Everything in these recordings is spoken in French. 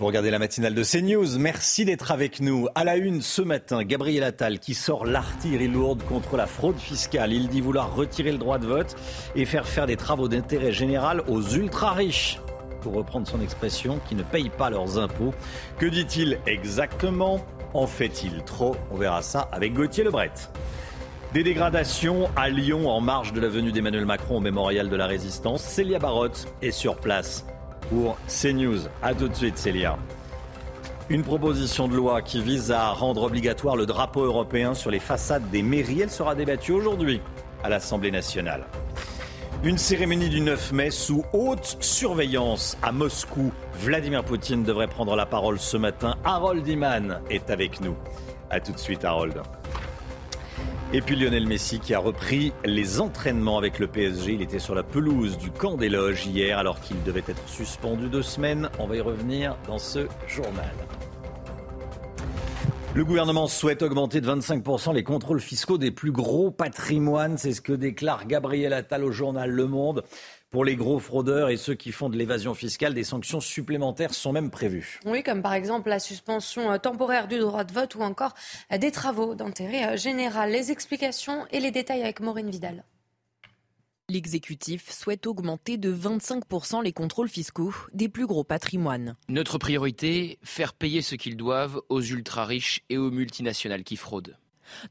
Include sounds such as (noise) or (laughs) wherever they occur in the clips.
Vous regardez la matinale de CNews. Merci d'être avec nous. À la une ce matin, Gabriel Attal qui sort l'artillerie lourde contre la fraude fiscale. Il dit vouloir retirer le droit de vote et faire faire des travaux d'intérêt général aux ultra riches. Pour reprendre son expression, qui ne payent pas leurs impôts. Que dit-il exactement? En fait-il trop? On verra ça avec Gauthier Lebret. Des dégradations à Lyon en marge de la venue d'Emmanuel Macron au mémorial de la Résistance. Célia Barotte est sur place pour CNews. A tout de suite, Célia. Une proposition de loi qui vise à rendre obligatoire le drapeau européen sur les façades des mairies. Elle sera débattue aujourd'hui à l'Assemblée nationale. Une cérémonie du 9 mai sous haute surveillance à Moscou. Vladimir Poutine devrait prendre la parole ce matin. Harold Iman est avec nous. A tout de suite, Harold. Et puis Lionel Messi qui a repris les entraînements avec le PSG. Il était sur la pelouse du camp des loges hier alors qu'il devait être suspendu deux semaines. On va y revenir dans ce journal. Le gouvernement souhaite augmenter de 25% les contrôles fiscaux des plus gros patrimoines. C'est ce que déclare Gabriel Attal au journal Le Monde. Pour les gros fraudeurs et ceux qui font de l'évasion fiscale, des sanctions supplémentaires sont même prévues. Oui, comme par exemple la suspension euh, temporaire du droit de vote ou encore euh, des travaux d'intérêt euh, général. Les explications et les détails avec Maureen Vidal. L'exécutif souhaite augmenter de 25% les contrôles fiscaux des plus gros patrimoines. Notre priorité, faire payer ce qu'ils doivent aux ultra-riches et aux multinationales qui fraudent.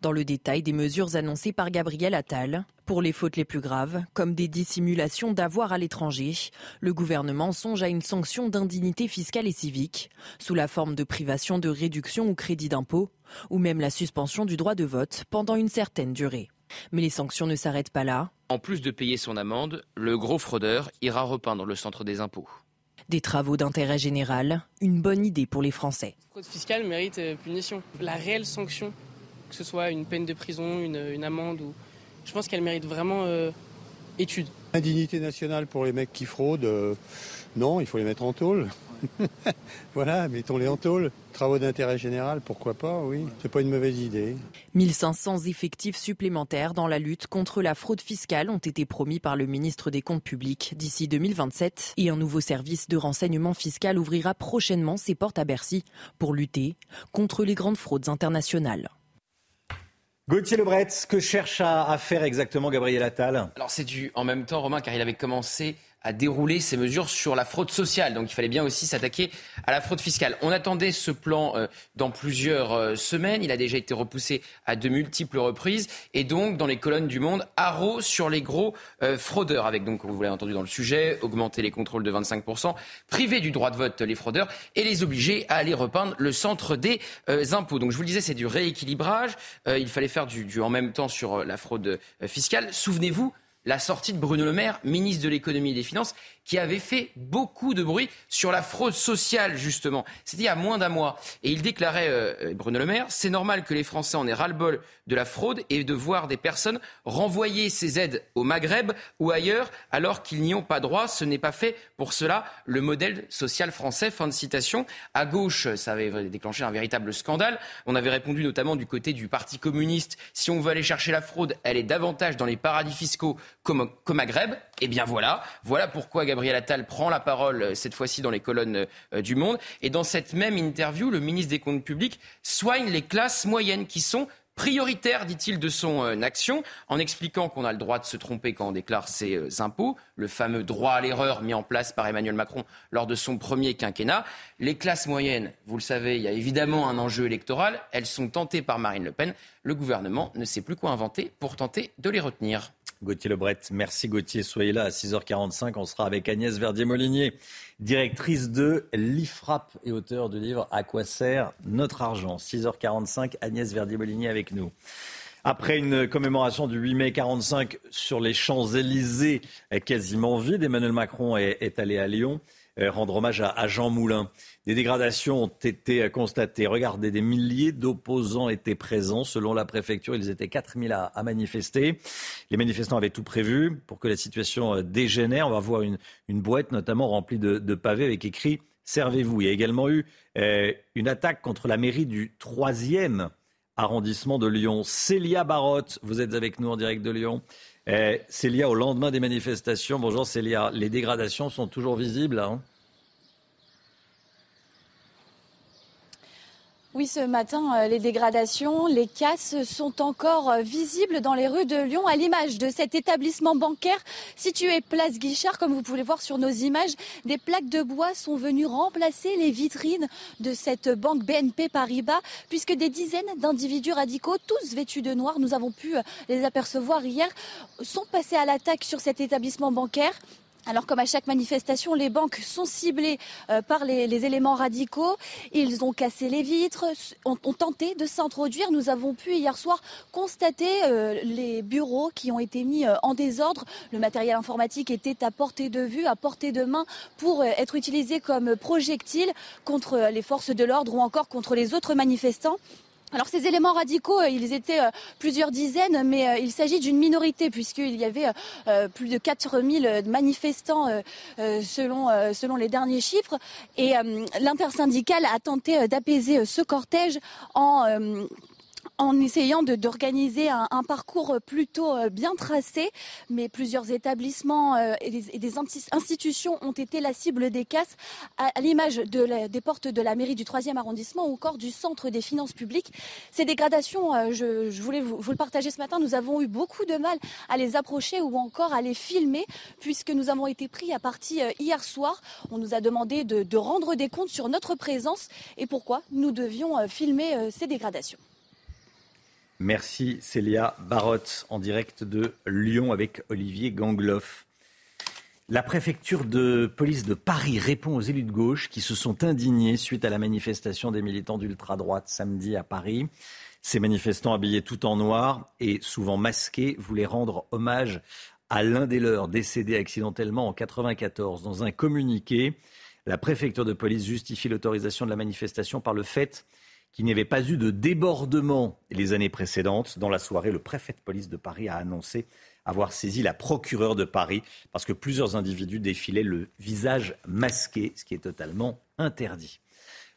Dans le détail des mesures annoncées par Gabriel Attal, pour les fautes les plus graves, comme des dissimulations d'avoir à l'étranger, le gouvernement songe à une sanction d'indignité fiscale et civique, sous la forme de privation de réduction ou crédit d'impôt, ou même la suspension du droit de vote pendant une certaine durée. Mais les sanctions ne s'arrêtent pas là. En plus de payer son amende, le gros fraudeur ira repeindre le centre des impôts. Des travaux d'intérêt général, une bonne idée pour les Français. La fraude fiscale mérite euh, punition. La réelle sanction que ce soit une peine de prison, une, amende, ou... je pense qu'elle mérite vraiment euh, étude. Indignité nationale pour les mecs qui fraudent, euh, non, il faut les mettre en tôle. (laughs) voilà, mettons-les en tôle. Travaux d'intérêt général, pourquoi pas, oui. C'est pas une mauvaise idée. 1500 effectifs supplémentaires dans la lutte contre la fraude fiscale ont été promis par le ministre des Comptes publics d'ici 2027 et un nouveau service de renseignement fiscal ouvrira prochainement ses portes à Bercy pour lutter contre les grandes fraudes internationales. Gauthier Lebret, que cherche à, faire exactement Gabriel Attal? Alors c'est du en même temps, Romain, car il avait commencé à dérouler ces mesures sur la fraude sociale. Donc il fallait bien aussi s'attaquer à la fraude fiscale. On attendait ce plan euh, dans plusieurs euh, semaines. Il a déjà été repoussé à de multiples reprises. Et donc, dans les colonnes du Monde, haro sur les gros euh, fraudeurs. Avec donc, vous l'avez entendu dans le sujet, augmenter les contrôles de 25%, priver du droit de vote les fraudeurs et les obliger à aller repeindre le centre des impôts. Donc je vous le disais, c'est du rééquilibrage. il fallait faire du, du en même temps sur la fraude fiscale. Souvenez-vous, la sortie de Bruno Le Maire, ministre de l'économie et des finances, qui avait fait beaucoup de bruit sur la fraude sociale, justement. C'était il y a moins d'un mois. Et il déclarait, euh, Bruno Le Maire, c'est normal que les Français en aient ras-le-bol de la fraude et de voir des personnes renvoyer ces aides au Maghreb ou ailleurs alors qu'ils n'y ont pas droit. Ce n'est pas fait pour cela le modèle social français. Fin de citation. À gauche, ça avait déclenché un véritable scandale. On avait répondu notamment du côté du Parti communiste, si on veut aller chercher la fraude, elle est davantage dans les paradis fiscaux qu'au Maghreb. Eh bien voilà, voilà pourquoi Gabriel Attal prend la parole euh, cette fois-ci dans les colonnes euh, du Monde. Et dans cette même interview, le ministre des Comptes publics soigne les classes moyennes qui sont prioritaires, dit-il, de son euh, action, en expliquant qu'on a le droit de se tromper quand on déclare ses impôts, le fameux droit à l'erreur mis en place par Emmanuel Macron lors de son premier quinquennat. Les classes moyennes, vous le savez, il y a évidemment un enjeu électoral, elles sont tentées par Marine Le Pen. Le gouvernement ne sait plus quoi inventer pour tenter de les retenir. Gauthier Lebret. Merci Gauthier. Soyez là à 6h45. On sera avec Agnès Verdier-Molinier, directrice de l'IFRAP et auteur du livre À quoi sert notre argent? 6h45, Agnès Verdier-Molinier avec nous. Après une commémoration du 8 mai 45 sur les Champs-Élysées quasiment vide, Emmanuel Macron est, allé à Lyon rendre hommage à, Jean Moulin. Des dégradations ont été constatées. Regardez, des milliers d'opposants étaient présents. Selon la préfecture, ils étaient 4000 à, à manifester. Les manifestants avaient tout prévu pour que la situation euh, dégénère. On va voir une, boîte notamment remplie de, pavés avec écrit Servez-vous. Il y a également eu euh, une attaque contre la mairie du 3e arrondissement de Lyon. Célia Barotte, vous êtes avec nous en direct de Lyon. Eh, Célia, au lendemain des manifestations, bonjour Célia, les dégradations sont toujours visibles hein? Oui, ce matin, euh, les dégradations, les casses sont encore euh, visibles dans les rues de Lyon, à l'image de cet établissement bancaire situé place Guichard. Comme vous pouvez voir sur nos images, des plaques de bois sont venues remplacer les vitrines de cette banque BNP Paribas, puisque des dizaines d'individus radicaux, tous vêtus de noir, nous avons pu euh, les apercevoir hier, sont passés à l'attaque sur cet établissement bancaire. Alors comme à chaque manifestation, les banques sont ciblées euh, par les, éléments radicaux. Ils ont cassé les vitres, ont, tenté de s'introduire. Nous avons pu hier soir constater euh, les bureaux qui ont été mis euh, en désordre. Le matériel informatique était à portée de vue, à portée de main pour être utilisé comme projectile contre les forces de l'ordre ou encore contre les autres manifestants. Alors ces éléments radicaux, euh, ils étaient euh, plusieurs dizaines, mais euh, il s'agit d'une minorité puisqu'il y avait plus de 4000 manifestants selon, selon les derniers chiffres. Et l'intersyndicale a tenté d'apaiser ce cortège en en essayant d'organiser un, parcours plutôt euh, bien tracé, mais plusieurs établissements euh, et des, institutions ont été la cible des casses, à, l'image de des portes de la mairie du 3e arrondissement ou encore du centre des finances publiques. Ces dégradations, euh, je, voulais vous, le partager ce matin, nous avons eu beaucoup de mal à les approcher ou encore à les filmer, puisque nous avons été pris à partie hier soir. On nous a demandé de, de rendre des comptes sur notre présence et pourquoi nous devions filmer ces dégradations. Merci Célia Barotte en direct de Lyon avec Olivier Gangloff. La préfecture de police de Paris répond aux élus de gauche qui se sont indignés suite à la manifestation des militants d'ultra-droite samedi à Paris. Ces manifestants habillés tout en noir et souvent masqués voulaient rendre hommage à l'un des leurs décédé accidentellement en 1994. Dans un communiqué, la préfecture de police justifie l'autorisation de la manifestation par le fait qu'il n'y avait pas eu de débordement les années précédentes. Dans la soirée, le préfet de police de Paris a annoncé avoir saisi la procureure de Paris parce que plusieurs individus défilaient le visage masqué, ce qui est totalement interdit.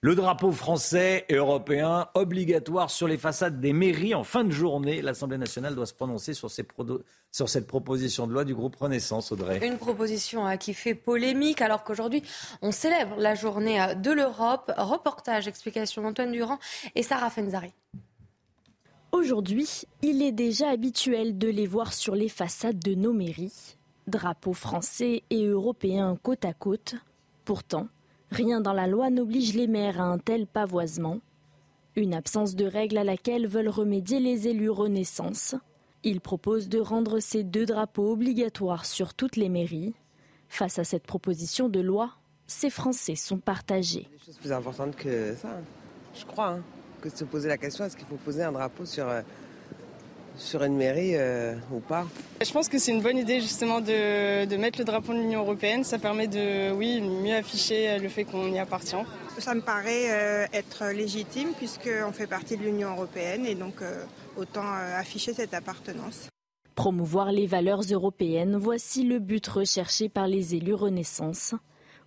Le drapeau français et européen obligatoire sur les façades des mairies en fin de journée. L'Assemblée nationale doit se prononcer sur, cette proposition de loi du groupe Renaissance, Audrey. Une proposition hein, qui fait polémique alors qu'aujourd'hui on célèbre la journée euh, de l'Europe. Reportage, explication d'Antoine Durand et Sarah Fenzari. Aujourd'hui, il est déjà habituel de les voir sur les façades de nos mairies. Drapeaux français et européens côte à côte. Pourtant, Rien dans la loi n'oblige les maires à un tel pavoisement. Une absence de règle à laquelle veulent remédier les élus Renaissance. Ils proposent de rendre ces deux drapeaux obligatoires sur toutes les mairies. Face à cette proposition de loi, ces Français sont partagés. Plus que ça, je crois, hein, que de se poser la question est-ce qu'il faut poser un drapeau sur euh, sur une mairie euh, ou pas. Je pense que c'est une bonne idée justement de, mettre le drapeau de l'Union européenne. Ça permet de oui, mieux afficher le fait qu'on y appartient. Ça me paraît euh, être légitime puisqu'on fait partie de l'Union européenne et donc euh, autant afficher cette appartenance. Promouvoir les valeurs européennes, voici le but recherché par les élus Renaissance.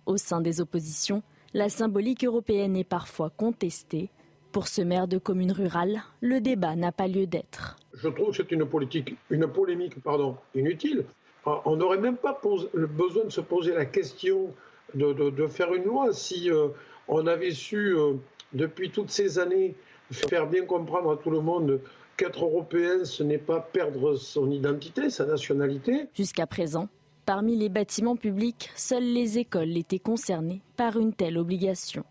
Au sein des oppositions, la symbolique européenne est parfois contestée. Pour ce maire de commune rurale, le débat n'a pas lieu d'être. Je trouve que c'est une, politique, une polémique pardon, inutile. Ah, on n'aurait même pas besoin de se poser la question de, faire une loi si euh, on avait su, euh, depuis toutes ces années, faire bien comprendre à tout le monde qu'être européen, ce n'est pas perdre son identité, sa nationalité. Jusqu'à présent, parmi les bâtiments publics, seules les écoles étaient concernées par une telle obligation.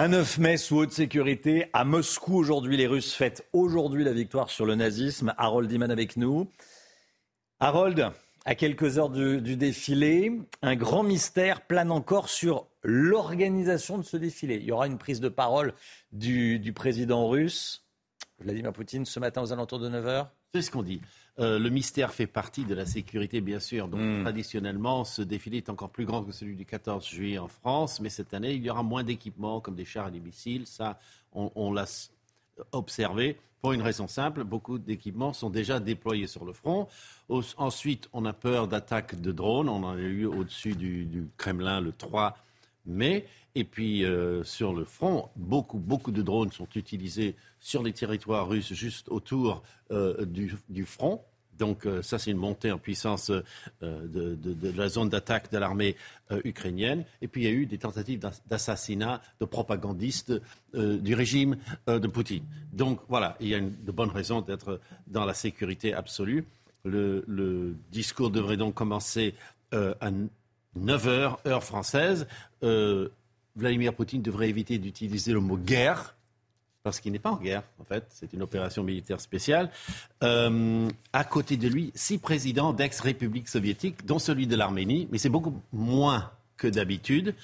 Un 9 mai sous haute sécurité à Moscou aujourd'hui. Les Russes fêtent aujourd'hui la victoire sur le nazisme. Harold Iman avec nous. Harold, à quelques heures du, défilé, un grand mystère plane encore sur l'organisation de ce défilé. Il y aura une prise de parole du, président russe. Vladimir Poutine ce matin aux alentours de 9h C'est ce qu'on dit. Euh, le mystère fait partie de la sécurité, bien sûr. Donc, Mm. traditionnellement, ce défilé est encore plus grand que celui du 14 juillet en France. Mais cette année, il y aura moins d'équipements, comme des chars et des missiles. Ça, on, on l'a observé pour une raison simple. Beaucoup d'équipements sont déjà déployés sur le front. Au- ensuite, on a peur d'attaques de drones. On en a eu au-dessus du, du Kremlin le 3 mai. Et puis, euh, sur le front, beaucoup, beaucoup de drones sont utilisés sur les territoires russes juste autour euh, du, front. Donc euh, ça, c'est une montée en puissance de, la zone d'attaque de l'armée ukrainienne. Et puis il y a eu des tentatives d'ass- d'assassinat de propagandistes du régime de Poutine. Donc voilà, il y a de bonnes raisons d'être dans la sécurité absolue. Le, discours devrait donc commencer à 9h, heure française. Vladimir Poutine devrait éviter d'utiliser le mot guerre parce qu'il n'est pas en guerre, en fait. C'est une opération militaire spéciale. Euh, à côté de lui, six présidents d'ex-républiques soviétiques, dont celui de l'Arménie, mais c'est beaucoup moins que d'habitude.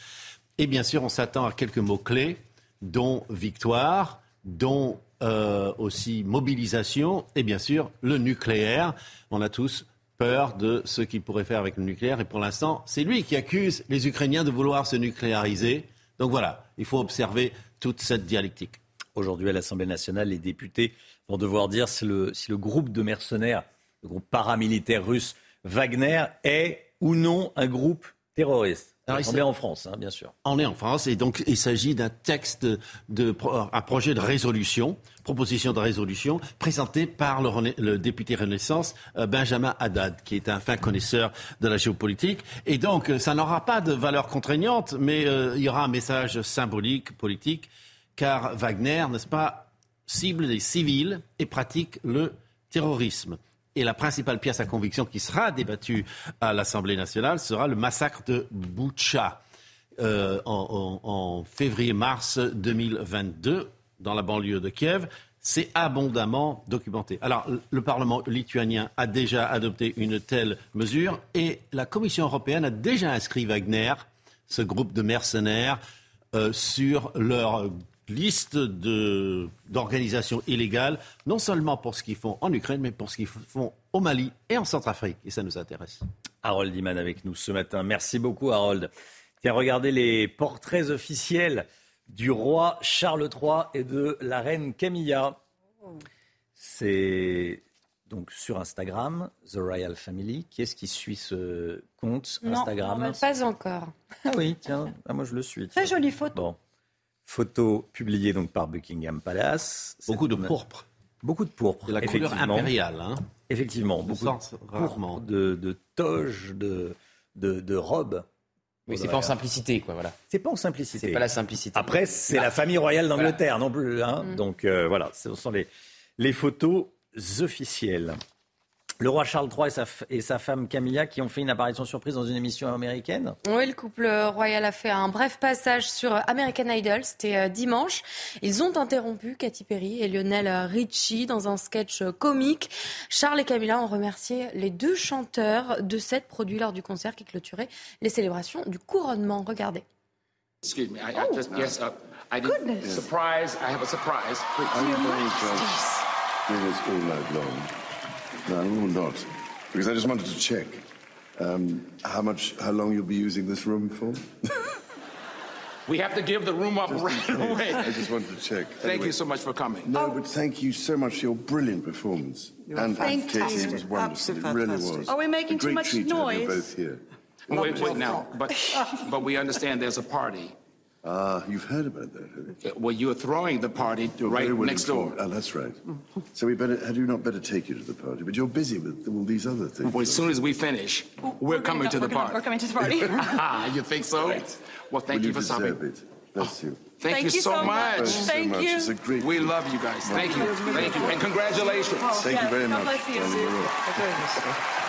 Et bien sûr, on s'attend à quelques mots-clés, dont victoire, dont euh, aussi mobilisation, et bien sûr, le nucléaire. On a tous peur de ce qu'il pourrait faire avec le nucléaire. Et pour l'instant, c'est lui qui accuse les Ukrainiens de vouloir se nucléariser. Donc voilà, il faut observer toute cette dialectique. Aujourd'hui, à l'Assemblée nationale, les députés vont devoir dire si le, groupe de mercenaires, le groupe paramilitaire russe Wagner, est ou non un groupe terroriste. Alors, On est en France, hein, bien sûr. On est en France et donc il s'agit d'un texte de un projet de résolution, proposition de résolution présenté par le député Renaissance euh, Benjamin Haddad, qui est un fin connaisseur de la géopolitique. Et donc euh, ça n'aura pas de valeur contraignante, mais euh, il y aura un message symbolique, politique, car Wagner, n'est-ce pas, cible des civils et pratique le terrorisme. Et la principale pièce à conviction qui sera débattue à l'Assemblée nationale sera le massacre de Boutcha euh, en, février-mars 2022 dans la banlieue de Kiev. C'est abondamment documenté. Alors, le- le Parlement lituanien a déjà adopté une telle mesure et la Commission européenne a déjà inscrit Wagner, ce groupe de mercenaires, euh, sur leur liste de- d'organisations illégales, non seulement pour ce qu'ils font en Ukraine, mais pour ce qu'ils font au Mali et en Centrafrique. Et ça nous intéresse. Harold Iman avec nous ce matin. Merci beaucoup, Harold. Tiens, regardez les portraits officiels du roi Charles III et de la reine Camilla. C'est donc sur Instagram, The Royal Family. Qui est-ce qui suit ce compte Non, Instagram pas encore. Ah oui, tiens, ah, moi je le suis. Très jolie photo. Bon. Photo publiée donc par Buckingham Palace. Beaucoup de pourpre. Beaucoup de pourpre. C'est la couleur effectivement. impériale. Hein. Effectivement, beaucoup de, rarement. pourpre, de, de toges, de, de, de robes. Oui, c'est pas en simplicité, quoi, voilà. C'est pas en simplicité. C'est pas la simplicité. Après, c'est la famille royale d'Angleterre non plus. hein. Mm. Donc euh, voilà, ce sont les, les photos officielles. Le roi Charles III et sa, f- et sa femme Camilla qui ont fait une apparition surprise dans une émission américaine. Oui, le couple royal a fait un bref passage sur American Idol, c'était euh, dimanche. Ils ont interrompu Katy Perry et Lionel Richie dans un sketch euh, comique. Charles et Camilla ont remercié les deux chanteurs de cette produit lors du concert qui clôturait les célébrations du couronnement. Regardez. Excuse me. I, I just yes. Uh, I did surprise. I have a surprise. Are No, I will not. Because I just wanted to check um, how much, how long you'll be using this room for. (laughs) We have to give the room up right away. I just wanted to check. Thank Anyway, you so much for coming. No, but thank you so much for your brilliant performance. and fantastic. Katie, it was wonderful. It really Absolutely was. fantastic. Are we making a great too much treat to have you both here. Wait, wait now. But but we understand there's a party. Ah, you've heard about that, have you? Well, you're throwing the party You're right very well next door. informed. Oh, that's right. So we better, had you not better take you to the party? But you're busy with all these other things. Well, as soon as we finish, we're, coming to the we're gonna- party. we're coming to the party. (laughs) (laughs) ah, you think so? Well, Well, thank you you for deserve stopping. it. Bless you. Thank, you, so, much. Thank you so Thank much. you. It's a great We love you guys. Thank you. Thank you. And congratulations. Thank you very God much. bless you. Daniel.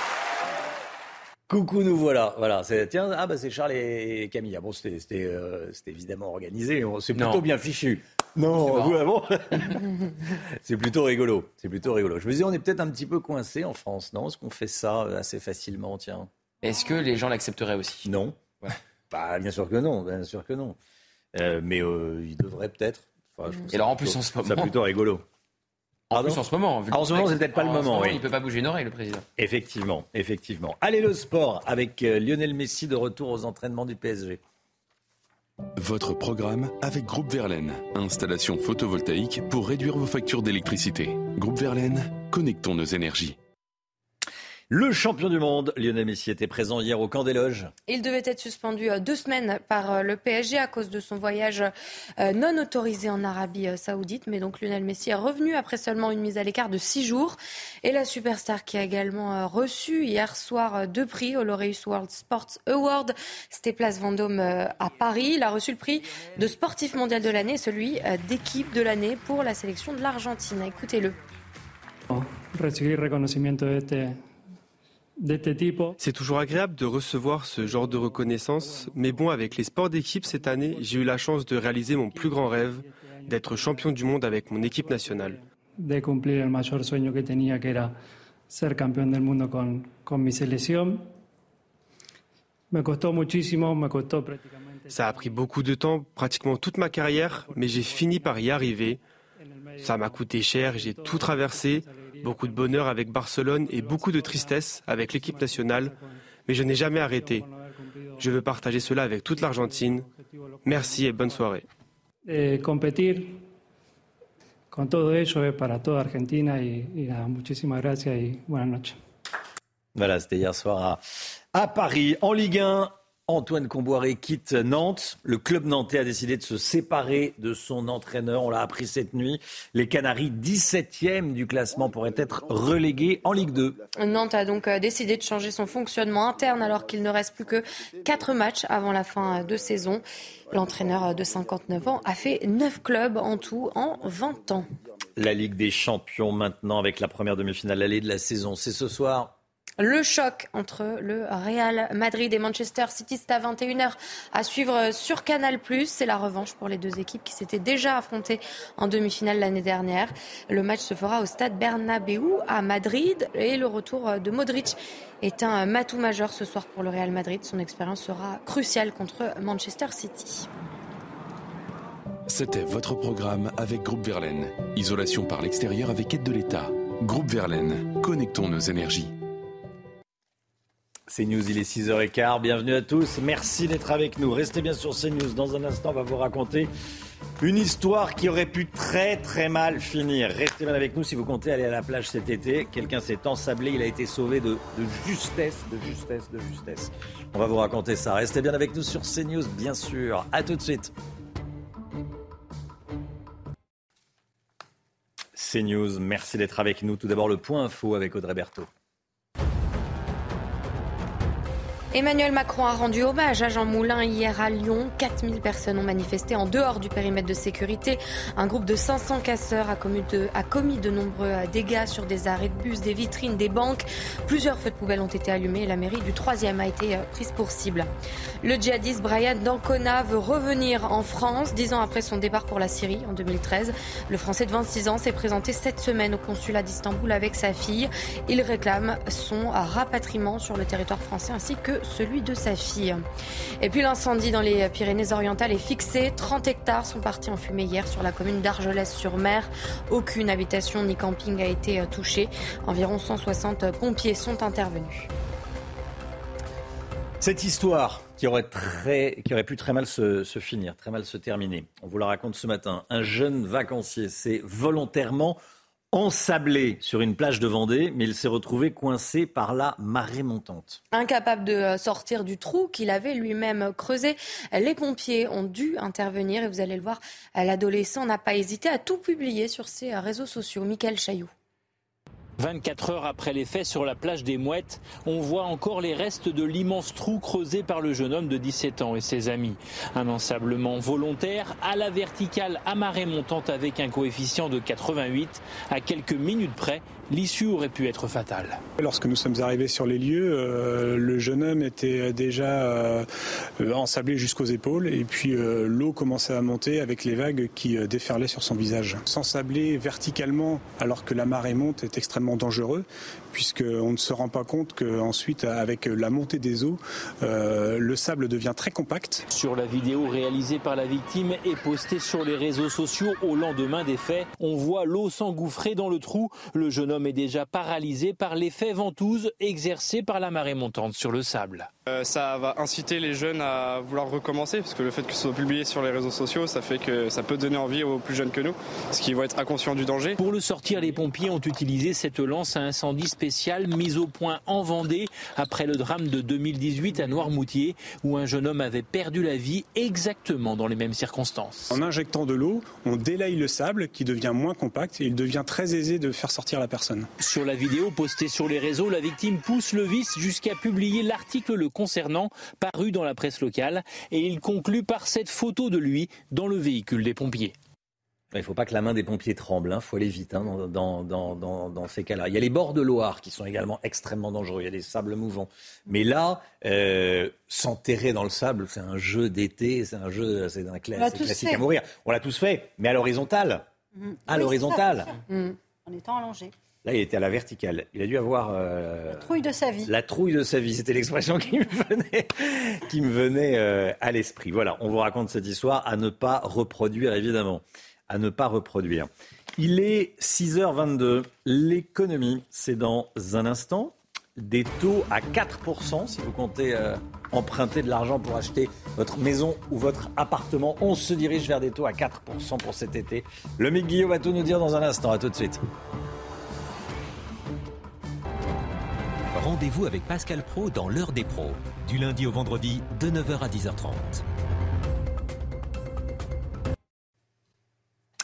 Coucou, nous voilà. Voilà, c'est tiens, ah bah c'est Charles et Camilla. Bon, c'était c'était euh, c'était évidemment organisé. C'est plutôt Non. bien fichu. Non, vous, ah (laughs) C'est plutôt rigolo. C'est plutôt rigolo. Je me disais, on est peut-être un petit peu coincé en France, non? Est-ce qu'on fait ça euh, assez facilement Tiens? Est-ce que les gens l'accepteraient aussi? Non. (laughs) Bah, bien sûr que non. Bien sûr que non. Euh, mais euh, il devrait peut-être. Enfin, trouve Et alors, en plus, en ce moment- plutôt rigolo. En plus, en ce moment. Ah, en ce moment, c'est peut-être pas le moment. oui. Il ne peut pas bouger une oreille, le président. Effectivement, effectivement. Allez, le sport avec euh, Lionel Messi de retour aux entraînements du PSG. Votre programme avec Groupe Verlaine. Installation photovoltaïque pour réduire vos factures d'électricité. Groupe Verlaine, connectons nos énergies. Le champion du monde, Lionel Messi, était présent hier au camp des loges. Il devait être suspendu euh, deux semaines par euh, le PSG à cause de son voyage euh, non autorisé en Arabie saoudite. Mais donc Lionel Messi est revenu après seulement une mise à l'écart de six jours. Et la superstar qui a également reçu hier soir deux prix au Laureus World Sports Award, c'était Place Vendôme à Paris. Il a reçu le prix de sportif mondial de l'année et celui d'équipe de l'année pour la sélection de l'Argentine. Écoutez-le. C'est toujours agréable de recevoir ce genre de reconnaissance, mais bon, avec les sports d'équipe cette année, j'ai eu la chance de réaliser mon plus grand rêve, d'être champion du monde avec mon équipe nationale. De cumplir el mayor sueño que tenía, que era ser campeón del mundo con, con mi selección. Me costó muchísimo, me costó prácticamente. Ça a pris beaucoup de temps, pratiquement toute ma carrière, mais j'ai fini par y arriver. Ça m'a coûté cher, j'ai tout traversé, beaucoup de bonheur avec Barcelone et beaucoup de tristesse avec l'équipe nationale, mais je n'ai jamais arrêté. Je veux partager cela avec toute l'Argentine. Merci et bonne soirée. Eh, competir con todo eso es para toda Argentina y, y nada, muchísimas gracias y buenas noches. Voilà, c'était hier soir à, à Paris. En Ligue 1, Antoine Comboiré quitte Nantes. Le club nantais a décidé de se séparer de son entraîneur. On l'a appris cette nuit. Les Canaries, 17e du classement, pourraient être relégués en Ligue 2. Nantes a donc euh, décidé de changer son fonctionnement interne alors qu'il ne reste plus que 4 matchs avant la fin de saison. L'entraîneur de 59 ans a fait 9 clubs en tout en 20 ans. La Ligue des Champions maintenant avec la première demi-finale allée de la saison. C'est ce soir le choc entre le Real Madrid et Manchester City, c'est à 21h à suivre sur Canal+. C'est la revanche pour les deux équipes qui s'étaient déjà affrontées en demi-finale l'année dernière. Le match se fera au stade Bernabeu à Madrid et le retour de Modric est un matou majeur ce soir pour le Real Madrid. Son expérience sera cruciale contre Manchester City. C'était votre programme avec Groupe Verlaine. Isolation par l'extérieur avec aide de l'État. Groupe Verlaine, connectons nos énergies. CNews, il est 6h15. Bienvenue à tous. Merci d'être avec nous. Restez bien sur CNews. Dans un instant, on va vous raconter une histoire qui aurait pu très très mal finir. Restez bien avec nous si vous comptez aller à la plage cet été. Quelqu'un s'est ensablé. Il a été sauvé de, justesse, de justesse, de justesse. On va vous raconter ça. Restez bien avec nous sur CNews, bien sûr. À tout de suite. CNews, merci d'être avec nous. Tout d'abord, le point info avec Audrey Berthaud. Emmanuel Macron a rendu hommage à Jean Moulin hier à Lyon. 4000 personnes ont manifesté en dehors du périmètre de sécurité. Un groupe de 500 casseurs a commis de, nombreux dégâts sur des arrêts de bus, des vitrines, des banques. Plusieurs feux de poubelle ont été allumés et la mairie du 3e a été prise pour cible. Le djihadiste Brian Dancona veut revenir en France. Dix ans après son départ pour la Syrie en 2013, le Français de 26 ans s'est présenté cette semaine au consulat d'Istanbul avec sa fille. Il réclame son rapatriement sur le territoire français ainsi que celui de sa fille. Et puis l'incendie dans les Pyrénées-Orientales est fixé. 30 hectares sont partis en fumée hier sur la commune d'Argelès-sur-Mer. Aucune habitation ni camping a été touchée. Environ 160 pompiers sont intervenus. Cette histoire qui aurait, très, qui aurait pu très mal se, se, finir, très mal se terminer. On vous la raconte ce matin. Un jeune vacancier s'est volontairement ensablé sur une plage de Vendée, mais il s'est retrouvé coincé par la marée montante. Incapable de sortir du trou qu'il avait lui-même creusé, les pompiers ont dû intervenir et vous allez le voir, l'adolescent n'a pas hésité à tout publier sur ses réseaux sociaux. Michael Chailloux. 24 heures après les faits sur la plage des Mouettes, on voit encore les restes de l'immense trou creusé par le jeune homme de 17 ans et ses amis. Un ensablement volontaire à la verticale à marée montante avec un coefficient de 88. À quelques minutes près, l'issue aurait pu être fatale. Lorsque nous sommes arrivés sur les lieux, euh, le jeune homme était déjà euh, ensablé jusqu'aux épaules et puis euh, l'eau commençait à monter avec les vagues qui déferlaient sur son visage. S'ensabler verticalement alors que la marée monte est extrêmement extrêmement dangereux, puisqu'on ne se rend pas compte qu'ensuite, avec la montée des eaux, euh, le sable devient très compact. Sur la vidéo réalisée par la victime et postée sur les réseaux sociaux au lendemain des faits, on voit l'eau s'engouffrer dans le trou. Le jeune homme est déjà paralysé par l'effet ventouse exercé par la marée montante sur le sable. Euh, ça va inciter les jeunes à vouloir recommencer, parce que le fait que ce soit publié sur les réseaux sociaux, ça fait que ça peut donner envie aux plus jeunes que nous, parce qu'ils vont être inconscients du danger. Pour le sortir, les pompiers ont utilisé cette lance à incendie spécial mise au point en Vendée après le drame de 2018 à Noirmoutier, où un jeune homme avait perdu la vie exactement dans les mêmes circonstances. En injectant de l'eau, on délaye le sable qui devient moins compact et il devient très aisé de faire sortir la personne. Sur la vidéo postée sur les réseaux, la victime pousse le vice jusqu'à publier l'article le concernant, paru dans la presse locale, et il conclut par cette photo de lui dans le véhicule des pompiers. Il ne faut pas que la main des pompiers tremble, il hein. faut aller vite hein, dans, dans, ces cas-là. Il y a les bords de Loire qui sont également extrêmement dangereux, il y a des sables mouvants. Mais là, euh, s'enterrer dans le sable, c'est un jeu d'été, c'est un jeu, c'est un classique à mourir. On l'a tous fait, mais à l'horizontale. Mmh. À l'horizontale. Mmh. En étant allongé. Là, il était à la verticale. Il a dû avoir. Euh, la trouille de sa vie. La trouille de sa vie. C'était l'expression qui me venait, qui me venait euh, à l'esprit. Voilà, on vous raconte cette histoire à ne pas reproduire, évidemment. À ne pas reproduire. Il est 6h22. L'économie, c'est dans un instant. Des taux à 4%, si vous comptez euh, emprunter de l'argent pour acheter votre maison ou votre appartement. On se dirige vers des taux à 4% pour cet été. Le Guillaume va tout nous dire dans un instant. À tout de suite. Rendez-vous avec Pascal Pro dans l'heure des pros, du lundi au vendredi de 9h à 10h30.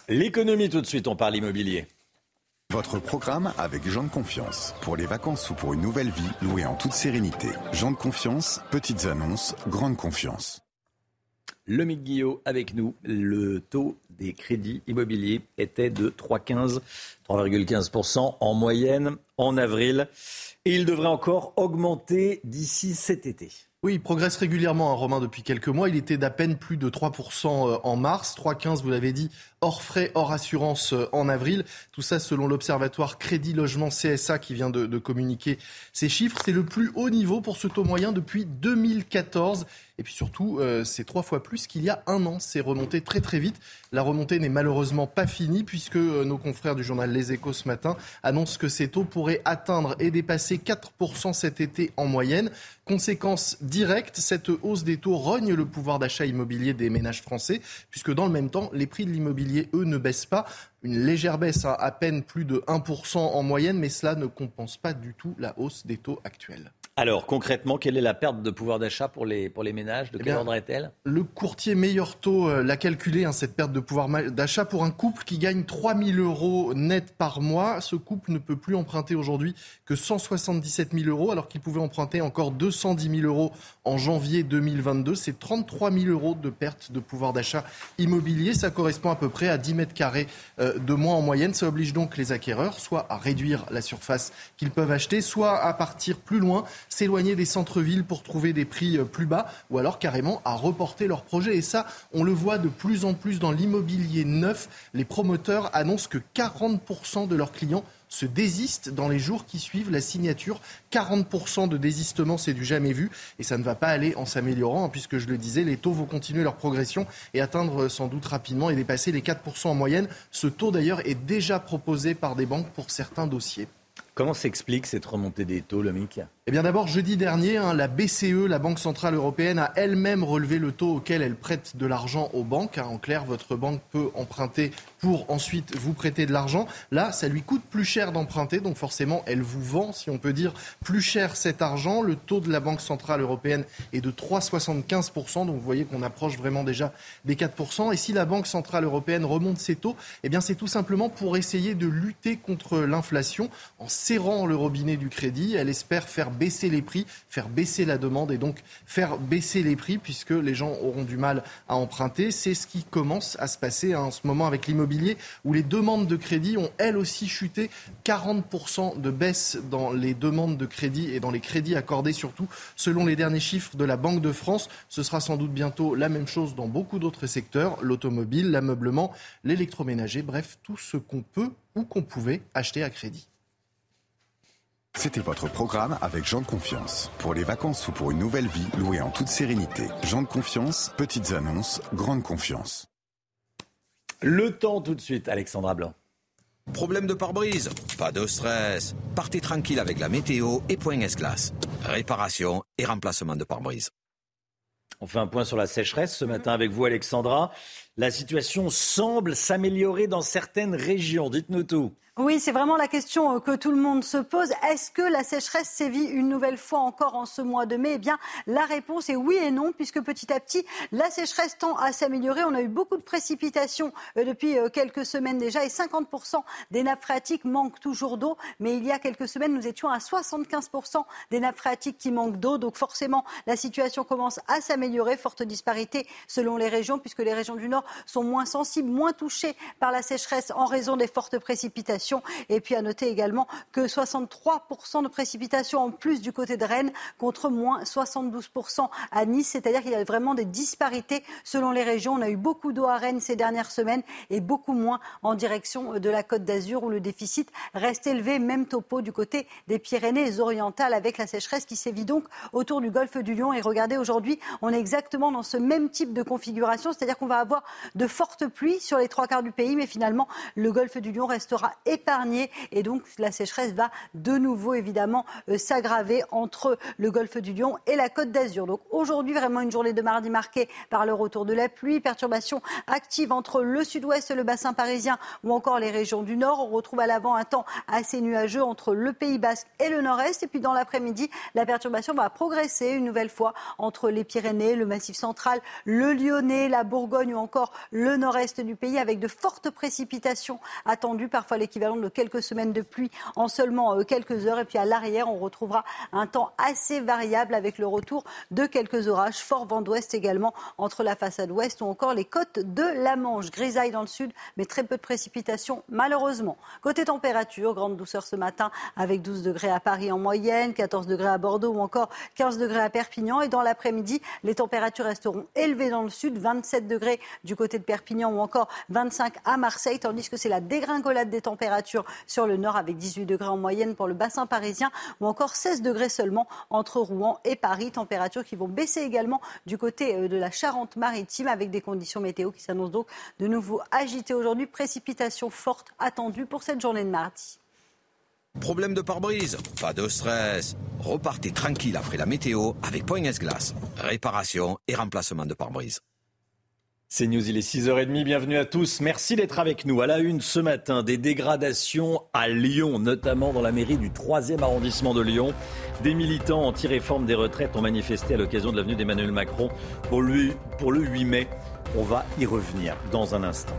L'économie tout de suite, on parle immobilier. Votre programme avec Jean de Confiance. Pour les vacances ou pour une nouvelle vie, louée en toute sérénité. Jean de Confiance, petites annonces, grande confiance. Le Guillot avec nous. Le taux des crédits immobiliers était de 3,15, 3,15% en moyenne en avril. Et il devrait encore augmenter d'ici cet été. Oui, il progresse régulièrement, hein, Romain, depuis quelques mois. Il était d'à peine plus de 3% euh, en mars, 3,15, vous l'avez dit, hors frais, hors assurance euh, en avril. Tout ça selon l'Observatoire Crédit Logement CSA qui vient de, communiquer ces chiffres. C'est le plus haut niveau pour ce taux moyen depuis 2014. Et puis surtout, euh, c'est trois fois plus qu'il y a un an. C'est remonté très très vite. La remontée n'est malheureusement pas finie puisque euh, nos confrères du journal Les Échos ce matin annoncent que ces taux pourraient atteindre et dépasser 4% cet été en moyenne. Conséquence directe, cette hausse des taux rogne le pouvoir d'achat immobilier des ménages français puisque dans le même temps, les prix de l'immobilier, eux, ne baissent pas une légère baisse, hein, à peine plus de 1% en moyenne, mais cela ne compense pas du tout la hausse des taux actuels. Alors concrètement, quelle est la perte de pouvoir d'achat pour les, pour les ménages? De eh quel ordre est-elle? Le courtier meilleur taux euh, l'a calculé, hein, cette perte de pouvoir d'achat pour un couple qui gagne 3 000 euros net par mois. Ce couple ne peut plus emprunter aujourd'hui que 177 000 euros alors qu'il pouvait emprunter encore 210 000 euros en janvier 2022. C'est 33 000 euros de perte de pouvoir d'achat immobilier. Ça correspond à peu près à 10 mètres carrés euh, de moins en moyenne. Ça oblige donc les acquéreurs soit à réduire la surface qu'ils peuvent acheter, soit à partir plus loin s'éloigner des centres-villes pour trouver des prix euh, plus bas ou alors carrément à reporter leur projet. Et ça, on le voit de plus en plus dans l'immobilier neuf. Les promoteurs annoncent que 40% de leurs clients se désistent dans les jours qui suivent la signature. 40% de désistement, c'est du jamais vu. Et ça ne va pas aller en s'améliorant, hein, puisque je le disais, les taux vont continuer leur progression et atteindre euh, sans doute rapidement et dépasser les 4% en moyenne. Ce taux d'ailleurs est déjà proposé par des banques pour certains dossiers. Comment s'explique cette remontée des taux, MIC eh bien d'abord, jeudi dernier, hein, la BCE, la Banque Centrale Européenne, a elle-même relevé le taux auquel elle prête de l'argent aux banques. Hein. En clair, votre banque peut emprunter pour ensuite vous prêter de l'argent. Là, ça lui coûte plus cher d'emprunter, donc forcément, elle vous vend, si on peut dire, plus cher cet argent. Le taux de la Banque Centrale Européenne est de 3,75%, donc vous voyez qu'on approche vraiment déjà des 4%. Et si la Banque Centrale Européenne remonte ses taux, eh bien c'est tout simplement pour essayer de lutter contre l'inflation en serrant le robinet du crédit. Elle espère faire baisser les prix, faire baisser la demande et donc faire baisser les prix puisque les gens auront du mal à emprunter. C'est ce qui commence à se passer en ce moment avec l'immobilier où les demandes de crédit ont elles aussi chuté. 40% de baisse dans les demandes de crédit et dans les crédits accordés surtout selon les derniers chiffres de la Banque de France. Ce sera sans doute bientôt la même chose dans beaucoup d'autres secteurs, l'automobile, l'ameublement, l'électroménager, bref, tout ce qu'on peut ou qu'on pouvait acheter à crédit. C'était votre programme avec Jean de Confiance. Pour les vacances ou pour une nouvelle vie, louée en toute sérénité. Jean de Confiance, petites annonces, grande confiance. Le temps tout de suite, Alexandra Blanc. Problème de pare-brise? Pas de stress. Partez tranquille avec la météo et Point S-Glace. Réparation et remplacement de pare-brise. On fait un point sur la sécheresse ce matin avec vous, Alexandra. La situation semble s'améliorer dans certaines régions. Dites-nous tout. Oui, c'est vraiment la question euh, que tout le monde se pose. Est-ce que la sécheresse sévit une nouvelle fois encore en ce mois de mai? Eh bien, la réponse est oui et non, puisque petit à petit, la sécheresse tend à s'améliorer. On a eu beaucoup de précipitations euh, depuis euh, quelques semaines déjà, et 50% des nappes phréatiques manquent toujours d'eau. Mais il y a quelques semaines, nous étions à 75% des nappes phréatiques qui manquent d'eau. Donc forcément, la situation commence à s'améliorer. Forte disparité selon les régions, puisque les régions du Nord sont moins sensibles, moins touchées par la sécheresse en raison des fortes précipitations. Et puis à noter également que 63% de précipitations en plus du côté de Rennes contre moins 72% à Nice. C'est-à-dire qu'il y a vraiment des disparités selon les régions. On a eu beaucoup d'eau à Rennes ces dernières semaines et beaucoup moins en direction de la Côte d'Azur où le déficit reste élevé. Même topo du côté des Pyrénées-Orientales avec la sécheresse qui sévit donc autour du golfe du Lion. Et regardez, aujourd'hui, on est exactement dans ce même type de configuration, c'est-à-dire qu'on va avoir de fortes pluies sur les trois quarts du pays, mais finalement, le golfe du Lion restera épargné et donc la sécheresse va de nouveau évidemment euh, s'aggraver entre le golfe du Lion et la Côte d'Azur. Donc aujourd'hui, vraiment une journée de mardi marquée par le retour de la pluie, perturbations actives entre le sud-ouest le bassin parisien ou encore les régions du nord. On retrouve à l'avant un temps assez nuageux entre le Pays basque et le nord-est. Et puis dans l'après-midi, la perturbation va progresser une nouvelle fois entre les Pyrénées, le Massif central, le Lyonnais, la Bourgogne ou encore le nord-est du pays avec de fortes précipitations attendues, parfois l'équivalent de quelques semaines de pluie en seulement euh, quelques heures. Et puis à l'arrière, on retrouvera un temps assez variable avec le retour de quelques orages, fort vent d'ouest également entre la façade ouest ou encore les côtes de la Manche. Grisaille dans le sud, mais très peu de précipitations malheureusement. Côté température, grande douceur ce matin avec 12 degrés à Paris en moyenne, 14 degrés à Bordeaux ou encore 15 degrés à Perpignan. Et dans l'après-midi, les températures resteront élevées dans le sud, 27 degrés du côté de Perpignan ou encore 25 à Marseille, tandis que c'est la dégringolade des températures sur le nord avec 18 degrés en moyenne pour le bassin parisien ou encore 16 degrés seulement entre Rouen et Paris. Températures qui vont baisser également du côté euh, de la Charente-Maritime avec des conditions météo qui s'annoncent donc de nouveau agitées aujourd'hui. Précipitations fortes attendues pour cette journée de mardi. Problème de pare-brise? Pas de stress. Repartez tranquille après la météo avec Point S-Glace. Réparation et remplacement de pare-brise. C'est News, il est 6h30, bienvenue à tous. Merci d'être avec nous. À la une ce matin, des dégradations à Lyon, notamment dans la mairie du 3e arrondissement de Lyon. Des militants anti-réforme des retraites ont manifesté à l'occasion de l'avenue d'Emmanuel Macron pour le, pour le 8 mai. On va y revenir dans un instant.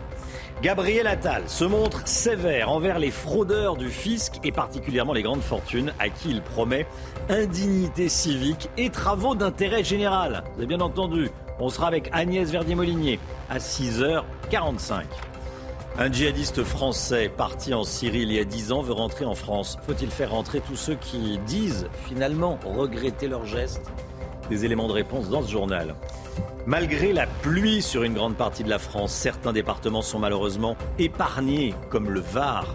Gabriel Attal se montre sévère envers les fraudeurs du fisc et particulièrement les grandes fortunes à qui il promet indignité civique et travaux d'intérêt général. Vous avez bien entendu, on sera avec Agnès Verdier-Molinier à 6h45. Un djihadiste français parti en Syrie il y a 10 ans veut rentrer en France. Faut-il faire rentrer tous ceux qui disent finalement regretter leur geste Des éléments de réponse dans ce journal. Malgré la pluie sur une grande partie de la France, certains départements sont malheureusement épargnés, comme le Var.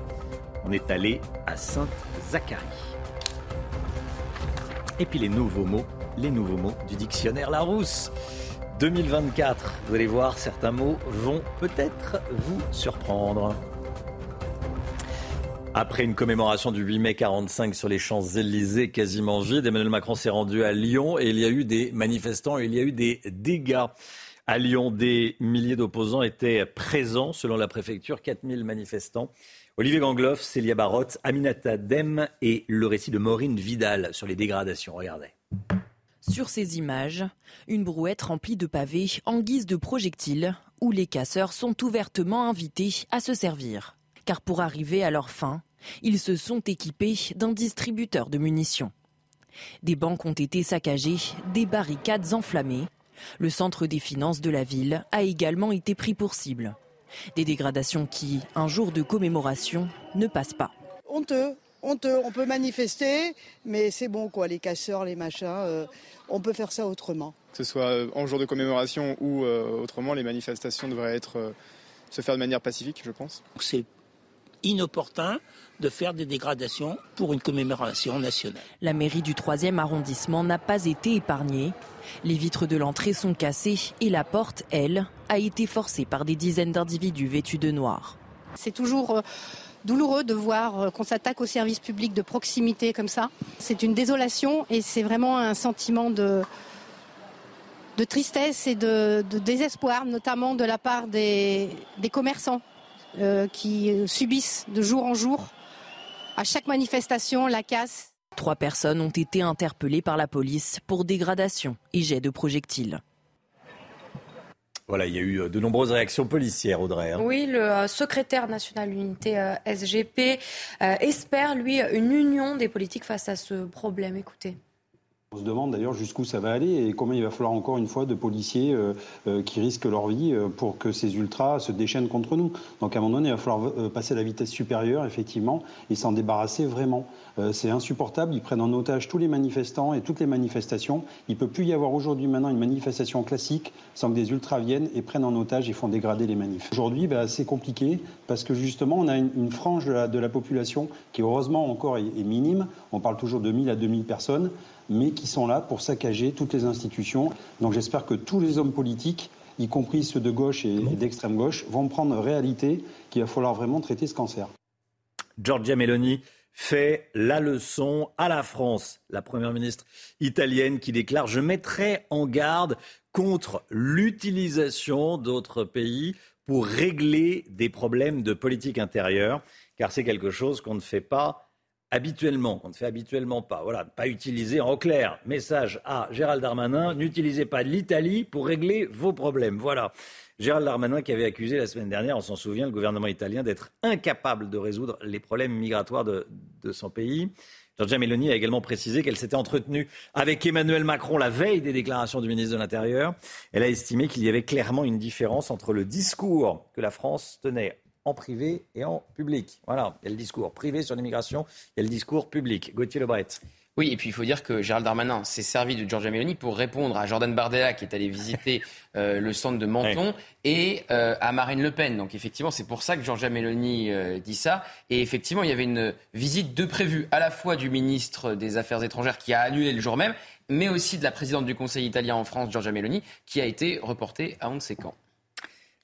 On est allé à Sainte-Zacharie. Et puis les nouveaux mots, les nouveaux mots du dictionnaire Larousse. 2024, vous allez voir, certains mots vont peut-être vous surprendre. Après une commémoration du 8 mai 45 sur les Champs-Élysées quasiment vide, Emmanuel Macron s'est rendu à Lyon et il y a eu des manifestants et il y a eu des dégâts. À Lyon, des milliers d'opposants étaient présents, selon la préfecture, 4000 manifestants. Olivier Gangloff, Célia Barotte, Aminata Dem et le récit de Maureen Vidal sur les dégradations. Regardez. Sur ces images, une brouette remplie de pavés en guise de projectiles où les casseurs sont ouvertement invités à se servir. Car pour arriver à leur fin, ils se sont équipés d'un distributeur de munitions. Des banques ont été saccagées, des barricades enflammées. Le centre des finances de la ville a également été pris pour cible. Des dégradations qui, un jour de commémoration, ne passent pas. Honteux, honteux. On peut manifester, mais c'est bon quoi, les casseurs, les machins. Euh, on peut faire ça autrement. Que ce soit euh, en jour de commémoration ou euh, autrement, les manifestations devraient être se faire de manière pacifique, je pense. C'est inopportun de faire des dégradations pour une commémoration nationale. La mairie du 3e arrondissement n'a pas été épargnée. Les vitres de l'entrée sont cassées et la porte, elle, a été forcée par des dizaines d'individus vêtus de noir. C'est toujours euh, douloureux de voir euh, qu'on s'attaque aux services publics de proximité comme ça. C'est une désolation et c'est vraiment un sentiment de, de tristesse et de, désespoir, notamment de la part des, commerçants euh, qui subissent de jour en jour à chaque manifestation la casse. Trois personnes ont été interpellées par la police pour dégradation et jet de projectiles. Voilà, il y a eu euh, de nombreuses réactions policières, Audrey. Hein. Oui, le euh, secrétaire national unité euh, SGP espère, lui, une union des politiques face à ce problème. Écoutez. On se demande d'ailleurs jusqu'où ça va aller et combien il va falloir encore une fois de policiers euh, euh, qui risquent leur vie euh, pour que ces ultras se déchaînent contre nous. Donc à un moment donné, il va falloir passer à la vitesse supérieure, effectivement, et s'en débarrasser vraiment. C'est insupportable. Ils prennent en otage tous les manifestants et toutes les manifestations. Il ne peut plus y avoir aujourd'hui maintenant une manifestation classique sans que des ultras viennent et prennent en otage et font dégrader les manifs. Aujourd'hui, bah, c'est compliqué parce que justement, on a une, frange de la, population qui heureusement encore est, est minime. On parle toujours de 1000 à 2000 personnes mais qui sont là pour saccager toutes les institutions. Donc j'espère que tous les hommes politiques, y compris ceux de gauche et, d'extrême gauche, vont prendre réalité qu'il va falloir vraiment traiter ce cancer. Giorgia Meloni fait la leçon à la France. La première ministre italienne qui déclare Je mettrai en garde contre l'utilisation d'autres pays pour régler des problèmes de politique intérieure, car c'est quelque chose qu'on ne fait pas habituellement, qu'on ne fait habituellement pas. Voilà, pas utiliser en clair. Message à Gérald Darmanin, n'utilisez pas l'Italie pour régler vos problèmes. Voilà. Gérald Darmanin qui avait accusé la semaine dernière, on s'en souvient, le gouvernement italien d'être incapable de résoudre les problèmes migratoires de son pays. Giorgia Meloni a également précisé qu'elle s'était entretenue avec Emmanuel Macron la veille des déclarations du ministre de l'Intérieur. Elle a estimé qu'il y avait clairement une différence entre le discours que la France tenait en privé et en public. Voilà, il y a le discours privé sur l'immigration, il y a le discours public. Gauthier Lebret. Oui, et puis il faut dire que Gérald Darmanin s'est servi de Giorgia Meloni pour répondre à Jordan Bardella qui est allé visiter euh, le centre de Menton et euh, à Marine Le Pen. Donc effectivement, c'est pour ça que Giorgia Meloni euh, dit ça. Et effectivement, il y avait une visite de prévue à la fois du ministre des Affaires étrangères qui a annulé le jour même, mais aussi de la présidente du Conseil italien en France, Giorgia Meloni, qui a été reportée à on ne sait quand.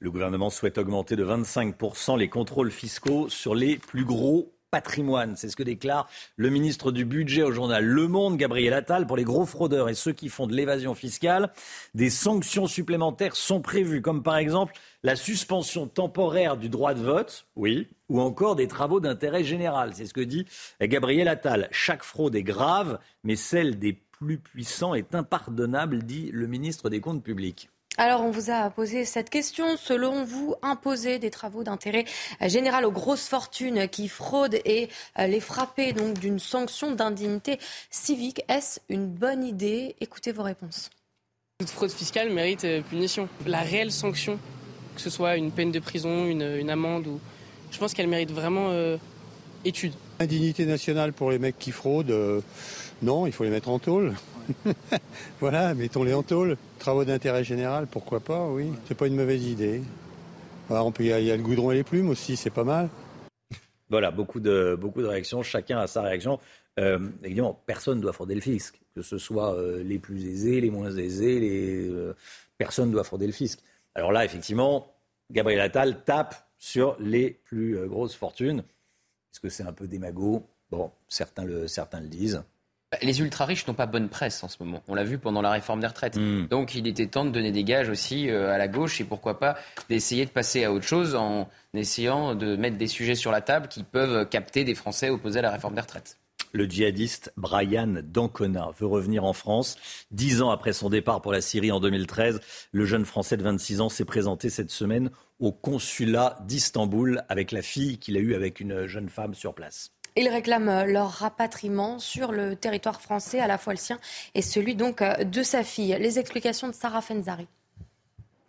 Le gouvernement souhaite augmenter de 25% les contrôles fiscaux sur les plus gros patrimoines. C'est ce que déclare le ministre du Budget au journal Le Monde, Gabriel Attal, pour les gros fraudeurs et ceux qui font de l'évasion fiscale. Des sanctions supplémentaires sont prévues, comme par exemple la suspension temporaire du droit de vote, oui, ou encore des travaux d'intérêt général. C'est ce que dit Gabriel Attal. Chaque fraude est grave, mais celle des plus puissants est impardonnable, dit le ministre des Comptes publics. Alors, on vous a posé cette question. Selon vous, imposer des travaux d'intérêt général aux grosses fortunes qui fraudent et euh, les frapper donc d'une sanction d'indignité civique, est-ce une bonne idée? Écoutez vos réponses. Toute fraude fiscale mérite euh, punition. La réelle sanction, que ce soit une peine de prison, une, amende, ou... je pense qu'elle mérite vraiment euh, étude. Indignité nationale pour les mecs qui fraudent, non, il faut les mettre en tôle. (laughs) voilà, mettons-les en tôle. Travaux d'intérêt général, pourquoi pas, oui. C'est pas une mauvaise idée. on peut, il y, a le goudron et les plumes aussi, c'est pas mal. Voilà, beaucoup de, beaucoup de réactions, chacun a sa réaction. Euh, évidemment, personne ne doit frauder le fisc, que ce soit euh, les plus aisés, les moins aisés, les, euh, personne ne doit frauder le fisc. Alors là, effectivement, Gabriel Attal tape sur les plus grosses fortunes. Est-ce que c'est un peu démago? Bon, certains le, certains le disent. Les ultra-riches n'ont pas bonne presse en ce moment. On l'a vu pendant la réforme des retraites. Hmm. Donc il était temps de donner des gages aussi euh, à la gauche et pourquoi pas d'essayer de passer à autre chose en essayant de mettre des sujets sur la table qui peuvent capter des Français opposés à la réforme des retraites. Le djihadiste Brian Dancona veut revenir en France. Dix ans après son départ pour la Syrie en 2013, le jeune Français de 26 ans s'est présenté cette semaine au consulat d'Istanbul avec la fille qu'il a eue avec une jeune femme sur place. Ils réclament euh, leur rapatriement sur le territoire français, à la fois le sien et celui donc euh, de sa fille. Les explications de Sarah Fenzari.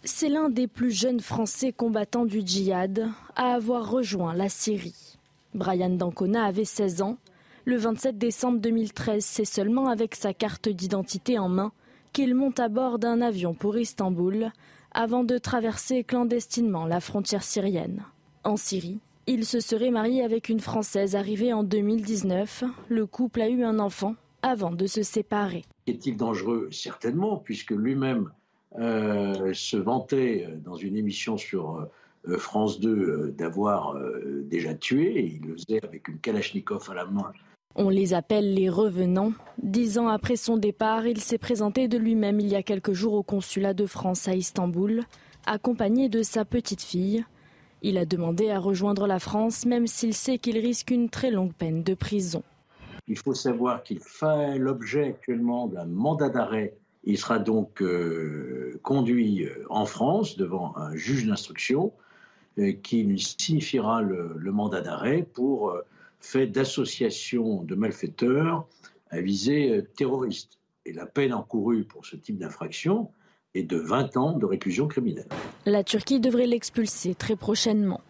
C'est l'un des plus jeunes Français combattants du djihad à avoir rejoint la Syrie. Brian Dancona avait 16 ans. Le 27 décembre 2013, c'est seulement avec sa carte d'identité en main qu'il monte à bord d'un avion pour Istanbul avant de traverser clandestinement la frontière syrienne. En Syrie, Il se serait marié avec une Française arrivée en 2019. Le couple a eu un enfant avant de se séparer. Est-il dangereux? Certainement, puisque lui-même euh, se vantait euh, dans une émission sur euh, France 2 d'avoir déjà tué. il le faisait avec une Kalachnikov à la main. On les appelle les revenants. Dix ans après son départ, il s'est présenté de lui-même il y a quelques jours au consulat de France à Istanbul, accompagné de sa petite fille. Il a demandé à rejoindre la France, même s'il sait qu'il risque une très longue peine de prison. Il faut savoir qu'il fait l'objet actuellement d'un mandat d'arrêt. Il sera donc euh, conduit euh, en France devant un juge d'instruction euh, qui lui signifiera le, mandat d'arrêt pour fait d'association de malfaiteurs à visée terroriste. Et la peine encourue pour ce type d'infraction est de 20 ans de réclusion criminelle. La Turquie devrait l'expulser très prochainement.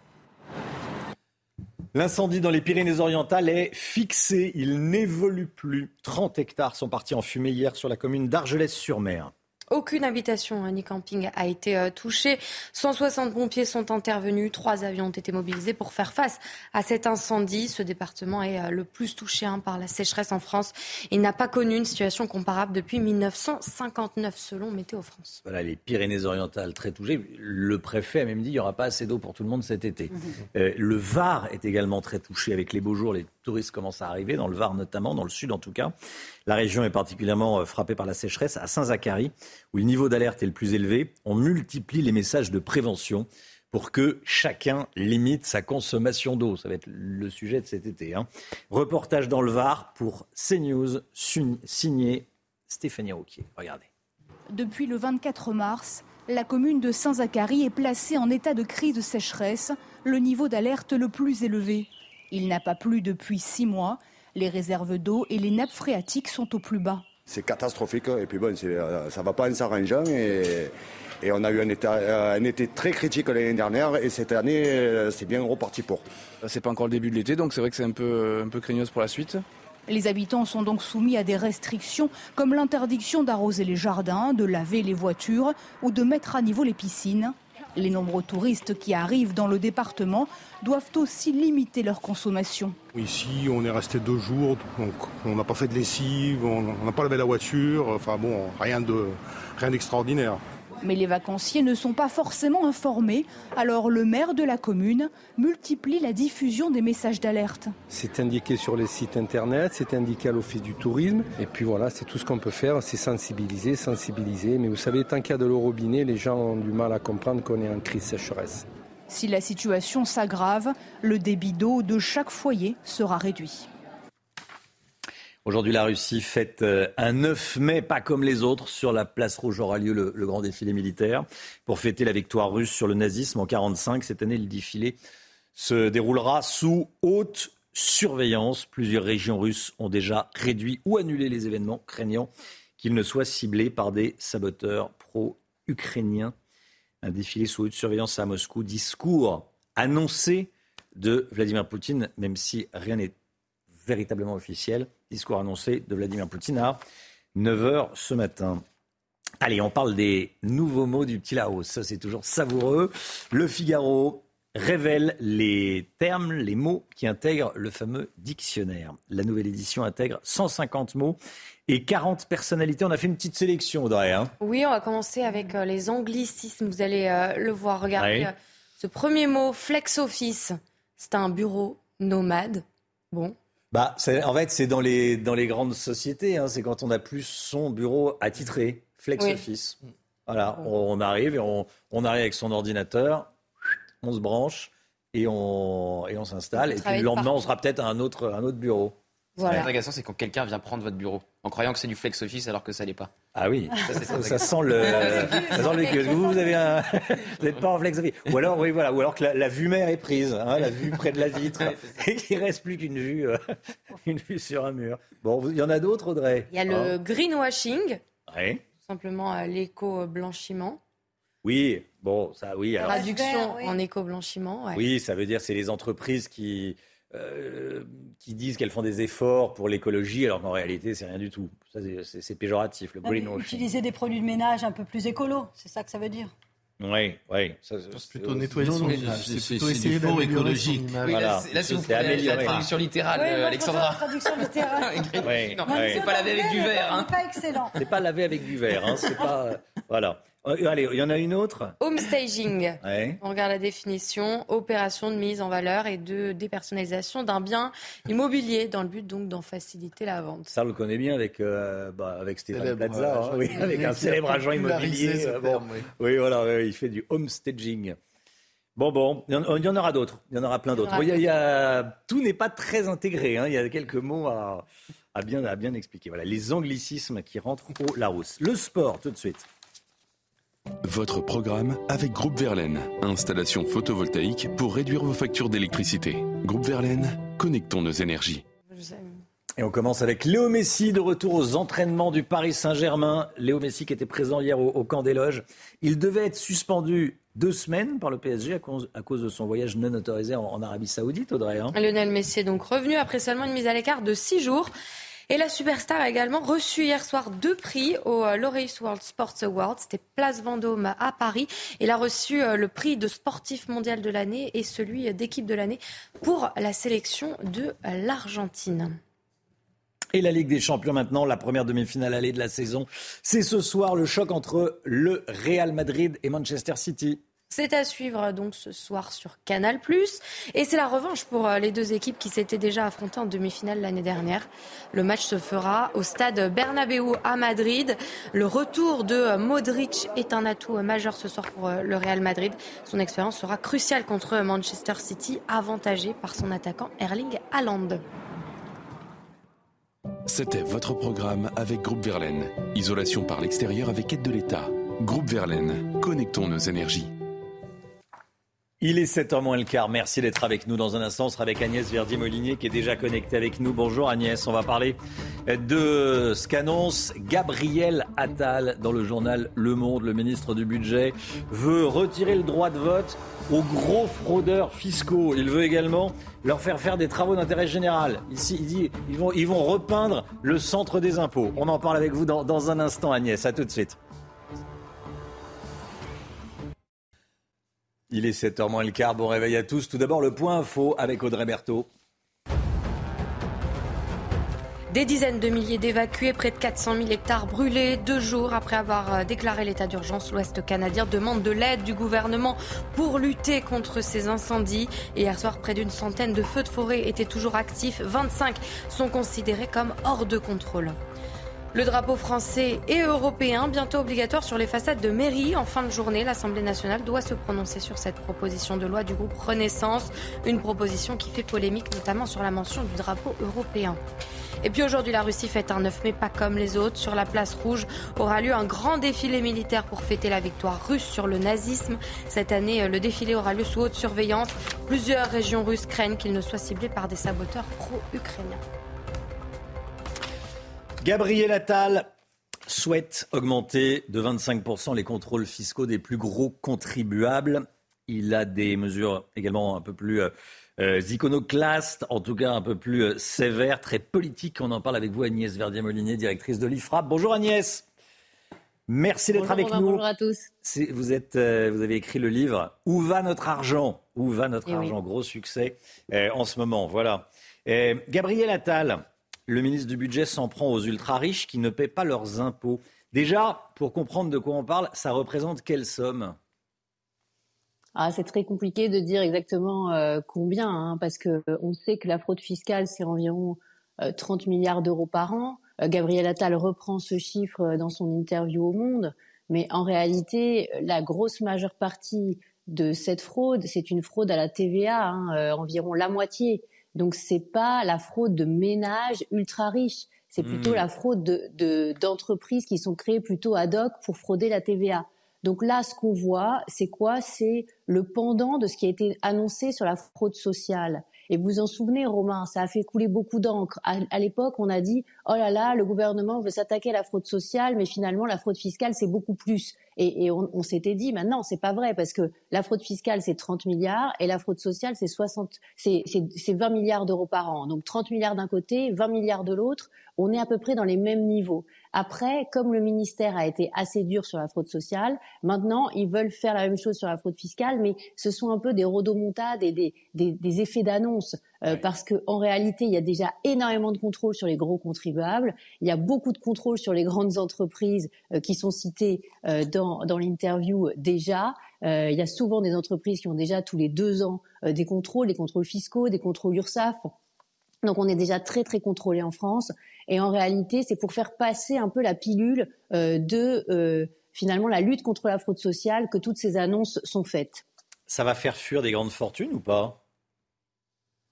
L'incendie dans les Pyrénées-Orientales est fixé, il n'évolue plus. 30 hectares sont partis en fumée hier sur la commune d'Argelès-sur-Mer. Aucune habitation ni camping a été euh, touchée. 160 pompiers sont intervenus. Trois avions ont été mobilisés pour faire face à cet incendie. Ce département est euh, le plus touché hein, par la sécheresse en France. Il n'a pas connu une situation comparable depuis 1959 selon Météo France. Voilà, les Pyrénées-Orientales très touchées. Le préfet a même dit qu'il n'y aura pas assez d'eau pour tout le monde cet été. Mhm. Euh, le Var est également très touché avec les beaux jours. Les touristes commencent à arriver, dans le Var notamment, dans le sud en tout cas. La région est particulièrement euh, frappée par la sécheresse. À Saint-Zacharie, où le niveau d'alerte est le plus élevé, on multiplie les messages de prévention pour que chacun limite sa consommation d'eau. Ça va être le sujet de cet été. Hein. Reportage dans le Var pour CNews, signé Stéphanie Rouquier. Regardez. Depuis le 24 mars, la commune de Saint-Zacharie est placée en état de crise de sécheresse, le niveau d'alerte le plus élevé. Il n'a pas plu depuis six mois les réserves d'eau et les nappes phréatiques sont au plus bas. C'est catastrophique et puis bon, euh, ça ne va pas en s'arrangeant et, et, on a eu un, euh, un été très critique l'année dernière et cette année euh, c'est bien reparti pour. C'est pas encore le début de l'été donc c'est vrai que c'est un peu, un peu craignos pour la suite. Les habitants sont donc soumis à des restrictions comme l'interdiction d'arroser les jardins, de laver les voitures ou de mettre à niveau les piscines. Les nombreux touristes qui arrivent dans le département doivent aussi limiter leur consommation. Ici, on est resté deux jours, donc on n'a pas fait de lessive, on n'a pas lavé la voiture, enfin bon, rien d'extraordinaire. Mais les vacanciers ne sont pas forcément informés, alors le maire de la commune multiplie la diffusion des messages d'alerte. C'est indiqué sur les sites internet, c'est indiqué à l'office du tourisme, et puis voilà, c'est tout ce qu'on peut faire, c'est sensibiliser, sensibiliser. Mais vous savez, tant qu'il y a de l'eau robinet, les gens ont du mal à comprendre qu'on est en crise sécheresse. Si la situation s'aggrave, le débit d'eau de chaque foyer sera réduit. Aujourd'hui, la Russie fête euh, un 9 mai, pas comme les autres. Sur la place rouge aura lieu le, grand défilé militaire pour fêter la victoire russe sur le nazisme en 1945. Cette année, le défilé se déroulera sous haute surveillance. Plusieurs régions russes ont déjà réduit ou annulé les événements, craignant qu'ils ne soient ciblés par des saboteurs pro-ukrainiens. Un défilé sous haute surveillance à Moscou. Discours annoncé de Vladimir Poutine, même si rien n'est véritablement officiel. Discours annoncé de Vladimir Poutine à 9h ce matin. Allez, on parle des nouveaux mots du petit Laos. Ça, c'est toujours savoureux. Le Figaro révèle les termes, les mots qui intègrent le fameux dictionnaire. La nouvelle édition intègre 150 mots et 40 personnalités. On a fait une petite sélection, Audrey. Hein. oui, on va commencer avec euh, les anglicismes. Vous allez euh, le voir. Regardez euh, ce premier mot, flex office. C'est un bureau nomade. Bon, bah, en fait, c'est dans les, dans les grandes sociétés. Hein, c'est quand on a plus son bureau attitré, flex office. Voilà, on, arrive et on, on, arrive avec son ordinateur, on se branche et on, et on s'installe. Et puis le lendemain, on sera peut-être à un autre, un autre bureau. Voilà. La c'est quand quelqu'un vient prendre votre bureau en croyant que c'est du flex office alors que ça l'est pas. Ah oui, ça, sent le, (laughs) Vous, vous avez un, (laughs) vous n'êtes pas en flex office. Ou alors, oui, voilà, ou alors que la, vue mer est prise, hein, la vue près de la vitre, (laughs) et qu'il reste plus qu'une vue, euh, une vue sur un mur. Bon, il y en a d'autres, Audrey? Il y a le hein greenwashing, tout simplement euh, l'éco-blanchiment. Oui, bon, ça, oui. Alors... Traduction en éco-blanchiment. Oui, ça veut dire c'est les entreprises qui euh, qui disent qu'elles font des efforts pour l'écologie, alors qu'en réalité, c'est rien du tout. c'est péjoratif, le Utiliser des produits de ménage un peu plus écolo, c'est ça que ça veut dire? Oui, oui. C'est plutôt nettoyer son image. C'est plutôt essayer son image. là, là c'est vous prenez la traduction littérale, Oui, moi, Alexandra. la traduction littérale. (laughs) Oui, non, oui. c'est pas lavé avec du verre. Hein. n'est pas excellent. C'est pas lavé avec du verre. Hein. C'est pas. euh, Voilà. Euh, Allez, il y en a une autre. Home staging. Ouais. On regarde la définition. Opération de mise en valeur et de dépersonnalisation d'un bien immobilier dans le but donc d'en faciliter la vente. Ça, on le connaît bien avec, euh, bah, avec Stéphane Célèbre Plaza, hein, oui, avec un célèbre agent immobilier. ce euh, bon. terme, oui. Oui, voilà, oui, il fait du homestaging. Bon, bon, il y en, aura d'autres. Il y en aura plein d'autres. il il y a- tout n'est pas très intégré. hein. Il y a quelques mots à, à bien, à bien expliquer. Voilà, les anglicismes qui rentrent au Larousse. Le sport, tout de suite. Votre programme avec Groupe Verlaine. Installation photovoltaïque pour réduire vos factures d'électricité. Groupe Verlaine, connectons nos énergies. Et on commence avec Léo Messi de retour aux entraînements du Paris Saint-Germain. Léo Messi qui était présent hier au, au camp des loges. Il devait être suspendu deux semaines par le PSG à cause, à cause de son voyage non autorisé en, en Arabie Saoudite, Audrey. hein. Lionel Messi est donc revenu après seulement une mise à l'écart de six jours. Et la superstar a également reçu hier soir deux prix au euh, Laureus World Sports Awards. C'était Place Vendôme à Paris. Il a reçu euh, le prix de sportif mondial de l'année et celui euh, d'équipe de l'année pour la sélection de l'Argentine. Et la Ligue des Champions maintenant, la première demi-finale allée de la saison. C'est ce soir le choc entre le Real Madrid et Manchester City. C'est à suivre donc ce soir sur Canal+. Et c'est la revanche pour euh, les deux équipes qui s'étaient déjà affrontées en demi-finale l'année dernière. Le match se fera au stade Bernabéu à Madrid. Le retour de euh, Modric est un atout euh, majeur ce soir pour euh, le Real Madrid. Son expérience sera cruciale contre Manchester City, avantagé par son attaquant Erling Haaland. C'était votre programme avec Groupe Verlaine. Isolation par l'extérieur avec aide de l'État. Groupe Verlaine, connectons nos énergies. Il est 7h moins le quart. Merci d'être avec nous. Dans un instant, on sera avec Agnès Verdier-Molinier qui est déjà connectée avec nous. Bonjour Agnès. On va parler de ce qu'annonce Gabriel Attal dans le journal Le Monde. Le ministre du Budget veut retirer le droit de vote aux gros fraudeurs fiscaux. Il veut également leur faire faire des travaux d'intérêt général. Ici, il dit ils vont, ils vont repeindre le centre des impôts. On en parle avec vous dans, dans un instant, Agnès. À tout de suite. Il est 7h moins le quart. Bon réveil à tous. Tout d'abord, le point info avec Audrey Berthaud. Des dizaines de milliers d'évacués, près de 400 000 hectares brûlés. Deux jours après avoir euh, déclaré l'état d'urgence, l'Ouest canadien demande de l'aide du gouvernement pour lutter contre ces incendies. Hier soir, près d'une centaine de feux de forêt étaient toujours actifs. 25 sont considérés comme hors de contrôle. Le drapeau français et européen, bientôt obligatoire sur les façades de mairie. En fin de journée, l'Assemblée nationale doit se prononcer sur cette proposition de loi du groupe Renaissance. Une proposition qui fait polémique, notamment sur la mention du drapeau européen. Et puis aujourd'hui, la Russie fête un 9 mai pas comme les autres. Sur la place rouge aura lieu un grand défilé militaire pour fêter la victoire russe sur le nazisme. Cette année, le défilé aura lieu sous haute surveillance. Plusieurs régions russes craignent qu'il ne soit ciblé par des saboteurs pro-ukrainiens. Gabriel Attal souhaite augmenter de 25% les contrôles fiscaux des plus gros contribuables. Il a des mesures également un peu plus euh, iconoclastes, en tout cas un peu plus euh, sévères, très politiques. On en parle avec vous, Agnès Verdier-Molinier, directrice de l'IFRAP. Bonjour Agnès. Merci d'être avec nous. bonjour à tous. Vous, êtes, euh, vous avez écrit le livre Où va notre argent? Où va notre Eh oui. argent? Gros succès en ce moment. Voilà. Gabriel Attal, le ministre du Budget, s'en prend aux ultra-riches qui ne paient pas leurs impôts. Déjà, pour comprendre de quoi on parle, ça représente quelle somme? Ah, c'est très compliqué de dire exactement euh, combien, hein, parce que euh, on sait que la fraude fiscale, c'est environ euh, 30 milliards d'euros par an. Euh, Gabriel Attal reprend ce chiffre euh, dans son interview au Monde, mais en réalité, la grosse majeure partie de cette fraude, c'est une fraude à la TVA, hein, euh, environ la moitié. Donc c'est pas la fraude de ménages ultra riches, c'est plutôt Mmh. la fraude de de- d'entreprises qui sont créées plutôt ad hoc pour frauder la TVA. Donc là, ce qu'on voit, c'est quoi? C'est le pendant de ce qui a été annoncé sur la fraude sociale. Et vous vous en souvenez, Romain, ça a fait couler beaucoup d'encre. À, à l'époque, on a dit, oh là là, le gouvernement veut s'attaquer à la fraude sociale, mais finalement, la fraude fiscale, c'est beaucoup plus. Et, on, s'était dit, maintenant, c'est pas vrai parce que la fraude fiscale c'est 30 milliards et la fraude sociale c'est 60, c'est 20 milliards d'euros par an. Donc 30 milliards d'un côté, 20 milliards de l'autre. On est à peu près dans les mêmes niveaux. Après, comme le ministère a été assez dur sur la fraude sociale, maintenant ils veulent faire la même chose sur la fraude fiscale, mais ce sont un peu des rodomontades et des, des effets d'annonce. Euh, parce qu'en réalité, il y a déjà énormément de contrôles sur les gros contribuables. Il y a beaucoup de contrôles sur les grandes entreprises euh, qui sont citées euh, dans, dans l'interview déjà. il y a souvent des entreprises qui ont déjà tous les deux ans des contrôles, des contrôles fiscaux, des contrôles URSAF. Donc on est déjà très très contrôlé en France. Et en réalité, c'est pour faire passer un peu la pilule de finalement la lutte contre la fraude sociale que toutes ces annonces sont faites. Ça va faire fuir des grandes fortunes ou pas?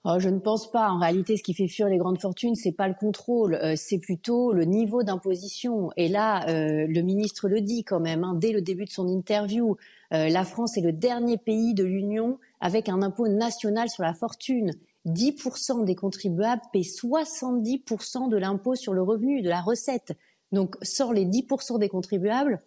Oh, je ne pense pas. En réalité, ce qui fait fuir les grandes fortunes, c'est pas le contrôle, euh, c'est plutôt le niveau d'imposition. Et là, euh, le ministre le dit quand même hein, dès le début de son interview. Euh, la France est le dernier pays de l'Union avec un impôt national sur la fortune. 10% des contribuables paient 70% de l'impôt sur le revenu, de la recette. Donc, sort les 10% des contribuables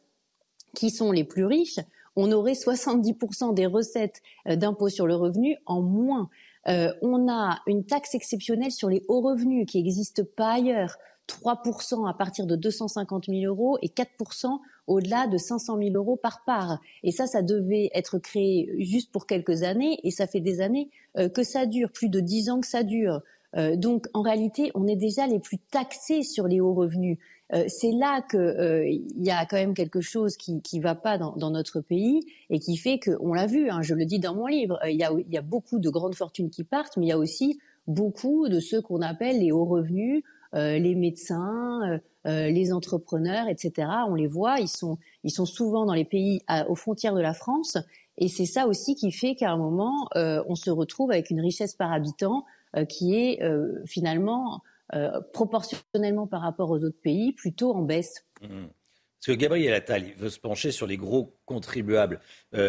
qui sont les plus riches, on aurait 70% des recettes d'impôt sur le revenu en moins. Euh, on a une taxe exceptionnelle sur les hauts revenus qui n'existe pas ailleurs. 3% à partir de 250 000 euros et 4% au-delà de 500 000 euros par part. Et ça, ça devait être créé juste pour quelques années et ça fait des années euh, que ça dure, plus de 10 ans que ça dure. Euh, donc en réalité, on est déjà les plus taxés sur les hauts revenus. Euh, c'est là qu'il euh, y a quand même quelque chose qui ne va pas dans, notre pays et qui fait que, on l'a vu, hein, je le dis dans mon livre, il y, a, beaucoup de grandes fortunes qui partent, mais il y a aussi beaucoup de ceux qu'on appelle les hauts revenus, les médecins, les entrepreneurs, etc. On les voit, ils sont, ils sont souvent dans les pays aux frontières de la France. Et c'est ça aussi qui fait qu'à un moment, on se retrouve avec une richesse par habitant euh, qui est euh, finalement euh, proportionnellement par rapport aux autres pays plutôt en baisse. Mmh. Parce que Gabriel Attal veut se pencher sur les gros contribuables,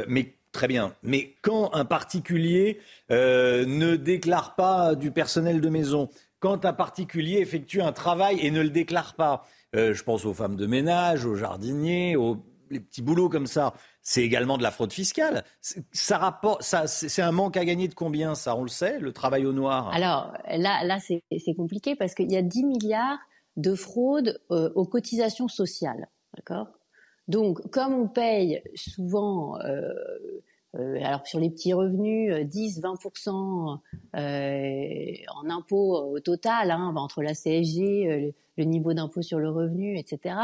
mais Très bien. Mais quand un particulier ne déclare pas du personnel de maison, quand un particulier effectue un travail et ne le déclare pas, je pense aux femmes de ménage, aux jardiniers, aux petits boulots comme ça, c'est également de la fraude fiscale. Ça ça, c'est un manque à gagner de combien, ça On le sait, le travail au noir? Alors là, là c'est compliqué parce qu'il y a 10 milliards de fraude euh, aux cotisations sociales. D'accord? Donc, comme on paye souvent. Euh, euh, alors sur les petits revenus, 10-20% en impôts au total, hein, entre la CSG, le niveau d'impôt sur le revenu, etc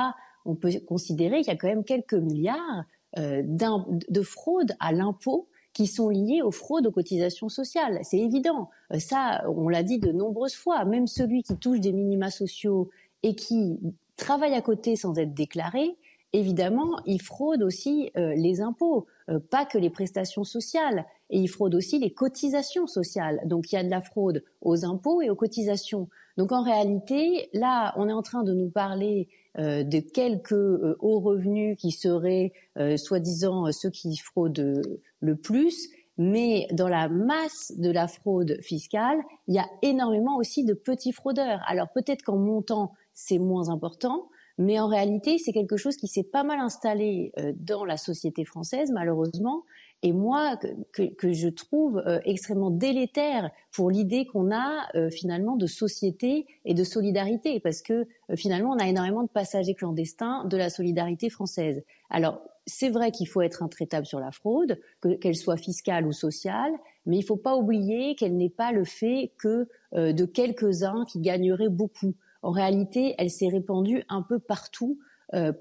on peut considérer qu'il y a quand même quelques milliards euh, de fraudes à l'impôt qui sont liées aux fraudes aux cotisations sociales. C'est évident. Euh, ça, on l'a dit de nombreuses fois. Même celui qui touche des minima sociaux et qui travaille à côté sans être déclaré, évidemment, il fraude aussi euh, les impôts, pas que les prestations sociales. Et il fraude aussi les cotisations sociales. Donc il y a de la fraude aux impôts et aux cotisations. Donc en réalité, là, on est en train de nous parler euh, de quelques euh, hauts revenus qui seraient euh, soi-disant ceux qui fraudent le plus, mais dans la masse de la fraude fiscale, il y a énormément aussi de petits fraudeurs. Alors peut-être qu'en montant, c'est moins important, mais en réalité, c'est quelque chose qui s'est pas mal installé dans la société française, malheureusement, et moi que, que je trouve euh, extrêmement délétère pour l'idée qu'on a euh, finalement de société et de solidarité, parce que euh, finalement on a énormément de passagers clandestins de la solidarité française. Alors c'est vrai qu'il faut être intraitable sur la fraude, qu'elle soit fiscale ou sociale, mais il ne faut pas oublier qu'elle n'est pas le fait que de quelques-uns qui gagneraient beaucoup. En réalité, elle s'est répandue un peu partout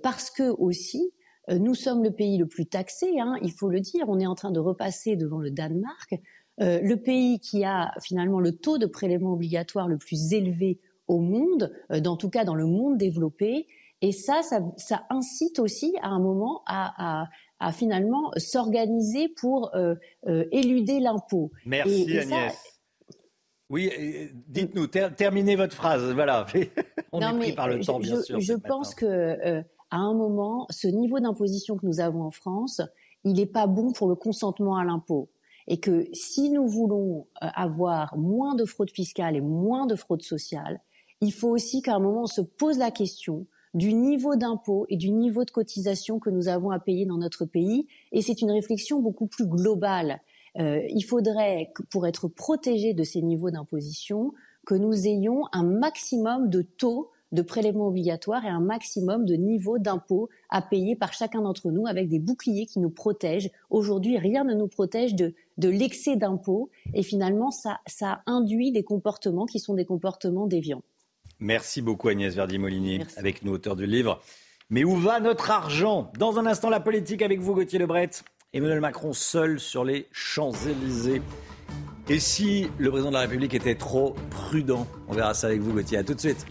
parce que aussi euh, nous sommes le pays le plus taxé, hein, il faut le dire. On est en train de repasser devant le Danemark, euh, le pays qui a finalement le taux de prélèvement obligatoire le plus élevé au monde, euh, dans tout cas dans le monde développé. Et ça, ça, incite aussi à un moment à, finalement s'organiser pour éluder l'impôt. Merci Agnès. Oui, dites-nous, terminez votre phrase. Voilà, (laughs) on est pris par le temps, bien sûr. Je pense que à un moment, ce niveau d'imposition que nous avons en France, il n'est pas bon pour le consentement à l'impôt. Et que si nous voulons euh, avoir moins de fraude fiscale et moins de fraude sociale, il faut aussi qu'à un moment on se pose la question du niveau d'impôt et du niveau de cotisation que nous avons à payer dans notre pays. Et c'est une réflexion beaucoup plus globale. Euh, il faudrait, pour être protégé de ces niveaux d'imposition, que nous ayons un maximum de taux de prélèvements obligatoires et un maximum de niveau d'impôt à payer par chacun d'entre nous avec des boucliers qui nous protègent. Aujourd'hui, rien ne nous protège de, de l'excès d'impôt et finalement, ça, ça induit des comportements qui sont des comportements déviants. Merci beaucoup Agnès Verdi-Molinier, avec nous, auteur du livre. Mais où va notre argent? Dans un instant, la politique avec vous, Gauthier Lebret. Emmanuel Macron seul sur les Champs-Élysées. Et si le président de la République était trop prudent? On verra ça avec vous, Gauthier. À tout de suite.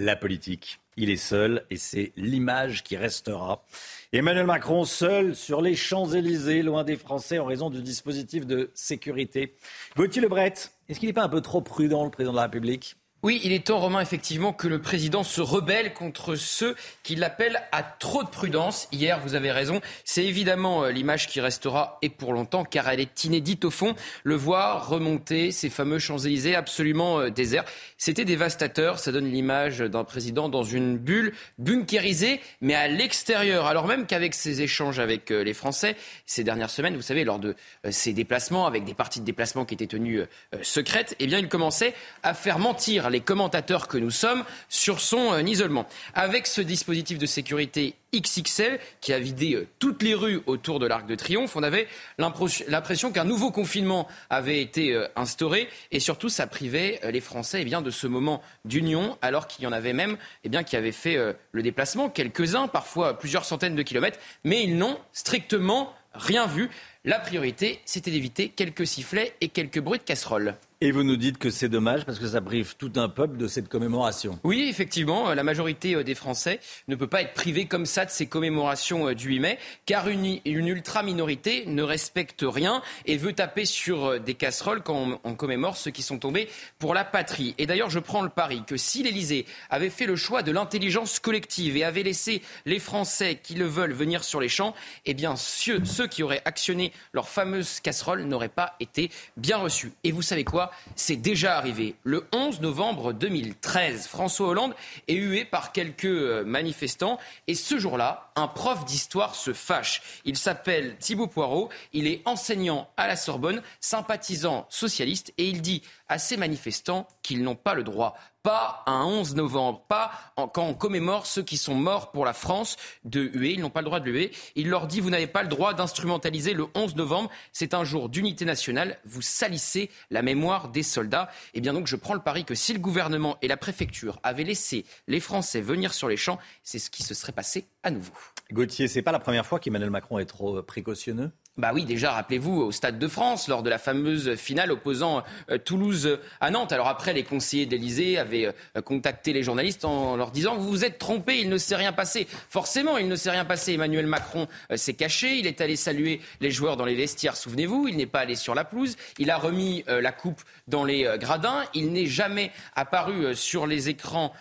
La politique. Il est seul et c'est l'image qui restera. Emmanuel Macron seul sur les Champs-Élysées, loin des Français en raison du dispositif de sécurité. Gauthier Lebret, est-ce qu'il n'est pas un peu trop prudent, le président de la République? Oui, il est temps, Romain, effectivement, que le président se rebelle contre ceux qui l'appellent à trop de prudence. Hier, vous avez raison, c'est évidemment euh, l'image qui restera et pour longtemps, car elle est inédite au fond. Le voir remonter ces fameux Champs-Élysées absolument euh, déserts, c'était dévastateur. Ça donne l'image d'un président dans une bulle bunkérisée, mais à l'extérieur. Alors même qu'avec ses échanges avec euh, les Français ces dernières semaines, vous savez, lors de ses déplacements, avec des parties de déplacement qui étaient tenues secrètes, eh bien, il commençait à faire mentir les commentateurs que nous sommes sur son euh, isolement. Avec ce dispositif de sécurité XXL qui a vidé euh, toutes les rues autour de l'Arc de Triomphe, on avait l'impression qu'un nouveau confinement avait été euh, instauré et surtout ça privait les Français eh bien, de ce moment d'union alors qu'il y en avait même eh qui avaient fait le déplacement, quelques-uns, parfois plusieurs centaines de kilomètres, mais ils n'ont strictement rien vu. La priorité, c'était d'éviter quelques sifflets et quelques bruits de casseroles. Et vous nous dites que c'est dommage parce que ça prive tout un peuple de cette commémoration. Oui, effectivement, la majorité euh, des Français ne peut pas être privée comme ça de ces commémorations euh, du 8 mai, car une, ultra-minorité ne respecte rien et veut taper sur euh, des casseroles quand on, commémore ceux qui sont tombés pour la patrie. Et d'ailleurs, je prends le pari que si l'Élysée avait fait le choix de l'intelligence collective et avait laissé les Français qui le veulent venir sur les champs, eh bien, ceux, ceux qui auraient actionné leurs fameuses casseroles n'auraient pas été bien reçus. Et vous savez quoi? C'est déjà arrivé. Le 11 novembre 2013, François Hollande est hué par quelques euh, manifestants et ce jour-là, un prof d'histoire se fâche. Il s'appelle Thibaut Poirot, il est enseignant à la Sorbonne, sympathisant socialiste et il dit à ces manifestants qu'ils n'ont pas le droit pas un 11 novembre, pas quand on commémore ceux qui sont morts pour la France de huer. Ils n'ont pas le droit de huer. Il leur dit, vous n'avez pas le droit d'instrumentaliser le 11 novembre. C'est un jour d'unité nationale. Vous salissez la mémoire des soldats. Et eh bien donc, je prends le pari que si le gouvernement et la préfecture avaient laissé les Français venir sur les champs, c'est ce qui se serait passé à nouveau. Gauthier, c'est pas la première fois qu'Emmanuel Macron est trop précautionneux? Bah oui, déjà, rappelez-vous, au Stade de France, lors de la fameuse finale opposant euh, Toulouse à Nantes. Alors après, les conseillers d'Elysée avaient euh, contacté les journalistes en leur disant Vous vous êtes trompés, il ne s'est rien passé. Forcément, il ne s'est rien passé. Emmanuel Macron euh, s'est caché, il est allé saluer les joueurs dans les vestiaires, souvenez-vous, il n'est pas allé sur la pelouse, il a remis la coupe dans les gradins, il n'est jamais apparu sur les écrans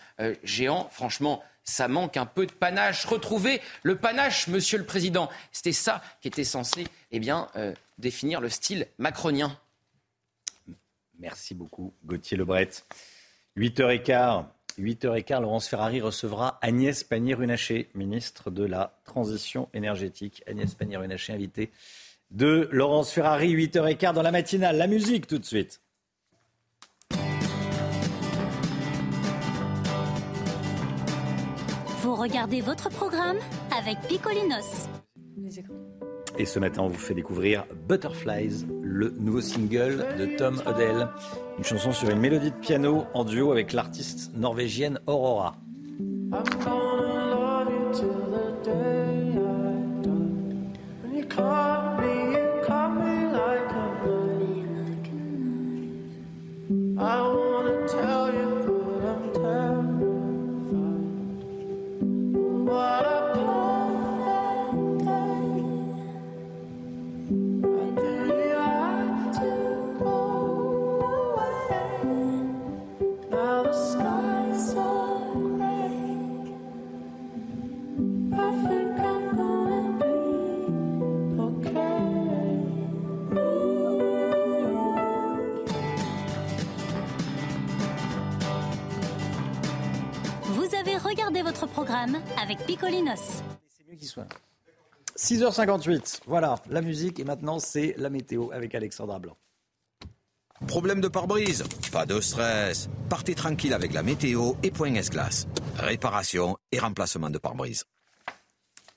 géants. Franchement, ça manque un peu de panache. Retrouver le panache, Monsieur le Président. C'était ça qui était censé eh euh, définir le style macronien. Merci beaucoup, Gauthier Lebret. 8h15. 8h15, Laurence Ferrari recevra Agnès Pannier-Runacher, ministre de la Transition énergétique. Agnès Pannier-Runacher, invitée de Laurence Ferrari, 8h15 dans la matinale. La musique tout de suite. Vous regardez votre programme avec Picolinos. Et ce matin, on vous fait découvrir Butterflies, le nouveau single de Tom Odell. Une chanson sur une mélodie de piano en duo avec l'artiste norvégienne Aurora. Programme avec Picolinos. C'est mieux qu'il soit. 6h58, voilà, la musique et maintenant c'est la météo avec Alexandra Blanc. Problème de pare-brise Pas de stress. Partez tranquille avec la météo et Point S-Glace. Réparation et remplacement de pare-brise.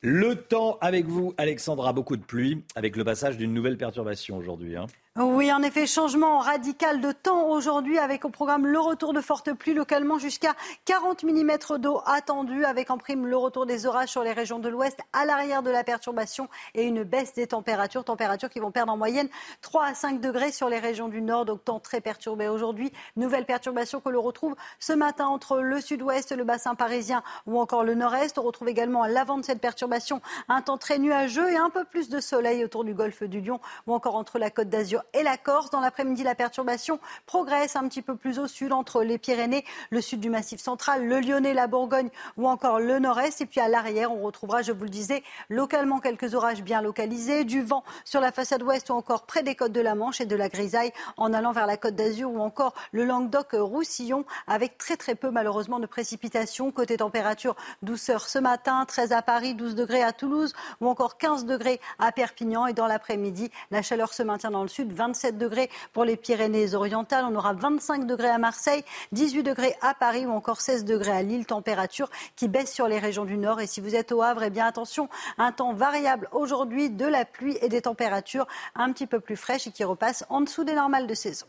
Le temps avec vous, Alexandra, beaucoup de pluie, avec le passage d'une nouvelle perturbation aujourd'hui. Hein. Oui, en effet, changement radical de temps aujourd'hui avec au programme le retour de fortes pluies localement jusqu'à 40 mm d'eau attendue avec en prime le retour des orages sur les régions de l'ouest à l'arrière de la perturbation et une baisse des températures, températures qui vont perdre en moyenne 3 à 5 degrés sur les régions du nord, donc temps très perturbé aujourd'hui. Nouvelle perturbation que l'on retrouve ce matin entre le sud-ouest, le bassin parisien ou encore le nord-est. On retrouve également à l'avant de cette perturbation un temps très nuageux et un peu plus de soleil autour du golfe du Lion ou encore entre la côte d'Azur et la Corse. Dans l'après-midi, la perturbation progresse un petit peu plus au sud, entre les Pyrénées, le sud du Massif central, le Lyonnais, la Bourgogne ou encore le nord-est. Et puis à l'arrière, on retrouvera, je vous le disais, localement quelques orages bien localisés, du vent sur la façade ouest ou encore près des côtes de la Manche et de la grisaille en allant vers la côte d'Azur ou encore le Languedoc-Roussillon avec très très peu malheureusement de précipitations. Côté température, douceur ce matin, 13 à Paris, 12 degrés à Toulouse ou encore 15 degrés à Perpignan. Et dans l'après-midi, la chaleur se maintient dans le sud, 27 degrés pour les Pyrénées-Orientales. On aura 25 degrés à Marseille, 18 degrés à Paris ou encore 16 degrés à Lille. Température qui baisse sur les régions du nord. Et si vous êtes au Havre, eh bien attention, un temps variable aujourd'hui, de la pluie et des températures un petit peu plus fraîches et qui repassent en dessous des normales de saison.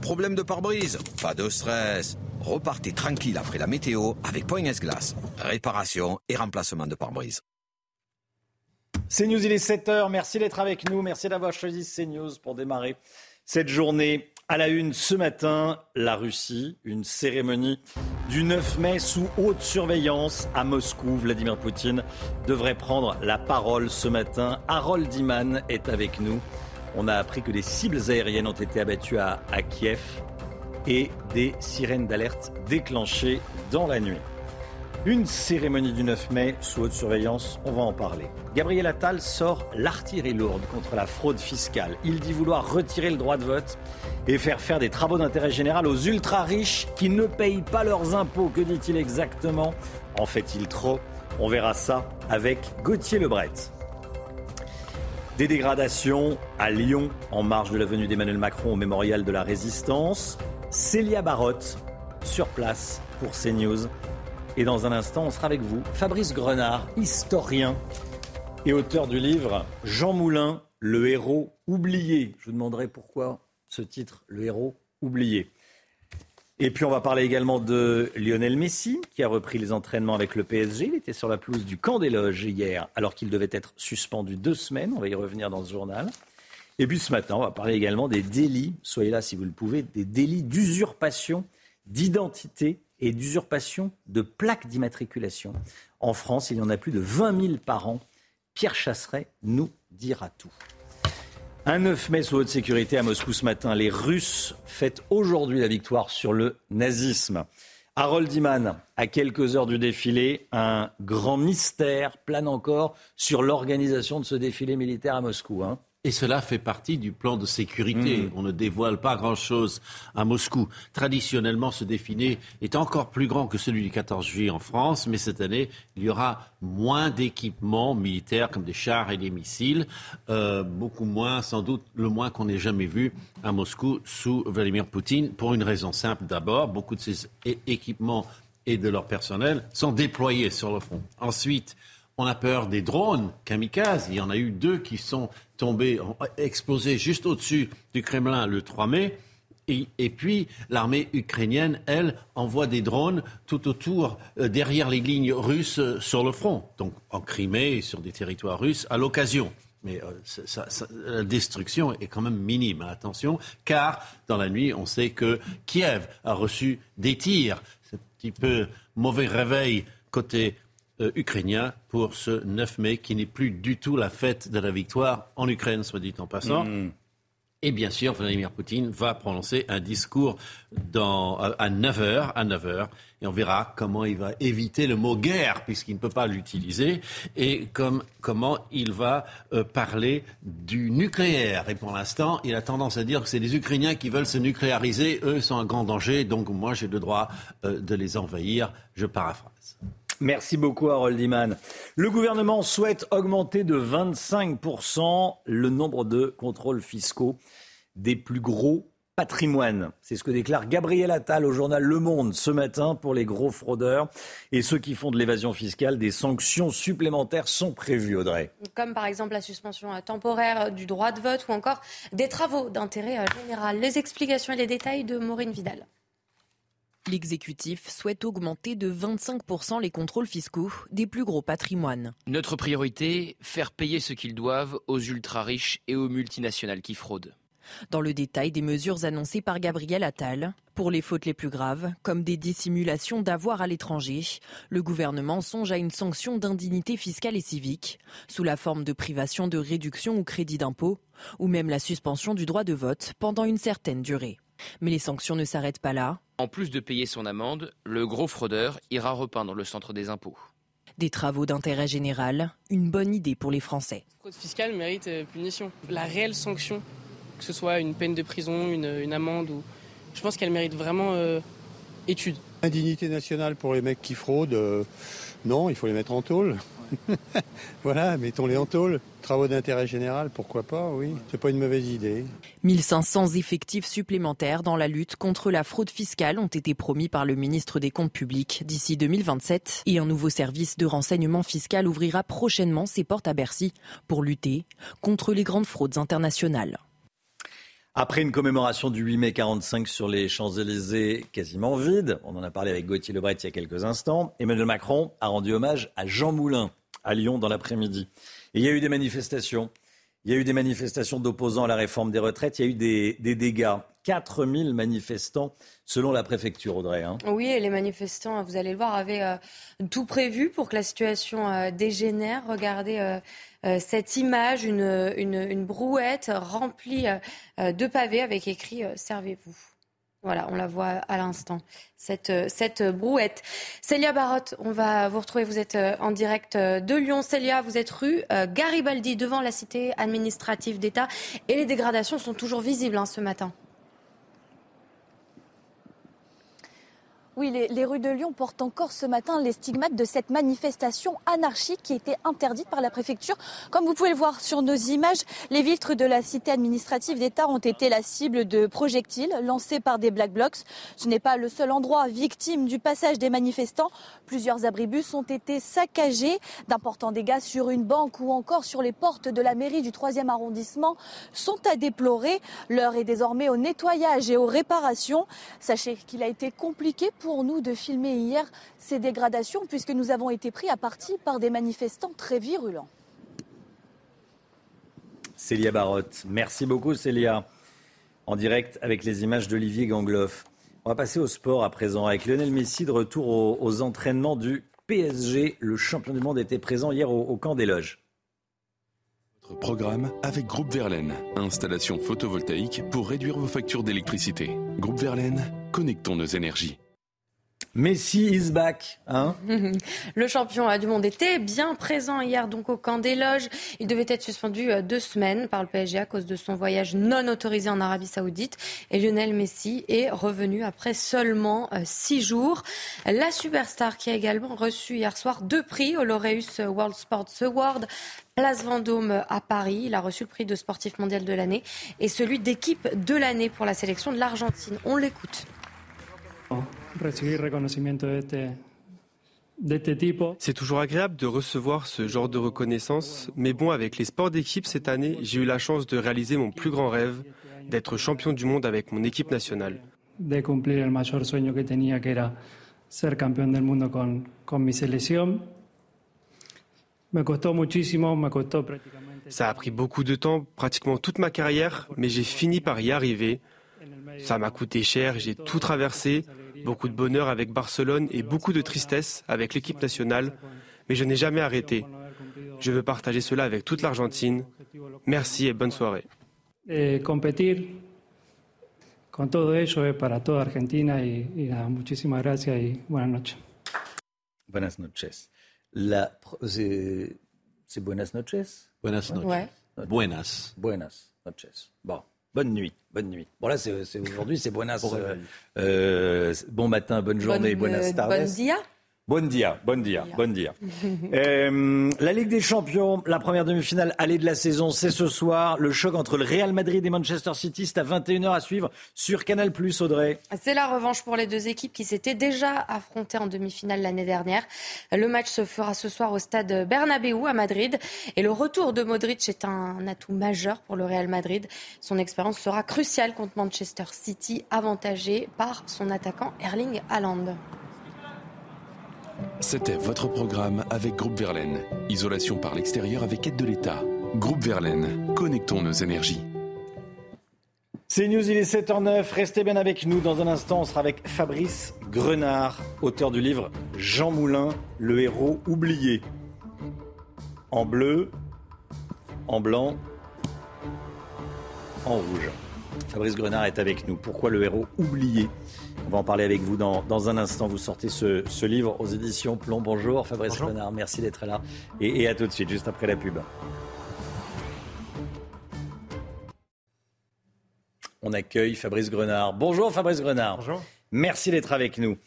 Problème de pare-brise? Pas de stress. Repartez tranquille après la météo avec Point S-Glace. Réparation et remplacement de pare-brise. CNews, il est 7h. Merci d'être avec nous. Merci d'avoir choisi CNews pour démarrer cette journée. À la une ce matin, la Russie, une cérémonie du 9 mai sous haute surveillance à Moscou. Vladimir Poutine devrait prendre la parole ce matin. Harold Iman est avec nous. On a appris que des cibles aériennes ont été abattues à, à Kiev et des sirènes d'alerte déclenchées dans la nuit. Une cérémonie du 9 mai sous haute surveillance, on va en parler. Gabriel Attal sort l'artillerie lourde contre la fraude fiscale. Il dit vouloir retirer le droit de vote et faire faire des travaux d'intérêt général aux ultra riches qui ne payent pas leurs impôts. Que dit-il exactement? En fait-il trop? On verra ça avec Gauthier Lebret. Des dégradations à Lyon en marge de la venue d'Emmanuel Macron au mémorial de la Résistance. Célia Barotte sur place pour CNews. Et dans un instant, on sera avec vous, Fabrice Grenard, historien et auteur du livre Jean Moulin, le héros oublié. Je vous demanderai pourquoi ce titre, le héros oublié. Et puis on va parler également de Lionel Messi, qui a repris les entraînements avec le PSG. Il était sur la pelouse du camp des loges hier, alors qu'il devait être suspendu deux semaines. On va y revenir dans ce journal. Et puis ce matin, on va parler également des délits, soyez là si vous le pouvez, des délits d'usurpation d'identité et d'usurpation de plaques d'immatriculation. En France, il y en a plus de 20 000 par an. Pierre Chasseret nous dira tout. Un 9 mai sous haute sécurité à Moscou ce matin. Les Russes fêtent aujourd'hui la victoire sur le nazisme. Harold Iman, à quelques heures du défilé, un grand mystère plane encore sur l'organisation de ce défilé militaire à Moscou. Hein. Et cela fait partie du plan de sécurité. Mmh. On ne dévoile pas grand-chose à Moscou. Traditionnellement, ce défilé est encore plus grand que celui du 14 juillet en France, mais cette année, il y aura moins d'équipements militaires comme des chars et des missiles, euh, beaucoup moins, sans doute le moins qu'on ait jamais vu à Moscou sous Vladimir Poutine, pour une raison simple d'abord, beaucoup de ces équipements et de leur personnel sont déployés sur le front. Ensuite, on a peur des drones kamikazes. Il y en a eu deux qui sont tombés, explosés juste au-dessus du Kremlin le 3 mai. Et, puis, l'armée ukrainienne, elle, envoie des drones tout autour, euh, derrière les lignes russes euh, sur le front, donc en Crimée sur des territoires russes à l'occasion. Mais euh, la destruction est quand même minime, hein, attention, car dans la nuit, on sait que Kiev a reçu des tirs. C'est un petit peu mauvais réveil côté euh, ukrainien pour ce 9 mai qui n'est plus du tout la fête de la victoire en Ukraine, soit dit en passant. Mm. Et bien sûr, Vladimir Poutine va prononcer un discours dans, à 9h, à 9h, et on verra comment il va éviter le mot guerre, puisqu'il ne peut pas l'utiliser, et comme, comment il va euh, parler du nucléaire. Et pour l'instant, il a tendance à dire que c'est les Ukrainiens qui veulent se nucléariser, eux sont un grand danger, donc moi j'ai le droit euh, de les envahir, je paraphrase. Merci beaucoup, Harold Iman. Le gouvernement souhaite augmenter de 25% le nombre de contrôles fiscaux des plus gros patrimoines. C'est ce que déclare Gabriel Attal au journal Le Monde ce matin pour les gros fraudeurs et ceux qui font de l'évasion fiscale. Des sanctions supplémentaires sont prévues, Audrey. Comme par exemple la suspension euh, temporaire du droit de vote ou encore des travaux d'intérêt euh, général. Les explications et les détails de Maureen Vidal. L'exécutif souhaite augmenter de 25% les contrôles fiscaux des plus gros patrimoines. Notre priorité, faire payer ce qu'ils doivent aux ultra-riches et aux multinationales qui fraudent. Dans le détail des mesures annoncées par Gabriel Attal, pour les fautes les plus graves, comme des dissimulations d'avoir à l'étranger, le gouvernement songe à une sanction d'indignité fiscale et civique, sous la forme de privation de réduction ou crédit d'impôt, ou même la suspension du droit de vote pendant une certaine durée. Mais les sanctions ne s'arrêtent pas là. En plus de payer son amende, le gros fraudeur ira repeindre le centre des impôts. Des travaux d'intérêt général, une bonne idée pour les Français. La fraude fiscale mérite euh, punition. La réelle sanction, que ce soit une peine de prison, une, amende, ou... je pense qu'elle mérite vraiment euh, étude. Indignité nationale pour les mecs qui fraudent, euh, non, il faut les mettre en tôle. (laughs) voilà, mettons-les en tôle. Travaux d'intérêt général, pourquoi pas, oui. C'est pas une mauvaise idée. 1500 effectifs supplémentaires dans la lutte contre la fraude fiscale ont été promis par le ministre des Comptes publics d'ici 2027 et un nouveau service de renseignement fiscal ouvrira prochainement ses portes à Bercy pour lutter contre les grandes fraudes internationales. Après une commémoration du 8 mai 45 sur les Champs-Élysées quasiment vide, on en a parlé avec Gauthier Lebret il y a quelques instants, Emmanuel Macron a rendu hommage à Jean Moulin à Lyon dans l'après-midi. Et il y a eu des manifestations. Il y a eu des manifestations d'opposants à la réforme des retraites. Il y a eu des, des dégâts. 4000 manifestants selon la préfecture, Audrey. Hein. Oui, et les manifestants, vous allez le voir, avaient euh, tout prévu pour que la situation euh, dégénère. Regardez euh, cette image, une, brouette remplie de pavés avec écrit Servez-vous. Voilà, on la voit à l'instant, cette, euh, cette brouette. Célia Barotte, on va vous retrouver, vous êtes euh, en direct euh, de Lyon. Célia, vous êtes rue Garibaldi, devant la cité administrative d'État, et les dégradations sont toujours visibles hein, ce matin. Oui, les, rues de Lyon portent encore ce matin les stigmates de cette manifestation anarchique qui était interdite par la préfecture. Comme vous pouvez le voir sur nos images, les vitres de la cité administrative d'État ont été la cible de projectiles lancés par des black blocs. Ce n'est pas le seul endroit victime du passage des manifestants. Plusieurs abribus ont été saccagés. D'importants dégâts sur une banque ou encore sur les portes de la mairie du 3e arrondissement sont à déplorer. L'heure est désormais au nettoyage et aux réparations. Sachez qu'il a été compliqué pour pour nous de filmer hier ces dégradations puisque nous avons été pris à partie par des manifestants très virulents. Célia Barotte, merci beaucoup Célia. En direct avec les images d'Olivier Gangloff. On va passer au sport à présent avec Lionel Messi de retour aux, entraînements du PSG. Le champion du monde était présent hier au, au camp des loges. Notre programme avec Groupe Verlaine. Installation photovoltaïque pour réduire vos factures d'électricité. Groupe Verlaine, connectons nos énergies. Messi is back. Hein (laughs) le champion euh, du monde était bien présent hier donc au camp des loges. Il devait être suspendu euh, deux semaines par le PSG à cause de son voyage non autorisé en Arabie Saoudite. Et Lionel Messi est revenu après seulement euh, six jours. La superstar qui a également reçu hier soir deux prix au Laureus World Sports Award. Place Vendôme à Paris. Il a reçu le prix de sportif mondial de l'année et celui d'équipe de l'année pour la sélection de l'Argentine. On l'écoute. C'est toujours agréable de recevoir ce genre de reconnaissance, mais bon, avec les sports d'équipe cette année, j'ai eu la chance de réaliser mon plus grand rêve, d'être champion du monde avec mon équipe nationale. De cumplir el mayor sueño que tenía, que era ser campeón del mundo con, con mi selección. Me costó muchísimo, me costó prácticamente. Ça a pris beaucoup de temps, pratiquement toute ma carrière, mais j'ai fini par y arriver. Ça m'a coûté cher, j'ai tout traversé, beaucoup de bonheur avec Barcelone et beaucoup de tristesse avec l'équipe nationale, mais je n'ai jamais arrêté. Je veux partager cela avec toute l'Argentine. Merci et bonne soirée. eh, competir con todo eso es para toda Argentina y, y nada, muchísimas gracias y buenas noches. Buenas noches. La, c'est, c'est buenas noches Buenas noches. Ouais. Buenas. Buenas noches. Bon, bonne nuit, bonne nuit. Bon là, c'est, aujourd'hui, c'est buenas. euh, euh, bon matin, bonne journée, Bonne, buenas euh, tardes. bonne dia. Bon dia, bon dia, bon dia. Euh, la Ligue des Champions, la première demi-finale allée de la saison, c'est ce soir. Le choc entre le Real Madrid et Manchester City, c'est à 21h à suivre sur Canal+, Audrey. C'est la revanche pour les deux équipes qui s'étaient déjà affrontées en demi-finale l'année dernière. Le match se fera ce soir au stade Bernabéu à Madrid. Et le retour de Modric est un atout majeur pour le Real Madrid. Son expérience sera cruciale contre Manchester City, avantagé par son attaquant Erling Haaland. C'était votre programme avec Groupe Verlaine. Isolation par l'extérieur avec aide de l'État. Groupe Verlaine, connectons nos énergies. C'est News, il est 7h09. Restez bien avec nous. Dans un instant, on sera avec Fabrice Grenard, auteur du livre Jean Moulin, le héros oublié. En bleu, en blanc, en rouge. Fabrice Grenard est avec nous. Pourquoi le héros oublié? On va en parler avec vous dans, dans un instant. Vous sortez ce, ce livre aux éditions Plomb. Bonjour Fabrice Grenard, merci d'être là. Et, et à tout de suite, juste après la pub. On accueille Fabrice Grenard. Bonjour Fabrice Grenard. Bonjour. Merci d'être avec nous.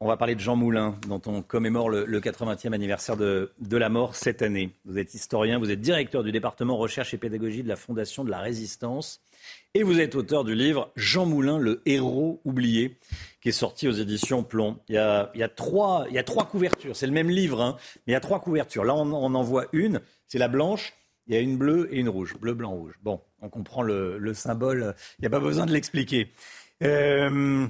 On va parler de Jean Moulin, dont on commémore le, le 80e anniversaire de, de la mort cette année. Vous êtes historien, vous êtes directeur du département recherche et pédagogie de la Fondation de la Résistance. Et vous êtes auteur du livre Jean Moulin, le héros oublié, qui est sorti aux éditions Plomb. Il y a, trois, couvertures. C'est le même livre, hein, mais il y a trois couvertures. Là, on, en voit une. C'est la blanche. Il y a une bleue et une rouge. Bleu, blanc, rouge. Bon, on comprend le, le symbole. Il n'y a pas besoin de l'expliquer. Euh,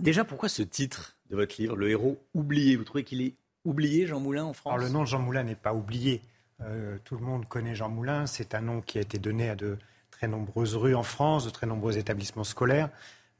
déjà, pourquoi ce titre de votre livre, Le héros oublié? Vous trouvez qu'il est oublié, Jean Moulin, en France? Alors, le nom de Jean Moulin n'est pas oublié. Euh, tout le monde connaît Jean Moulin. C'est un nom qui a été donné à de très nombreuses rues en France, de très nombreux établissements scolaires.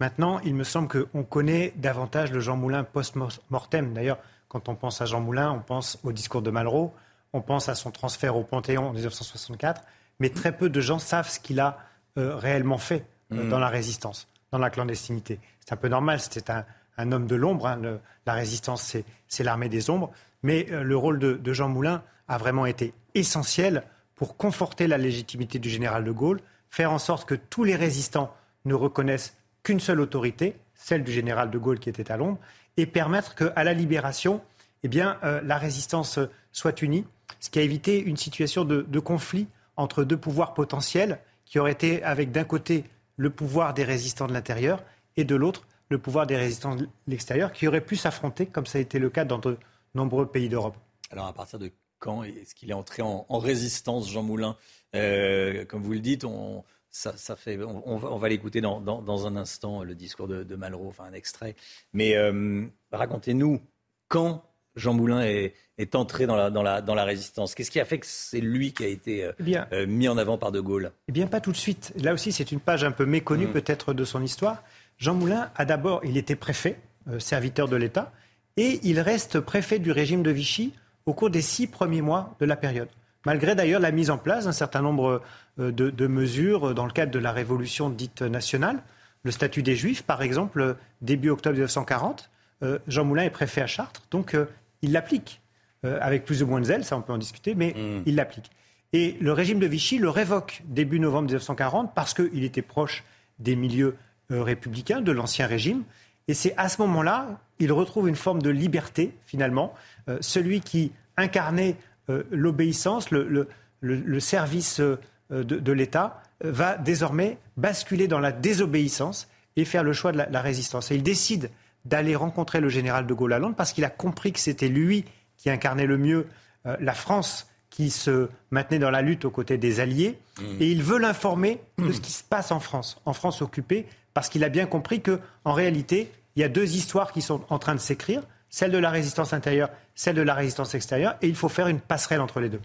Maintenant, il me semble qu'on connaît davantage le Jean Moulin post-mortem. D'ailleurs, quand on pense à Jean Moulin, on pense au discours de Malraux, on pense à son transfert au Panthéon en 1964, mais très peu de gens savent ce qu'il a euh, réellement fait euh, Mm. dans la résistance, dans la clandestinité. C'est un peu normal, c'était un, un homme de l'ombre. hein, la résistance, c'est- c'est l'armée des ombres. Mais euh, le rôle de, de Jean Moulin a vraiment été essentiel pour conforter la légitimité du général de Gaulle, faire en sorte que tous les résistants ne reconnaissent qu'une seule autorité, celle du général de Gaulle qui était à Londres, et permettre qu'à la libération, eh euh, la résistance soit unie, ce qui a évité une situation de, conflit entre deux pouvoirs potentiels qui auraient été avec d'un côté le pouvoir des résistants de l'intérieur et de l'autre le pouvoir des résistants de l'extérieur qui auraient pu s'affronter comme ça a été le cas dans de nombreux pays d'Europe. Alors, à partir de quand est-ce qu'il est entré en, en résistance, Jean Moulin? Euh, Comme vous le dites, on, ça, ça fait, on, on va, on va l'écouter dans, dans- dans un instant, le discours de, de Malraux, enfin un extrait. Mais euh, racontez-nous quand Jean Moulin est, est entré dans la, dans, la, dans la résistance? Qu'est-ce qui a fait que c'est lui qui a été euh, Eh bien, euh, mis en avant par De Gaulle? Eh bien, pas tout de suite. Là aussi, c'est une page un peu méconnue Mm. peut-être de son histoire. Jean Moulin a d'abord, il était préfet, euh, serviteur de l'État, et il reste préfet du régime de Vichy au cours des six premiers mois de la période. Malgré d'ailleurs la mise en place d'un certain nombre euh, de, de mesures dans le cadre de la révolution dite nationale, le statut des Juifs, par exemple, euh, début octobre 1940, euh, Jean Moulin est préfet à Chartres, donc euh, il l'applique euh, avec plus ou moins de zèle, ça on peut en discuter, mais il l'applique. Et le régime de Vichy le révoque début novembre 1940 parce qu'il était proche des milieux euh, républicains de l'ancien régime. Et c'est à ce moment-là, il retrouve une forme de liberté, finalement. Euh, celui qui incarnait euh, l'obéissance, le, le- le- le service euh, de, de l'État, euh, va désormais basculer dans la désobéissance et faire le choix de la, la résistance. Et il décide d'aller rencontrer le général de Gaulle à Londres parce qu'il a compris que c'était lui qui incarnait le mieux euh, la France qui se maintenait dans la lutte aux côtés des Alliés. Et il veut l'informer de ce qui se passe en France, en France occupée, parce qu'il a bien compris que, en réalité, il y a deux histoires qui sont en train de s'écrire, celle de la résistance intérieure, celle de la résistance extérieure, et il faut faire une passerelle entre les deux.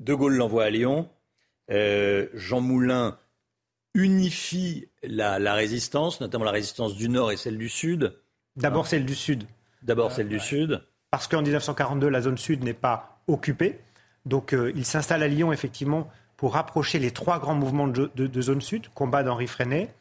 De Gaulle l'envoie à Lyon. Euh, Jean Moulin unifie la, la résistance, notamment la résistance du Nord et celle du Sud. D'abord celle du Sud. D'abord celle du Sud. Parce qu'en 1942, la zone Sud n'est pas occupée. Donc euh, il s'installe à Lyon, effectivement, pour rapprocher les trois grands mouvements de, zone sud, combat d'Henri Freinet,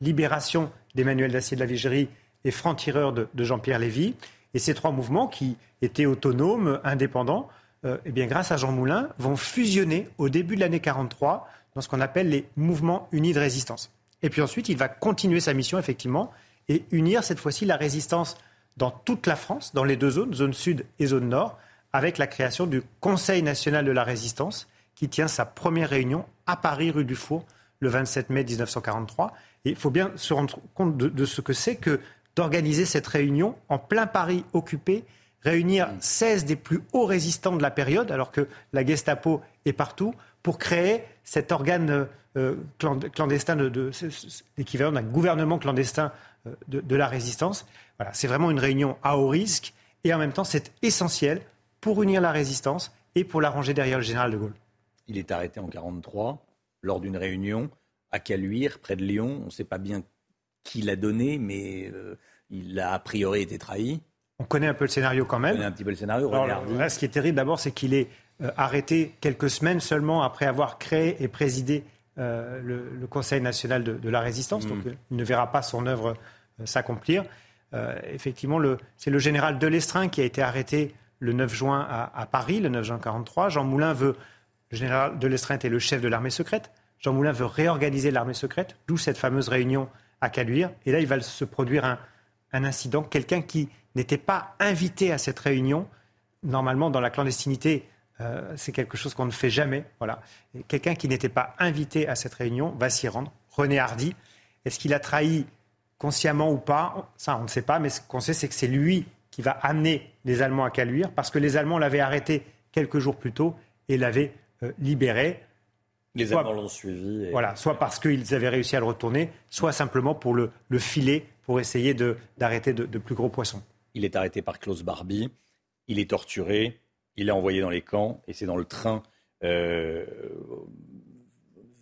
libération d'Emmanuel Dacier de la Vigerie et franc-tireur de, Jean-Pierre Lévy. Et ces trois mouvements qui étaient autonomes, indépendants, euh, eh bien, grâce à Jean Moulin, vont fusionner au début de l'année 43 dans ce qu'on appelle les mouvements unis de résistance. Et puis ensuite, il va continuer sa mission, effectivement, et unir cette fois-ci la résistance dans toute la France, dans les deux zones, zone sud et zone nord, avec la création du Conseil national de la résistance, qui tient sa première réunion à Paris, rue du Four, le 27 mai 1943. Et il faut bien se rendre compte de, ce que c'est que d'organiser cette réunion en plein Paris occupé, réunir 16 des plus hauts résistants de la période, alors que la Gestapo est partout, pour créer cet organe euh, clandestin, de, l'équivalent d'un gouvernement clandestin euh, de, la résistance. Voilà, c'est vraiment une réunion à haut risque et en même temps c'est essentiel pour unir la résistance et pour la ranger derrière le général de Gaulle. Il est arrêté en 1943 lors d'une réunion à Caluire, près de Lyon. On ne sait pas bien qui l'a donné, mais euh, il a a priori été trahi. On connaît un peu le scénario quand même. On connaît un petit peu le scénario. ce qui est terrible d'abord, c'est qu'il est euh, arrêté quelques semaines seulement après avoir créé et présidé euh, le, Conseil national de, la résistance. Donc mm. il ne verra pas son œuvre s'accomplir. effectivement, c'est le général Delestrin qui a été arrêté le 9 juin à, à Paris, le 9 juin 1943. Jean Moulin veut le général de était le chef de l'armée secrète. Jean Moulin veut réorganiser l'armée secrète, d'où cette fameuse réunion à Caluire. Et là, il va se produire un, incident. Quelqu'un qui n'était pas invité à cette réunion, normalement, dans la clandestinité, euh, c'est quelque chose qu'on ne fait jamais. Voilà. Quelqu'un qui n'était pas invité à cette réunion va s'y rendre. René Hardy. Est-ce qu'il a trahi consciemment ou pas? Ça, on ne sait pas. Mais ce qu'on sait, c'est que c'est lui qui va amener les Allemands à Caluire, parce que les Allemands l'avaient arrêté quelques jours plus tôt et l'avaient euh, libéré. Les Allemands l'ont suivi. Voilà, soit parce qu'ils avaient réussi à le retourner, soit simplement pour le, filer, pour essayer d'arrêter de, plus gros poissons. Il est arrêté par Klaus Barbie, il est torturé, il est envoyé dans les camps, et c'est dans le train euh,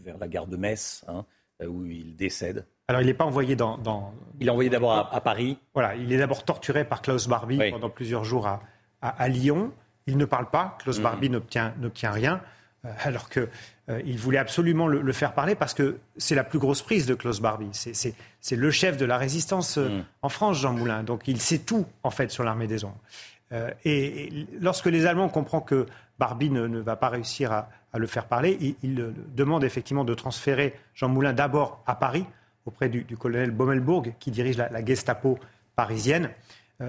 vers la gare de Metz hein, où il décède. Alors, il n'est pas envoyé dans, Il est envoyé d'abord à, Paris. Voilà, il est d'abord torturé par Klaus Barbie pendant plusieurs jours à, à, Lyon. Il ne parle pas. Klaus mmh. Barbie n'obtient rien. Euh, alors qu'il euh, voulait absolument le, faire parler parce que c'est la plus grosse prise de Klaus Barbie. C'est le chef de la résistance euh, mm. en France, Jean Moulin. Donc il sait tout, en fait, sur l'armée des ombres. Et, lorsque les Allemands comprennent que Barbie ne, va pas réussir à, le faire parler, il, demande effectivement de transférer Jean Moulin d'abord à Paris, auprès du, colonel Bommelbourg, qui dirige la, la Gestapo parisienne.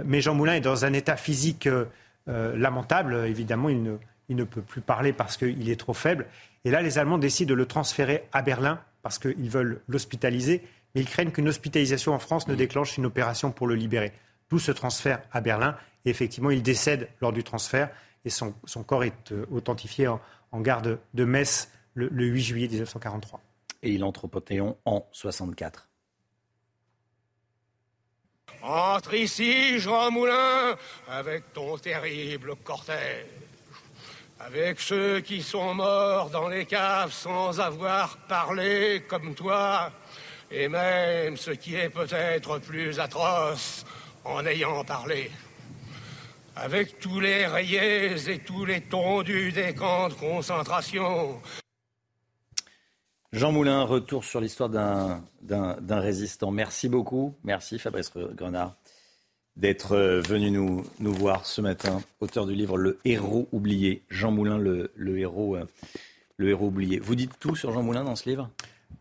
mais Jean Moulin est dans un état physique lamentable. Évidemment, il ne il ne peut plus parler parce qu'il est trop faible. Et là, les Allemands décident de le transférer à Berlin parce qu'ils veulent l'hospitaliser, mais ils craignent qu'une hospitalisation en France ne déclenche une opération pour le libérer. D'où ce transfert à Berlin. Et effectivement, il décède lors du transfert et son, corps est euh, authentifié en, garde de Metz le, 8 juillet 1943. Et il entre au Panthéon en 64. Entre ici, Jean Moulin, avec ton terrible cortège. Avec ceux qui sont morts dans les caves sans avoir parlé comme toi, et même ce qui est peut-être plus atroce en ayant parlé. Avec tous les rayés et tous les tondus des camps de concentration. Jean Moulin, retour sur l'histoire d'un résistant. Merci beaucoup. Merci Fabrice Grenard d'être euh, venu nous, nous voir ce matin, auteur du livre Le héros oublié, Jean Moulin, le, le héros, euh, le héros oublié. Vous dites tout sur Jean Moulin dans ce livre?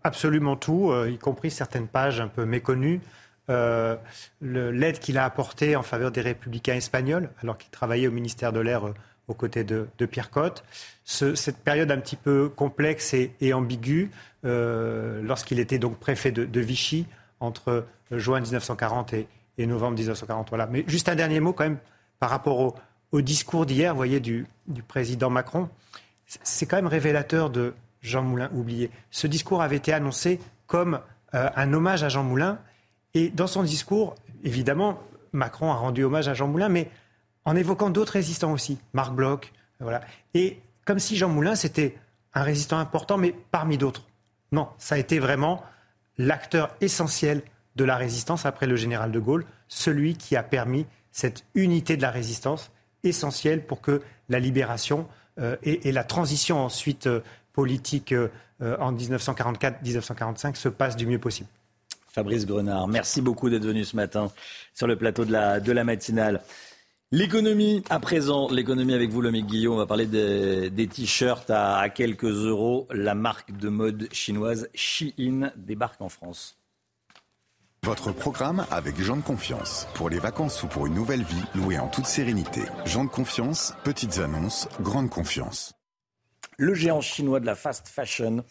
Absolument tout, euh, y compris certaines pages un peu méconnues. L'aide qu'il a apportée en faveur des républicains espagnols, alors qu'il travaillait au ministère de l'Air aux côtés de, de Pierre Cotte. cette période un petit peu complexe et, ambiguë, lorsqu'il était donc préfet de Vichy entre juin 1940 et, et novembre 1940. Voilà. Mais juste un dernier mot quand même par rapport au, discours d'hier, vous voyez, du, président Macron. C'est quand même révélateur de Jean Moulin oublié. Ce discours avait été annoncé comme euh, un hommage à Jean Moulin. Et dans son discours, évidemment, Macron a rendu hommage à Jean Moulin, mais en évoquant d'autres résistants aussi, Marc Bloch, voilà. Et comme si Jean Moulin, c'était un résistant important, mais parmi d'autres. Non, ça a été vraiment l'acteur essentiel de la résistance après le général de Gaulle, celui qui a permis cette unité de la résistance essentielle pour que la libération euh, et, la transition ensuite euh, politique en 1944-1945 se passe du mieux possible. Fabrice Grenard, merci beaucoup d'être venu ce matin sur le plateau de la, matinale. L'économie, à présent, l'économie avec vous, Lomique Guillaume. On va parler des t-shirts à, quelques euros. La marque de mode chinoise Shein débarque en France. Votre programme avec Jean de Confiance. Pour les vacances ou pour une nouvelle vie, louée en toute sérénité. Jean de Confiance, petites annonces, grande confiance. Le géant chinois de la fast fashion,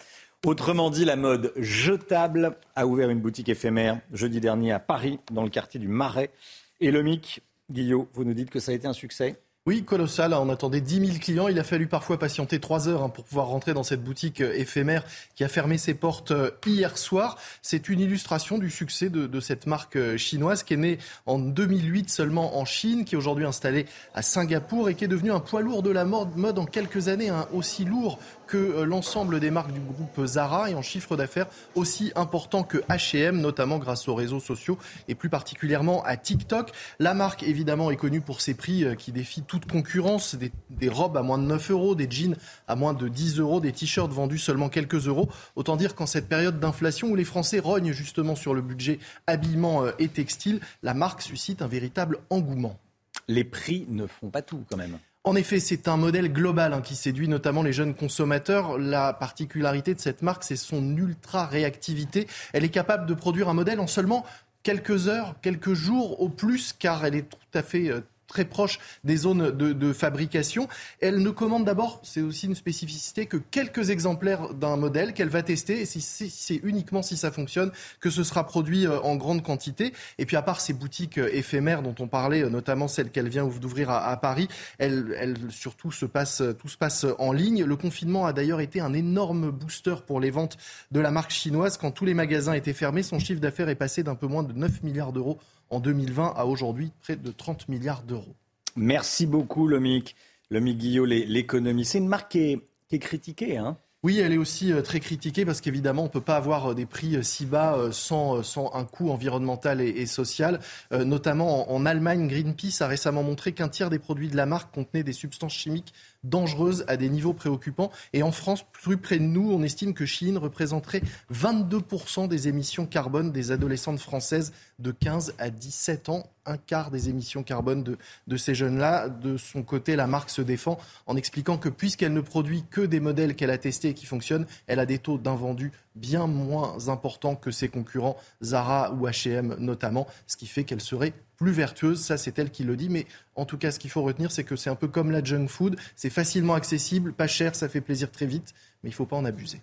autrement dit la mode jetable, a ouvert une boutique éphémère jeudi dernier à Paris, dans le quartier du Marais. Et Lomique, Guillaume, vous nous dites que ça a été un succès? Oui, colossal. On attendait 10 000 clients. Il a fallu parfois patienter 3 heures hein, pour pouvoir rentrer dans cette boutique euh, éphémère qui a fermé ses portes euh, hier soir. C'est une illustration du succès de, cette marque euh, chinoise qui est née en 2008 seulement en Chine, qui est aujourd'hui installée à Singapour et qui est devenue un poids lourd de la mode en quelques années, hein, aussi lourd que euh, l'ensemble des marques du groupe Zara et en chiffre d'affaires aussi important que H&M, notamment grâce aux réseaux sociaux et plus particulièrement à TikTok. La marque, évidemment, est connue pour ses prix euh, qui défient toute concurrence. Des, des robes à moins de 9 euros, des jeans à moins de 10 euros, des t-shirts vendus seulement quelques euros. Autant dire qu'en cette période d'inflation où les Français rognent justement sur le budget habillement euh, et textile, la marque suscite un véritable engouement. Les prix ne font pas tout quand même. En effet, c'est un modèle global hein, qui séduit notamment les jeunes consommateurs. La particularité de cette marque, c'est son ultra réactivité. Elle est capable de produire un modèle en seulement quelques heures, quelques jours au plus, car elle est tout à fait euh, très proche des zones de, fabrication. Elle ne commande d'abord, c'est aussi une spécificité, que quelques exemplaires d'un modèle qu'elle va tester. Et c'est uniquement si ça fonctionne que ce sera produit euh, en grande quantité. Et puis à part ces boutiques euh, éphémères dont on parlait, euh, notamment celle qu'elle vient d'ouvrir à, Paris, elle, elle, surtout se passe, tout se passe en ligne. Le confinement a d'ailleurs été un énorme booster pour les ventes de la marque chinoise. Quand tous les magasins étaient fermés, son chiffre d'affaires est passé d'un peu moins de 9 milliards d'euros en 2020 à aujourd'hui près de 30 milliards d'euros. Merci beaucoup, Lomic. Lomic Guillot, l'économie. C'est une marque qui est, critiquée. Hein oui, elle est aussi euh, très critiquée parce qu'évidemment, on ne peut pas avoir euh, des prix euh, si bas sans, un coût environnemental et, social. notamment en, Allemagne, Greenpeace a récemment montré qu'un tiers des produits de la marque contenaient des substances chimiques dangereuses à des niveaux préoccupants. Et en France, plus près de nous, on estime que Chine représenterait 22% des émissions carbone des adolescentes françaises de 15 à 17 ans, un quart des émissions carbone de, de ces jeunes-là. De son côté, la marque se défend en expliquant que puisqu'elle ne produit que des modèles qu'elle a testés et qui fonctionnent, elle a des taux d'invendus bien moins importants que ses concurrents, Zara ou H&M notamment, ce qui fait qu'elle serait plus vertueuse. Ça, c'est elle qui le dit. Mais en tout cas, ce qu'il faut retenir, c'est que c'est un peu comme la junk food. C'est facilement accessible, pas cher, ça fait plaisir très vite, mais il ne faut pas en abuser.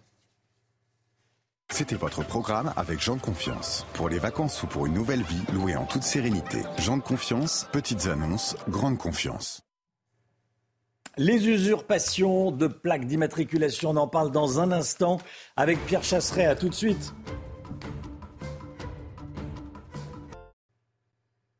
C'était votre programme avec Jean de Confiance. Pour les vacances ou pour une nouvelle vie, louée en toute sérénité. Jean de Confiance, petites annonces, grande confiance. Les usurpations de plaques d'immatriculation, on en parle dans un instant avec Pierre Chasseret. À tout de suite.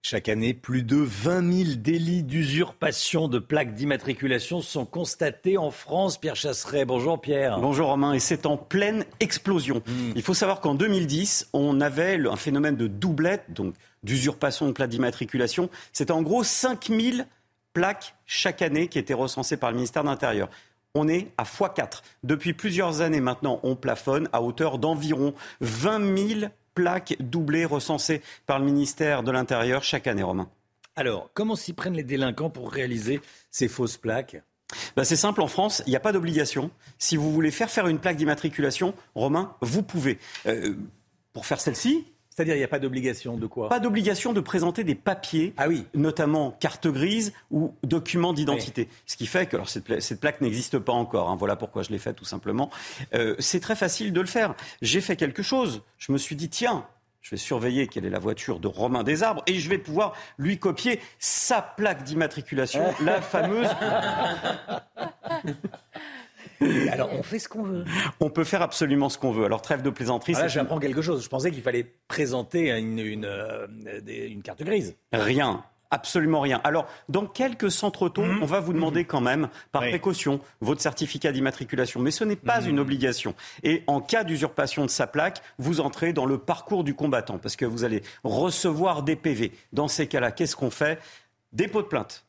Chaque année, plus de 20 000 délits d'usurpation de plaques d'immatriculation sont constatés en France. Pierre Chasseret, bonjour Pierre. Bonjour Romain, et c'est en pleine explosion. Hmm. Il faut savoir qu'en 2010, on avait un phénomène de doublette, donc d'usurpation de plaques d'immatriculation. C'était en gros 5 000 plaques chaque année qui étaient recensées par le ministère de l'Intérieur on est à x4. Depuis plusieurs années maintenant, on plafonne à hauteur d'environ 20 000 plaques doublées recensées par le ministère de l'Intérieur chaque année, Romain. Alors, comment s'y prennent les délinquants pour réaliser ces fausses plaques? Bah, c'est simple, en France, il n'y a pas d'obligation. Si vous voulez faire faire une plaque d'immatriculation, Romain, vous pouvez. Euh, pour faire celle-ci, c'est-à-dire, il n'y a pas d'obligation de quoi Pas d'obligation de présenter des papiers, ah oui. notamment carte grise ou documents d'identité. Ce qui fait que, alors cette, plaque n'existe pas encore, hein, voilà pourquoi je l'ai fait tout simplement. Euh, c'est très facile de le faire. J'ai fait quelque chose. Je me suis dit, tiens, je vais surveiller quelle est la voiture de Romain Desarbres et je vais pouvoir lui copier sa plaque d'immatriculation, (laughs) la fameuse. (laughs) (laughs) alors, on fait ce qu'on veut. On peut faire absolument ce qu'on veut. Alors, trêve de plaisanterie. Ah là, j'apprends quelque chose. Je pensais qu'il fallait présenter une, une, euh, une, carte grise. Rien. Absolument rien. Alors, dans quelques centres auto, mmh. on va vous demander mmh. quand même, par précaution, votre certificat d'immatriculation. Mais ce n'est pas mmh. une obligation. Et en cas d'usurpation de sa plaque, vous entrez dans le parcours du combattant, parce que vous allez recevoir des PV. Dans ces cas-là, qu'est-ce qu'on fait? Dépôt de plainte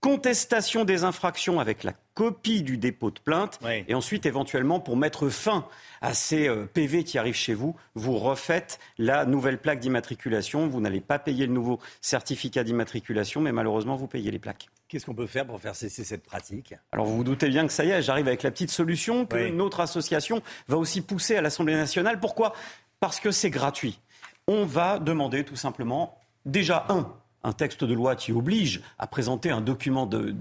contestation des infractions avec la copie du dépôt de plainte, et ensuite éventuellement pour mettre fin à ces euh, PV qui arrivent chez vous, vous refaites la nouvelle plaque d'immatriculation. Vous n'allez pas payer le nouveau certificat d'immatriculation, mais malheureusement vous payez les plaques. Qu'est-ce qu'on peut faire pour faire cesser cette pratique? Alors vous vous doutez bien que ça y est, j'arrive avec la petite solution que notre association va aussi pousser à l'Assemblée nationale. Pourquoi? Parce que c'est gratuit. On va demander tout simplement déjà un un texte de loi qui oblige à présenter un document de,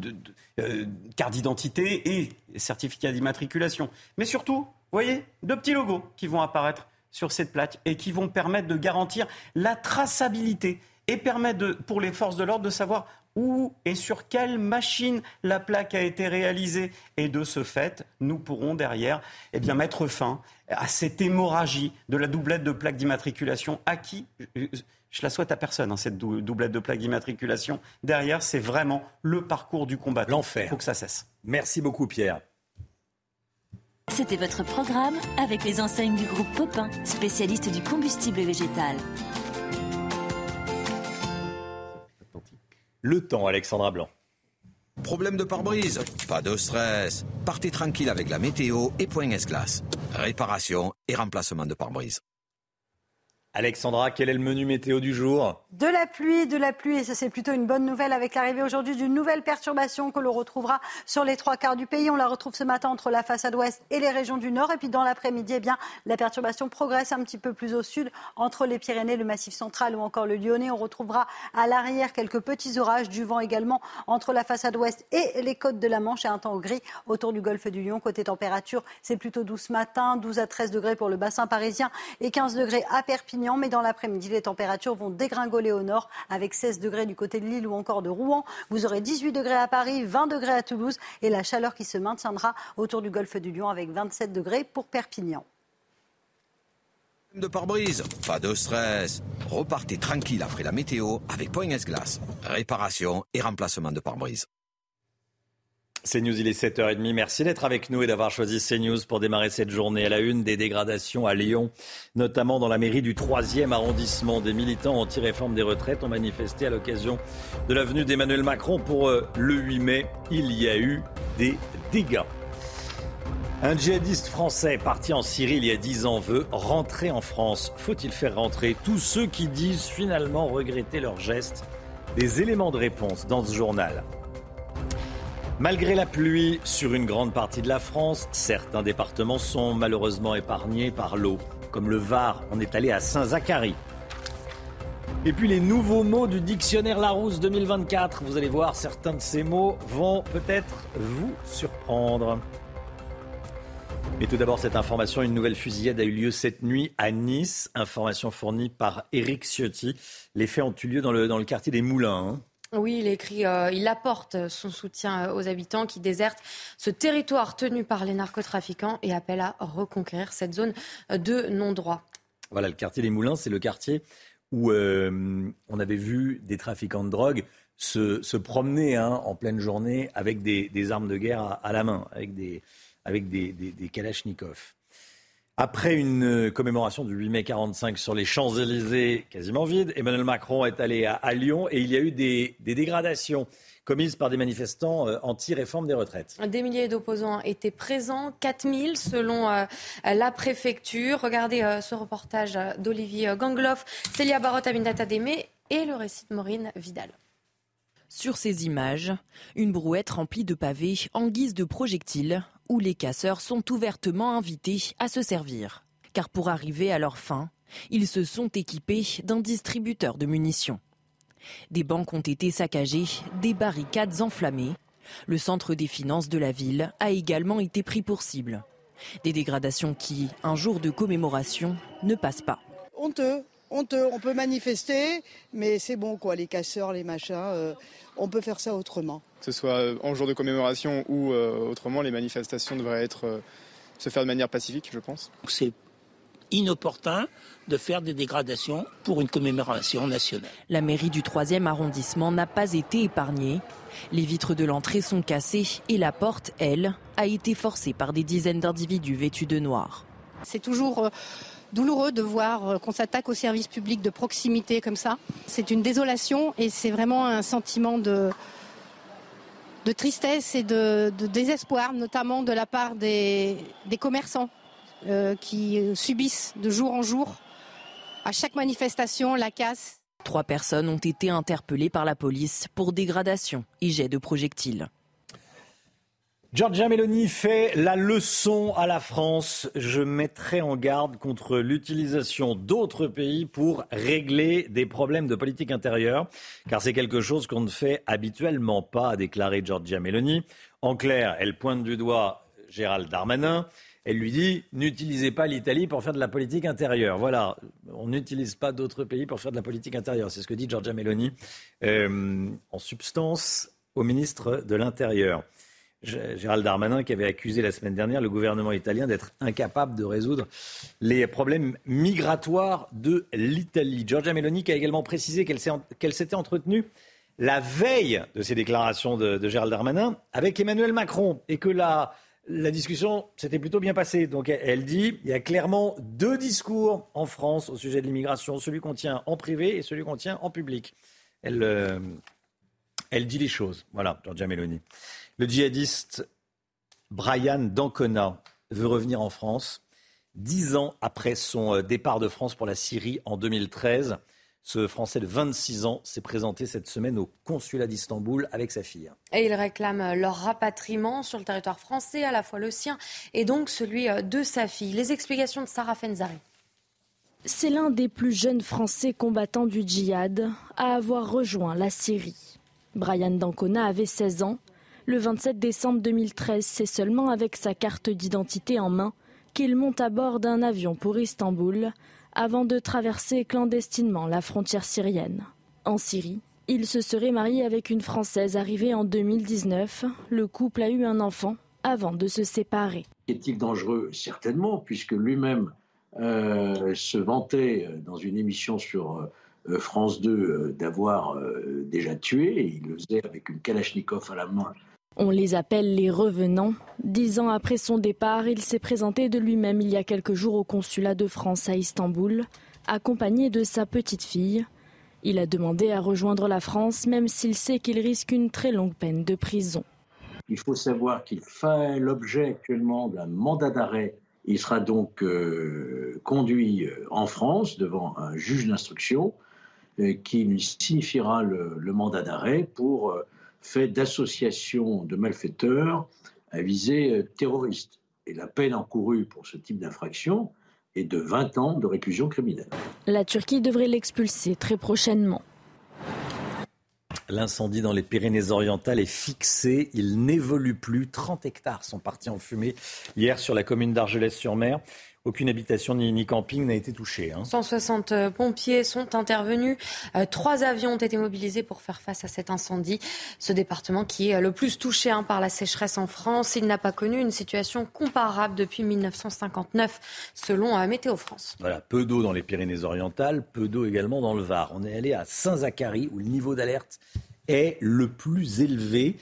euh, carte d'identité et certificat d'immatriculation. Mais surtout, vous voyez, deux petits logos qui vont apparaître sur cette plaque et qui vont permettre de garantir la traçabilité et permettre pour les forces de l'ordre de savoir où et sur quelle machine la plaque a été réalisée. Et de ce fait, nous pourrons derrière eh mettre fin à cette hémorragie de la doublette de plaque d'immatriculation à qui je la souhaite à personne, hein, cette doublette de plaque d'immatriculation. Derrière, c'est vraiment le parcours du combat. L'enfer. Il faut que ça cesse. Merci beaucoup, Pierre. C'était votre programme avec les enseignes du groupe Popin, spécialiste du combustible végétal. Le temps, Alexandra Blanc. Problème de pare-brise? Pas de stress. Partez tranquille avec la météo et Point S-Glace. Réparation et remplacement de pare-brise. Alexandra, quel est le menu météo du jour? De la pluie, de la pluie, et ça c'est plutôt une bonne nouvelle avec l'arrivée aujourd'hui d'une nouvelle perturbation que l'on retrouvera sur les trois quarts du pays. On la retrouve ce matin entre la façade ouest et les régions du nord. Et puis dans l'après-midi, eh bien, la perturbation progresse un petit peu plus au sud, entre les Pyrénées, le Massif central ou encore le Lyonnais. On retrouvera à l'arrière quelques petits orages, du vent également entre la façade ouest et les côtes de la Manche et un temps gris autour du golfe du Lion. Côté température, c'est plutôt doux ce matin, 12 à 13 degrés pour le bassin parisien et 15 degrés à Perpignan mais dans l'après-midi, les températures vont dégringoler au nord avec 16 degrés du côté de Lille ou encore de Rouen. Vous aurez 18 degrés à Paris, 20 degrés à Toulouse et la chaleur qui se maintiendra autour du golfe du Lion avec 27 degrés pour Perpignan. De pare-brise, pas de stress. Repartez tranquille après la météo avec S-Glace. Réparation et remplacement de pare-brise. CNews, il est 7h30. Merci d'être avec nous et d'avoir choisi CNews pour démarrer cette journée à la une des dégradations à Lyon, notamment dans la mairie du 3e arrondissement. Des militants anti-réforme des retraites ont manifesté à l'occasion de l'avenue d'Emmanuel Macron pour euh, le 8 mai. Il y a eu des dégâts. Un djihadiste français parti en Syrie il y a 10 ans veut rentrer en France. Faut-il faire rentrer tous ceux qui disent finalement regretter leurs gestes? Des éléments de réponse dans ce journal. Malgré la pluie sur une grande partie de la France, certains départements sont malheureusement épargnés par l'eau, comme le Var. On est allé à Saint-Zacharie. Et puis les nouveaux mots du dictionnaire Larousse 2024. Vous allez voir, certains de ces mots vont peut-être vous surprendre. Mais tout d'abord, cette information, une nouvelle fusillade a eu lieu cette nuit à Nice. Information fournie par Éric Ciotti. Les faits ont eu lieu dans le, dans le quartier des Moulins. Hein. Oui, il écrit, euh, il apporte son soutien euh, aux habitants qui désertent ce territoire tenu par les narcotrafiquants et appelle à reconquérir cette zone euh, de non-droit. Voilà, le quartier des Moulins, c'est le quartier où on avait vu des trafiquants de drogue se, promener hein, en pleine journée avec des, armes de guerre à, la main, avec des, avec des, des kalachnikovs. Après une euh, commémoration du 8 mai 45 sur les Champs-Élysées quasiment vide, Emmanuel Macron est allé à, Lyon et il y a eu des, dégradations commises par des manifestants euh, anti-réforme des retraites. Des milliers d'opposants étaient présents, 4000 selon euh, la préfecture. Regardez ce reportage d'Olivier Gangloff, Célia Barotte, Aminata Démé et le récit de Maureen Vidal. Sur ces images, une brouette remplie de pavés en guise de projectiles où les casseurs sont ouvertement invités à se servir. Car pour arriver à leur fin, ils se sont équipés d'un distributeur de munitions. Des banques ont été saccagées, des barricades enflammées. Le centre des finances de la ville a également été pris pour cible. Des dégradations qui, un jour de commémoration, ne passent pas. Honteux, honteux. On peut manifester, mais c'est bon quoi, les casseurs, les machins. Euh, on peut faire ça autrement. Que ce soit euh, en jour de commémoration ou euh, autrement, les manifestations devraient être, euh, se faire de manière pacifique, je pense. C'est inopportun de faire des dégradations pour une commémoration nationale. La mairie du 3e arrondissement n'a pas été épargnée. Les vitres de l'entrée sont cassées et la porte, elle, a été forcée par des dizaines d'individus vêtus de noir. C'est toujours douloureux de voir euh, qu'on s'attaque aux services publics de proximité comme ça. C'est une désolation et c'est vraiment un sentiment de, tristesse et de, désespoir, notamment de la part des, commerçants euh, qui subissent de jour en jour, à chaque manifestation, la casse. Trois personnes ont été interpellées par la police pour dégradation et jet de projectiles. Giorgia Meloni fait la leçon à la France. Je mettrai en garde contre l'utilisation d'autres pays pour régler des problèmes de politique intérieure, car c'est quelque chose qu'on ne fait habituellement pas, a déclaré Giorgia Meloni. En clair, elle pointe du doigt Gérald Darmanin. Elle lui dit n'utilisez pas l'Italie pour faire de la politique intérieure. Voilà, on n'utilise pas d'autres pays pour faire de la politique intérieure. C'est ce que dit Giorgia Meloni euh, en substance au ministre de l'Intérieur. Gérald Darmanin qui avait accusé la semaine dernière le gouvernement italien d'être incapable de résoudre les problèmes migratoires de l'Italie. Giorgia Meloni qui a également précisé qu'elle s'était entretenue la veille de ces déclarations de, Gérald Darmanin avec Emmanuel Macron et que la, discussion s'était plutôt bien passée. Donc elle dit il y a clairement deux discours en France au sujet de l'immigration, celui qu'on tient en privé et celui qu'on tient en public. Elle, euh, elle dit les choses. Voilà, Giorgia Meloni. Le djihadiste Brian Dancona veut revenir en France. Dix ans après son euh, départ de France pour la Syrie en 2013, ce Français de 26 ans s'est présenté cette semaine au consulat d'Istanbul avec sa fille. Et il réclame leur rapatriement sur le territoire français, à la fois le sien et donc celui euh, de sa fille. Les explications de Sarah Fenzari. C'est l'un des plus jeunes Français combattants du djihad à avoir rejoint la Syrie. Brian Dancona avait 16 ans le 27 décembre 2013, c'est seulement avec sa carte d'identité en main qu'il monte à bord d'un avion pour Istanbul avant de traverser clandestinement la frontière syrienne. En Syrie, il se serait marié avec une Française arrivée en 2019. Le couple a eu un enfant avant de se séparer. Est-il dangereux? Certainement, puisque lui-même euh, se vantait euh, dans une émission sur euh, France 2 d'avoir déjà tué. il le faisait avec une Kalachnikov à la main on les appelle les revenants. Dix ans après son départ, il s'est présenté de lui-même il y a quelques jours au consulat de France à Istanbul, accompagné de sa petite fille. Il a demandé à rejoindre la France, même s'il sait qu'il risque une très longue peine de prison. Il faut savoir qu'il fait l'objet actuellement d'un mandat d'arrêt. Il sera donc euh, conduit euh, en France devant un juge d'instruction euh, qui lui signifiera le, mandat d'arrêt pour fait d'associations de malfaiteurs à visée euh, terroriste. Et la peine encourue pour ce type d'infraction est de 20 ans de réclusion criminelle. La Turquie devrait l'expulser très prochainement. L'incendie dans les Pyrénées-Orientales est fixé. Il n'évolue plus. 30 hectares sont partis en fumée hier sur la commune d'Argelès-sur-Mer. Aucune habitation ni, camping n'a été touchée. 160 hein. euh, pompiers sont intervenus. Euh, trois avions ont été mobilisés pour faire face à cet incendie. Ce département qui est le plus touché hein, par la sécheresse en France, il n'a pas connu une situation comparable depuis 1959, selon euh, Météo France. Voilà, peu d'eau dans les Pyrénées-Orientales, peu d'eau également dans le Var. On est allé à Saint-Zacharie où le niveau d'alerte est le plus élevé.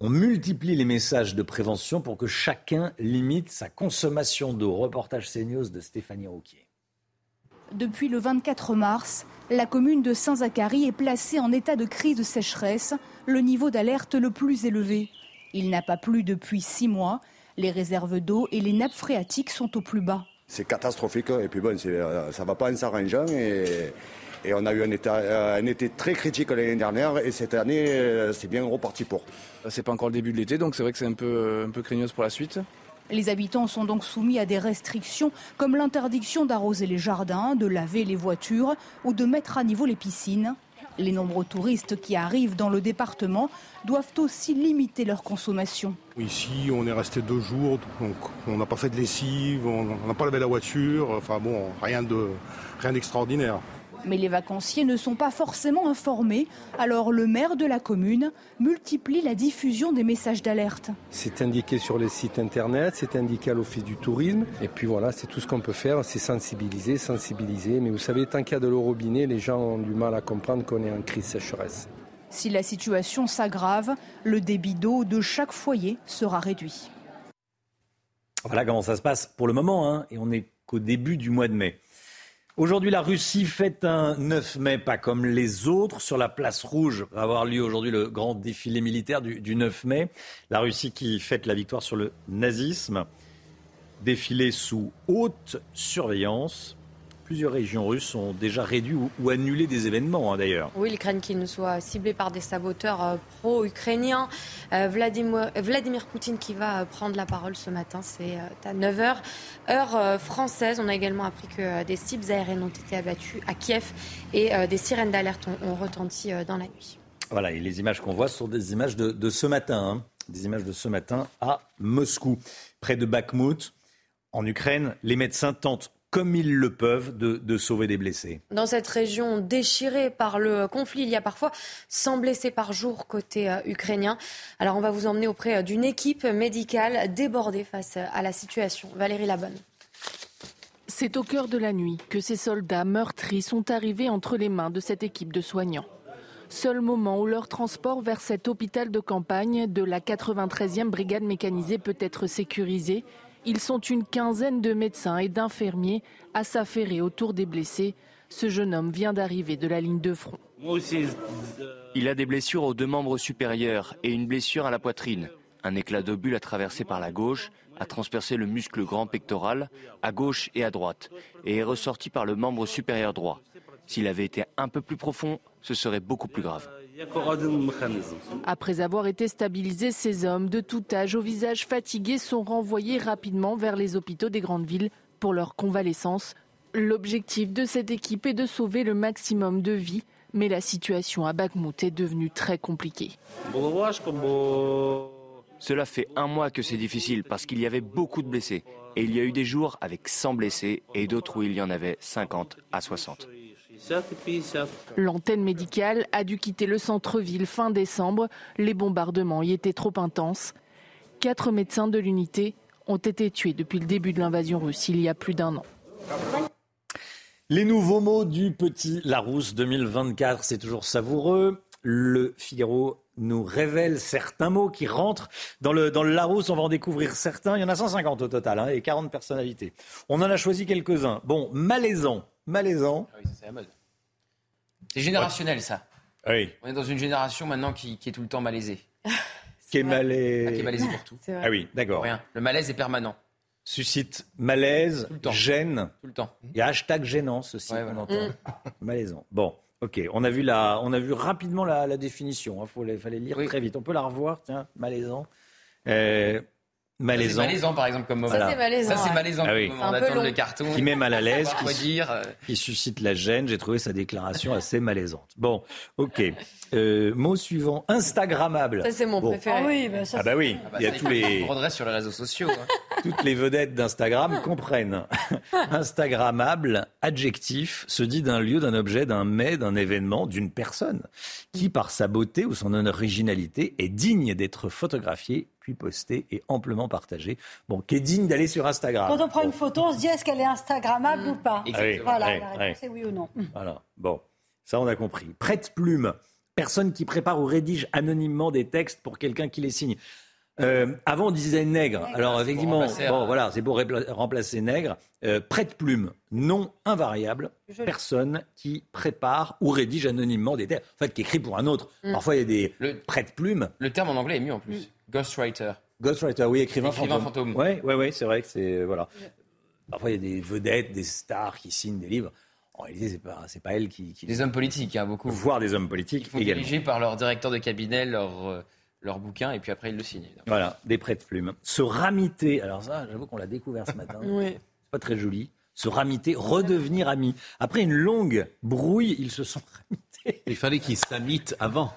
On multiplie les messages de prévention pour que chacun limite sa consommation d'eau. Reportage CNews de Stéphanie Rouquier. Depuis le 24 mars, la commune de Saint-Zacharie est placée en état de crise de sécheresse, le niveau d'alerte le plus élevé. Il n'a pas plu depuis six mois. Les réserves d'eau et les nappes phréatiques sont au plus bas. C'est catastrophique et puis bon, euh, ça ne va pas en s'arrangeant et et on a eu un, euh, un été très critique l'année dernière et cette année, euh, c'est bien reparti pour. C'est pas encore le début de l'été, donc c'est vrai que c'est un peu, euh, un peu craigneuse pour la suite. Les habitants sont donc soumis à des restrictions comme l'interdiction d'arroser les jardins, de laver les voitures ou de mettre à niveau les piscines. Les nombreux touristes qui arrivent dans le département doivent aussi limiter leur consommation. Ici, on est resté deux jours, donc on n'a pas fait de lessive, on n'a pas lavé la voiture, enfin bon, rien d'extraordinaire. De, rien mais les vacanciers ne sont pas forcément informés, alors le maire de la commune multiplie la diffusion des messages d'alerte. C'est indiqué sur les sites internet, c'est indiqué à l'office du tourisme, et puis voilà, c'est tout ce qu'on peut faire, c'est sensibiliser, sensibiliser. Mais vous savez, tant qu'il y a de l'eau robinet, les gens ont du mal à comprendre qu'on est en crise sécheresse. Si la situation s'aggrave, le débit d'eau de chaque foyer sera réduit. Voilà comment ça se passe pour le moment, hein, et on n'est qu'au début du mois de mai. Aujourd'hui, la Russie fête un 9 mai, pas comme les autres. Sur la place rouge va avoir lieu aujourd'hui le grand défilé militaire du, du 9 mai. La Russie qui fête la victoire sur le nazisme. Défilé sous haute surveillance. Plusieurs régions russes ont déjà réduit ou, annulé des événements, hein, d'ailleurs. Oui, ils craignent qu'il ne soit ciblé par des saboteurs euh, pro-ukrainiens. Euh, Vladimir, Vladimir, Poutine qui va euh, prendre la parole ce matin, c'est à 9h, heure française. On a également appris que des cibles aériennes ont été abattues à Kiev et des sirènes d'alerte ont, retenti dans la nuit. Voilà, et les images qu'on voit sont des images de, ce matin, hein. des images de ce matin à Moscou, près de Bakhmut. En Ukraine, les médecins tentent comme ils le peuvent, de, sauver des blessés. Dans cette région déchirée par le conflit, il y a parfois 100 blessés par jour côté euh, ukrainien. Alors on va vous emmener auprès euh, d'une équipe médicale débordée face euh, à la situation. Valérie Labonne. C'est au cœur de la nuit que ces soldats meurtris sont arrivés entre les mains de cette équipe de soignants. Seul moment où leur transport vers cet hôpital de campagne de la 93e brigade mécanisée peut être sécurisé ils sont une quinzaine de médecins et d'infirmiers à s'affairer autour des blessés. Ce jeune homme vient d'arriver de la ligne de front. Il a des blessures aux deux membres supérieurs et une blessure à la poitrine. Un éclat d'obus a traversé par la gauche, a transpercé le muscle grand pectoral, à gauche et à droite, et est ressorti par le membre supérieur droit. S'il avait été un peu plus profond, ce serait beaucoup plus grave. Après avoir été stabilisés, ces hommes de tout âge au visage fatigué sont renvoyés rapidement vers les hôpitaux des grandes villes pour leur convalescence. L'objectif de cette équipe est de sauver le maximum de vies, mais la situation à Bakhmut est devenue très compliquée. Cela fait un mois que c'est difficile parce qu'il y avait beaucoup de blessés. Et il y a eu des jours avec 100 blessés et d'autres où il y en avait 50 à 60. L'antenne médicale a dû quitter le centre-ville fin décembre. Les bombardements y étaient trop intenses. Quatre médecins de l'unité ont été tués depuis le début de l'invasion russe il y a plus d'un an. Les nouveaux mots du petit Larousse 2024, c'est toujours savoureux. Le Figaro nous révèle certains mots qui rentrent dans le, Larousse. On va en découvrir certains. Il y en a 150 au total hein, et 40 personnalités. On en a choisi quelques-uns. Bon, malaisant malaisant. Ah c'est mode. C'est générationnel, ça. Oui. On est dans une génération maintenant qui, est tout le temps malaisée. (laughs) qui, est malaisé... Ah, qui est malaisé pour tout. Ah oui, d'accord. Rien. Le malaise est permanent. Suscite malaise, gêne. Tout le temps. Il y a hashtag gênant, ceci, on entend. Malaisant. Bon. Ok, on a vu, la, on a vu rapidement la, définition. Il hein. fallait lire très vite. On peut la revoir, tiens, malaisant. Euh, malaisant. Malaisant, par exemple, comme moment. Ça, c'est malaisant. Ça, c'est malaisant. Ah oui. On attend le carton. Qui met mal à l'aise, (laughs) qui, dire. Qui suscite la gêne. J'ai trouvé sa déclaration assez malaisante. Bon, ok. Euh, mot suivant, Instagrammable. Ça, c'est mon préféré. Ah oui, bah, ça, ah bah oui. Ah bah, il y a tous les. sur les réseaux sociaux. Hein. (laughs) Toutes les vedettes d'Instagram comprennent. (laughs) Instagrammable, adjectif, se dit d'un lieu, d'un objet, d'un mets, d'un événement, d'une personne, qui, par sa beauté ou son originalité, est digne d'être photographiée puis postée et amplement partagée. Bon, qui est digne d'aller sur Instagram. Quand on prend une photo, on se dit est-ce qu'elle est Instagrammable mmh. ou pas Voilà, la réponse est oui ou non. Voilà, bon. Ça, on a compris. Prête-plume, personne qui prépare ou rédige anonymement des textes pour quelqu'un qui les signe. Euh, avant, on disait nègre. Alors, effectivement, bon, voilà, c'est pour remplacer nègre. Euh, prête-plume, nom invariable, personne qui prépare ou rédige anonymement des textes. En fait, qui écrit pour un autre. Mm. Parfois, il y a des prête-plume. Le terme en anglais est mieux en plus. Mm. Ghostwriter. Ghostwriter, oui, écrivain, écrivain fantôme. Oui, ouais, ouais, c'est vrai que c'est. Voilà. Parfois, il y a des vedettes, des stars qui signent des livres. En réalité, c'est pas, c'est pas elle qui, Des hommes politiques, hein, beaucoup. Voire des hommes politiques Ils dirigés par leur directeur de cabinet, leur, euh, leur bouquin, et puis après, ils le signent. Voilà, des prêts de plumes. Se ramiter, alors ça, j'avoue qu'on l'a découvert ce matin. oui. C'est pas très joli. Se ramiter, redevenir ami. Après une longue brouille, ils se sont ramités. Il fallait qu'ils s'amitent avant.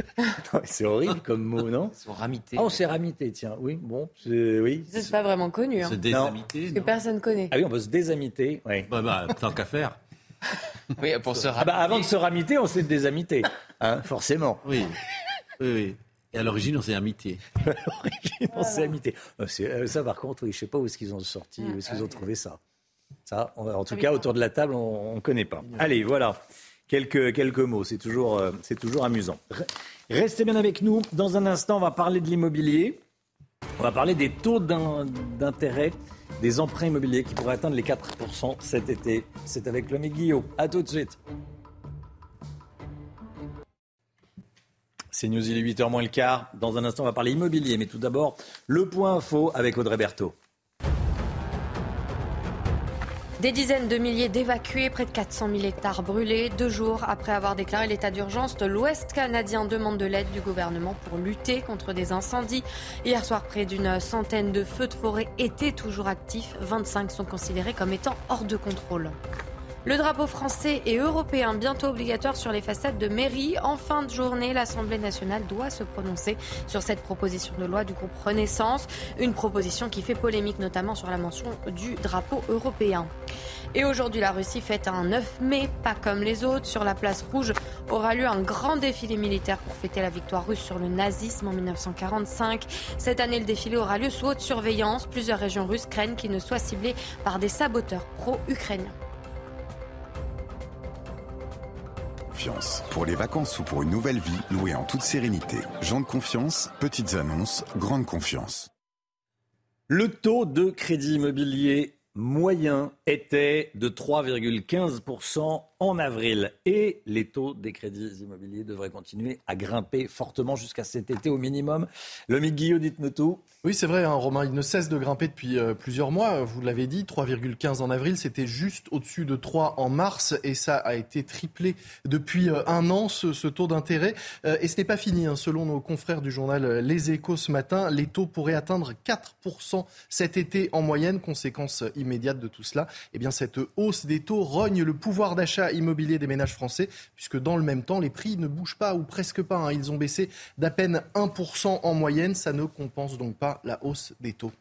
(laughs) c'est horrible comme mot, non Ils sont ramités. Ah, on s'est ramité, tiens. Oui, bon, c'est, oui. C'est pas vraiment connu. Hein. Se désamiter. Parce que personne connaît. Ah oui, on peut se désamiter. Oui. Bah, bah, tant qu'à faire. Oui, pour se ah bah, avant de se ramiter, on s'est désamité, hein, forcément. Oui, oui, oui. Et à l'origine, on s'est amité. (laughs) à l'origine, on s'est amité. Euh, euh, ça, par contre, oui, je ne sais pas où est-ce qu'ils ont sorti, où est-ce qu'ils ont trouvé ça. Ça, en tout cas, autour de la table, on ne connaît pas. Allez, voilà. Quelques, quelques mots, c'est toujours, euh, toujours amusant. Restez bien avec nous. Dans un instant, on va parler de l'immobilier. On va parler des taux d'intérêt des emprunts immobiliers qui pourraient atteindre les 4% cet été. C'est avec l'homme Guillaume. A tout de suite. C'est News, il est 8h moins le quart. Dans un instant, on va parler immobilier. Mais tout d'abord, le point info avec Audrey Berthaud. Des dizaines de milliers d'évacués, près de 400 000 hectares brûlés. Deux jours après avoir déclaré l'état d'urgence, l'Ouest canadien demande de l'aide du gouvernement pour lutter contre des incendies. Hier soir, près d'une centaine de feux de forêt étaient toujours actifs. 25 sont considérés comme étant hors de contrôle. Le drapeau français et européen bientôt obligatoire sur les façades de mairie. En fin de journée, l'Assemblée nationale doit se prononcer sur cette proposition de loi du groupe Renaissance. Une proposition qui fait polémique notamment sur la mention du drapeau européen. Et aujourd'hui, la Russie fête un 9 mai, pas comme les autres. Sur la place rouge aura lieu un grand défilé militaire pour fêter la victoire russe sur le nazisme en 1945. Cette année, le défilé aura lieu sous haute surveillance. Plusieurs régions russes craignent qu'il ne soit ciblé par des saboteurs pro-ukrainiens. Pour les vacances ou pour une nouvelle vie, louée en toute sérénité. Gens de confiance, petites annonces, grande confiance. Le taux de crédit immobilier moyen était de 3,15% en avril. Et les taux des crédits immobiliers devraient continuer à grimper fortement jusqu'à cet été au minimum. Le Guillaume, dites-nous tout. Oui, c'est vrai, hein, Romain, il ne cesse de grimper depuis euh, plusieurs mois. Vous l'avez dit, 3,15 en avril, c'était juste au-dessus de 3 en mars et ça a été triplé depuis euh, un an, ce, taux d'intérêt. Euh, et ce n'est pas fini, hein. selon nos confrères du journal Les Échos ce matin, les taux pourraient atteindre 4% cet été en moyenne. Conséquence immédiate de tout cela, eh bien, cette hausse des taux rogne le pouvoir d'achat immobilier des ménages français, puisque dans le même temps, les prix ne bougent pas ou presque pas. Hein. Ils ont baissé d'à peine 1% en moyenne. Ça ne compense donc pas la hausse des taux.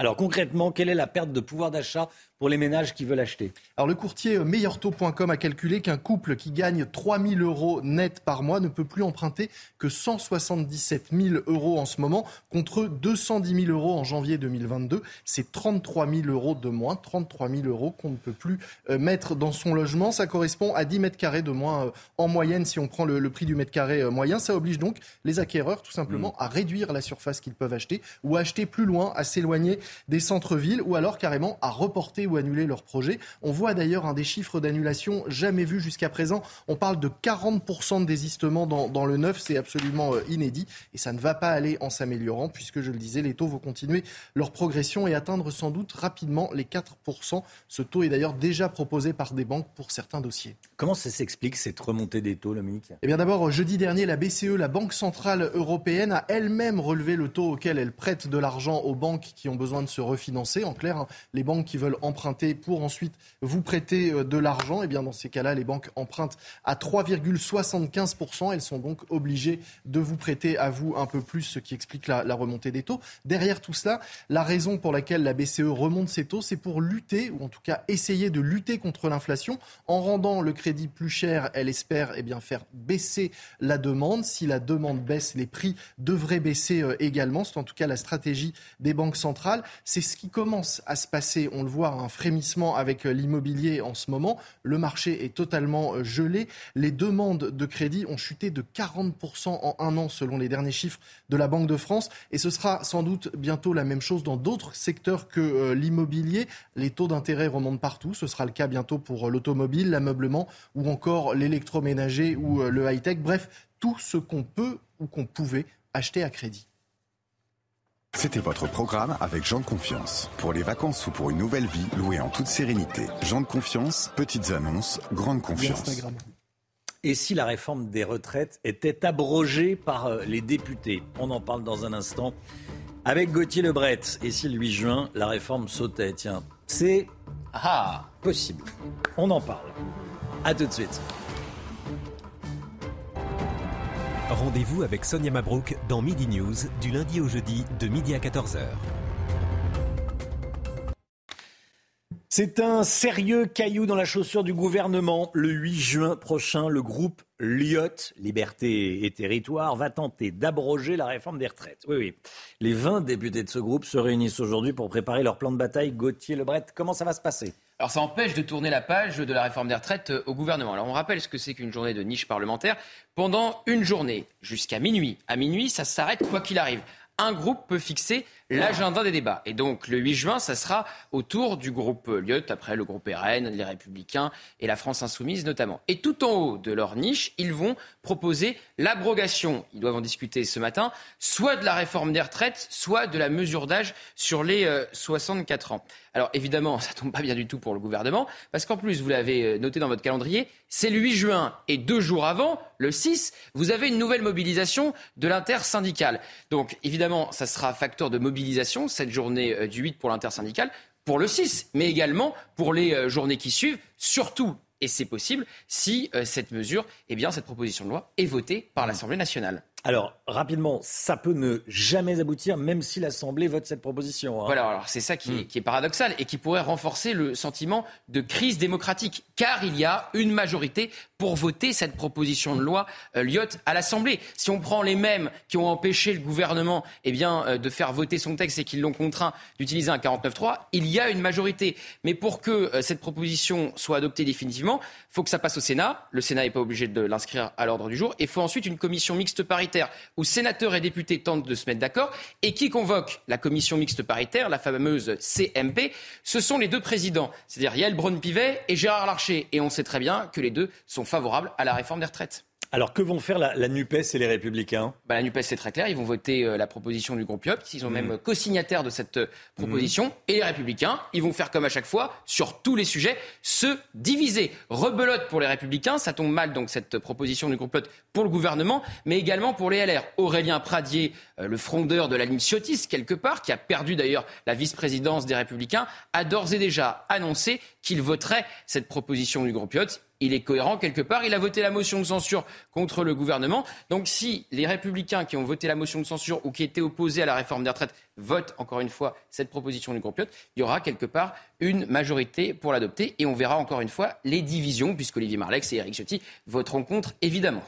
Alors concrètement, quelle est la perte de pouvoir d'achat pour les ménages qui veulent acheter Alors le courtier meilleurtaux.com a calculé qu'un couple qui gagne 3 000 euros net par mois ne peut plus emprunter que 177 000 euros en ce moment contre 210 000 euros en janvier 2022. C'est 33 000 euros de moins, 33 000 euros qu'on ne peut plus euh, mettre dans son logement. Ça correspond à 10 mètres carrés de moins euh, en moyenne si on prend le, prix du mètre carré euh, moyen. Ça oblige donc les acquéreurs tout simplement mmh. à réduire la surface qu'ils peuvent acheter ou à acheter plus loin, à s'éloigner des centres-villes ou alors carrément à reporter ou annuler leur projet. On voit d'ailleurs un des chiffres d'annulation jamais vus jusqu'à présent. On parle de 40% de désistement dans, dans le neuf. C'est absolument euh, inédit et ça ne va pas aller en s'améliorant puisque, je le disais, les taux vont continuer leur progression et atteindre sans doute rapidement les 4%. Ce taux est d'ailleurs déjà proposé par des banques pour certains dossiers. Comment ça s'explique cette remontée des taux, Lomique Eh bien d'abord, jeudi dernier, la BCE, la Banque Centrale Européenne, a elle-même relevé le taux auquel elle prête de l'argent aux banques qui ont besoin de se refinancer. En clair, hein, les banques qui veulent emprunter pour ensuite vous prêter euh, de l'argent, eh bien dans ces cas-là, les banques empruntent à 3,75%. Elles sont donc obligées de vous prêter à vous un peu plus, ce qui explique la, remontée des taux. Derrière tout cela, la raison pour laquelle la BCE remonte ses taux, c'est pour lutter, ou en tout cas essayer de lutter contre l'inflation. En rendant le crédit plus cher, elle espère eh bien, faire baisser la demande. Si la demande baisse, les prix devraient baisser euh, également. C'est en tout cas la stratégie des banques centrales. C'est ce qui commence à se passer. On le voit, frémissement avec euh, l'immobilier en ce moment. Le marché est totalement euh, gelé. Les demandes de crédit ont chuté de 40% en un an selon les derniers chiffres de la Banque de France. Et ce sera sans doute bientôt la même chose dans d'autres secteurs que euh, l'immobilier. Les taux d'intérêt remontent partout. Ce sera le cas bientôt pour l'automobile, l'ameublement ou encore l'électroménager ou le high-tech. Bref, tout ce qu'on peut ou qu'on pouvait acheter à crédit. C'était votre programme avec Jean de Confiance. Pour les vacances ou pour une nouvelle vie, louée en toute sérénité. Jean de Confiance, petites annonces, grande confiance. Et si la réforme des retraites était abrogée par euh, les députés? On en parle dans un instant avec Gauthier Lebret. Et si le 8 juin, la réforme sautait? Tiens, c'est ah, possible. On en parle. A tout de suite. Rendez-vous avec Sonia Mabrouk dans Midi News du lundi au jeudi de midi à 14h. C'est un sérieux caillou dans la chaussure du gouvernement. Le 8 juin prochain, le groupe Lyot, Liberté et Territoire, va tenter d'abroger la réforme des retraites. Oui, oui. Les 20 députés de ce groupe se réunissent aujourd'hui pour préparer leur plan de bataille. Gauthier Lebret, comment ça va se passer? Alors ça empêche de tourner la page de la réforme des retraites euh, au gouvernement. Alors on rappelle ce que c'est qu'une journée de niche parlementaire. Pendant une journée, jusqu'à minuit. À minuit, ça s'arrête quoi qu'il arrive. un groupe peut fixer l'agenda des débats. Et donc le 8 juin, ça sera au tour du groupe Lyot, après le groupe RN, les Républicains et la France Insoumise notamment. Et tout en haut de leur niche, ils vont proposer l'abrogation, ils doivent en discuter ce matin, soit de la réforme des retraites, soit de la mesure d'âge sur les 64 euh, ans. Alors évidemment, (laughs) ça tombe pas bien du tout pour le gouvernement, parce qu'en plus, vous l'avez euh, noté dans votre calendrier, c'est le 8 juin et deux jours avant, le 6, vous avez une nouvelle mobilisation de l'intersyndicale. Donc évidemment, ça sera facteur de mobilisation, cette journée euh, du 8 pour l'intersyndicale, pour le 6, mais également pour les euh, journées qui suivent, surtout et c'est possible si cette mesure, eh bien, cette proposition de loi est votée par l'Assemblée nationale. Alors, rapidement, ça peut ne jamais aboutir, même si l'Assemblée vote cette proposition. Hein. Voilà, alors c'est ça qui, est, hmm. qui, est, paradoxal et qui pourrait renforcer le sentiment de crise démocratique, car il y a une majorité pour voter cette proposition de loi euh, Lyotte à l'Assemblée. Si on prend les mêmes qui ont empêché le gouvernement eh bien, euh, de faire voter son texte et qui l'ont contraint d'utiliser un 49.3, il y a une majorité. Mais pour que euh, cette proposition soit adoptée définitivement, il faut que ça passe au Sénat. Le Sénat n'est pas obligé de l'inscrire à l'ordre du jour. Et il faut ensuite une commission mixte paritaire où sénateurs et députés tentent de se mettre d'accord. Et qui convoque la commission mixte paritaire, la fameuse CMP Ce sont les deux présidents, c'est-à-dire Yael Braun-Pivet et Gérard Larcher. Et on sait très bien que les deux sont favorables à la réforme des retraites. Alors que vont faire la, NUPES et les Républicains? Bah, La NUPES, c'est très clair. Ils vont voter euh, la proposition du groupe IOP. Ils sont même hmm. co-signataires de cette euh, proposition. Hmm. Et les Républicains, ils vont faire comme à chaque fois, sur tous les sujets, se diviser. Rebelote pour les Républicains. Ça tombe mal, donc, cette proposition du groupe IOP pour le gouvernement, mais également pour les LR. Aurélien Pradier, euh, le frondeur de la ligne ciotiste, quelque part, qui a perdu d'ailleurs la vice-présidence des Républicains, a d'ores et déjà annoncé qu'il voterait cette proposition du groupe IOP il est cohérent quelque part. Il a voté la motion de censure contre le gouvernement. Donc si les républicains qui ont voté la motion de censure ou qui étaient opposés à la réforme des retraites votent encore une fois cette proposition du groupe Piot, il y aura quelque part une majorité pour l'adopter. Et on verra encore une fois les divisions, puisque Olivier Marlex et Eric Ciotti voteront contre, évidemment.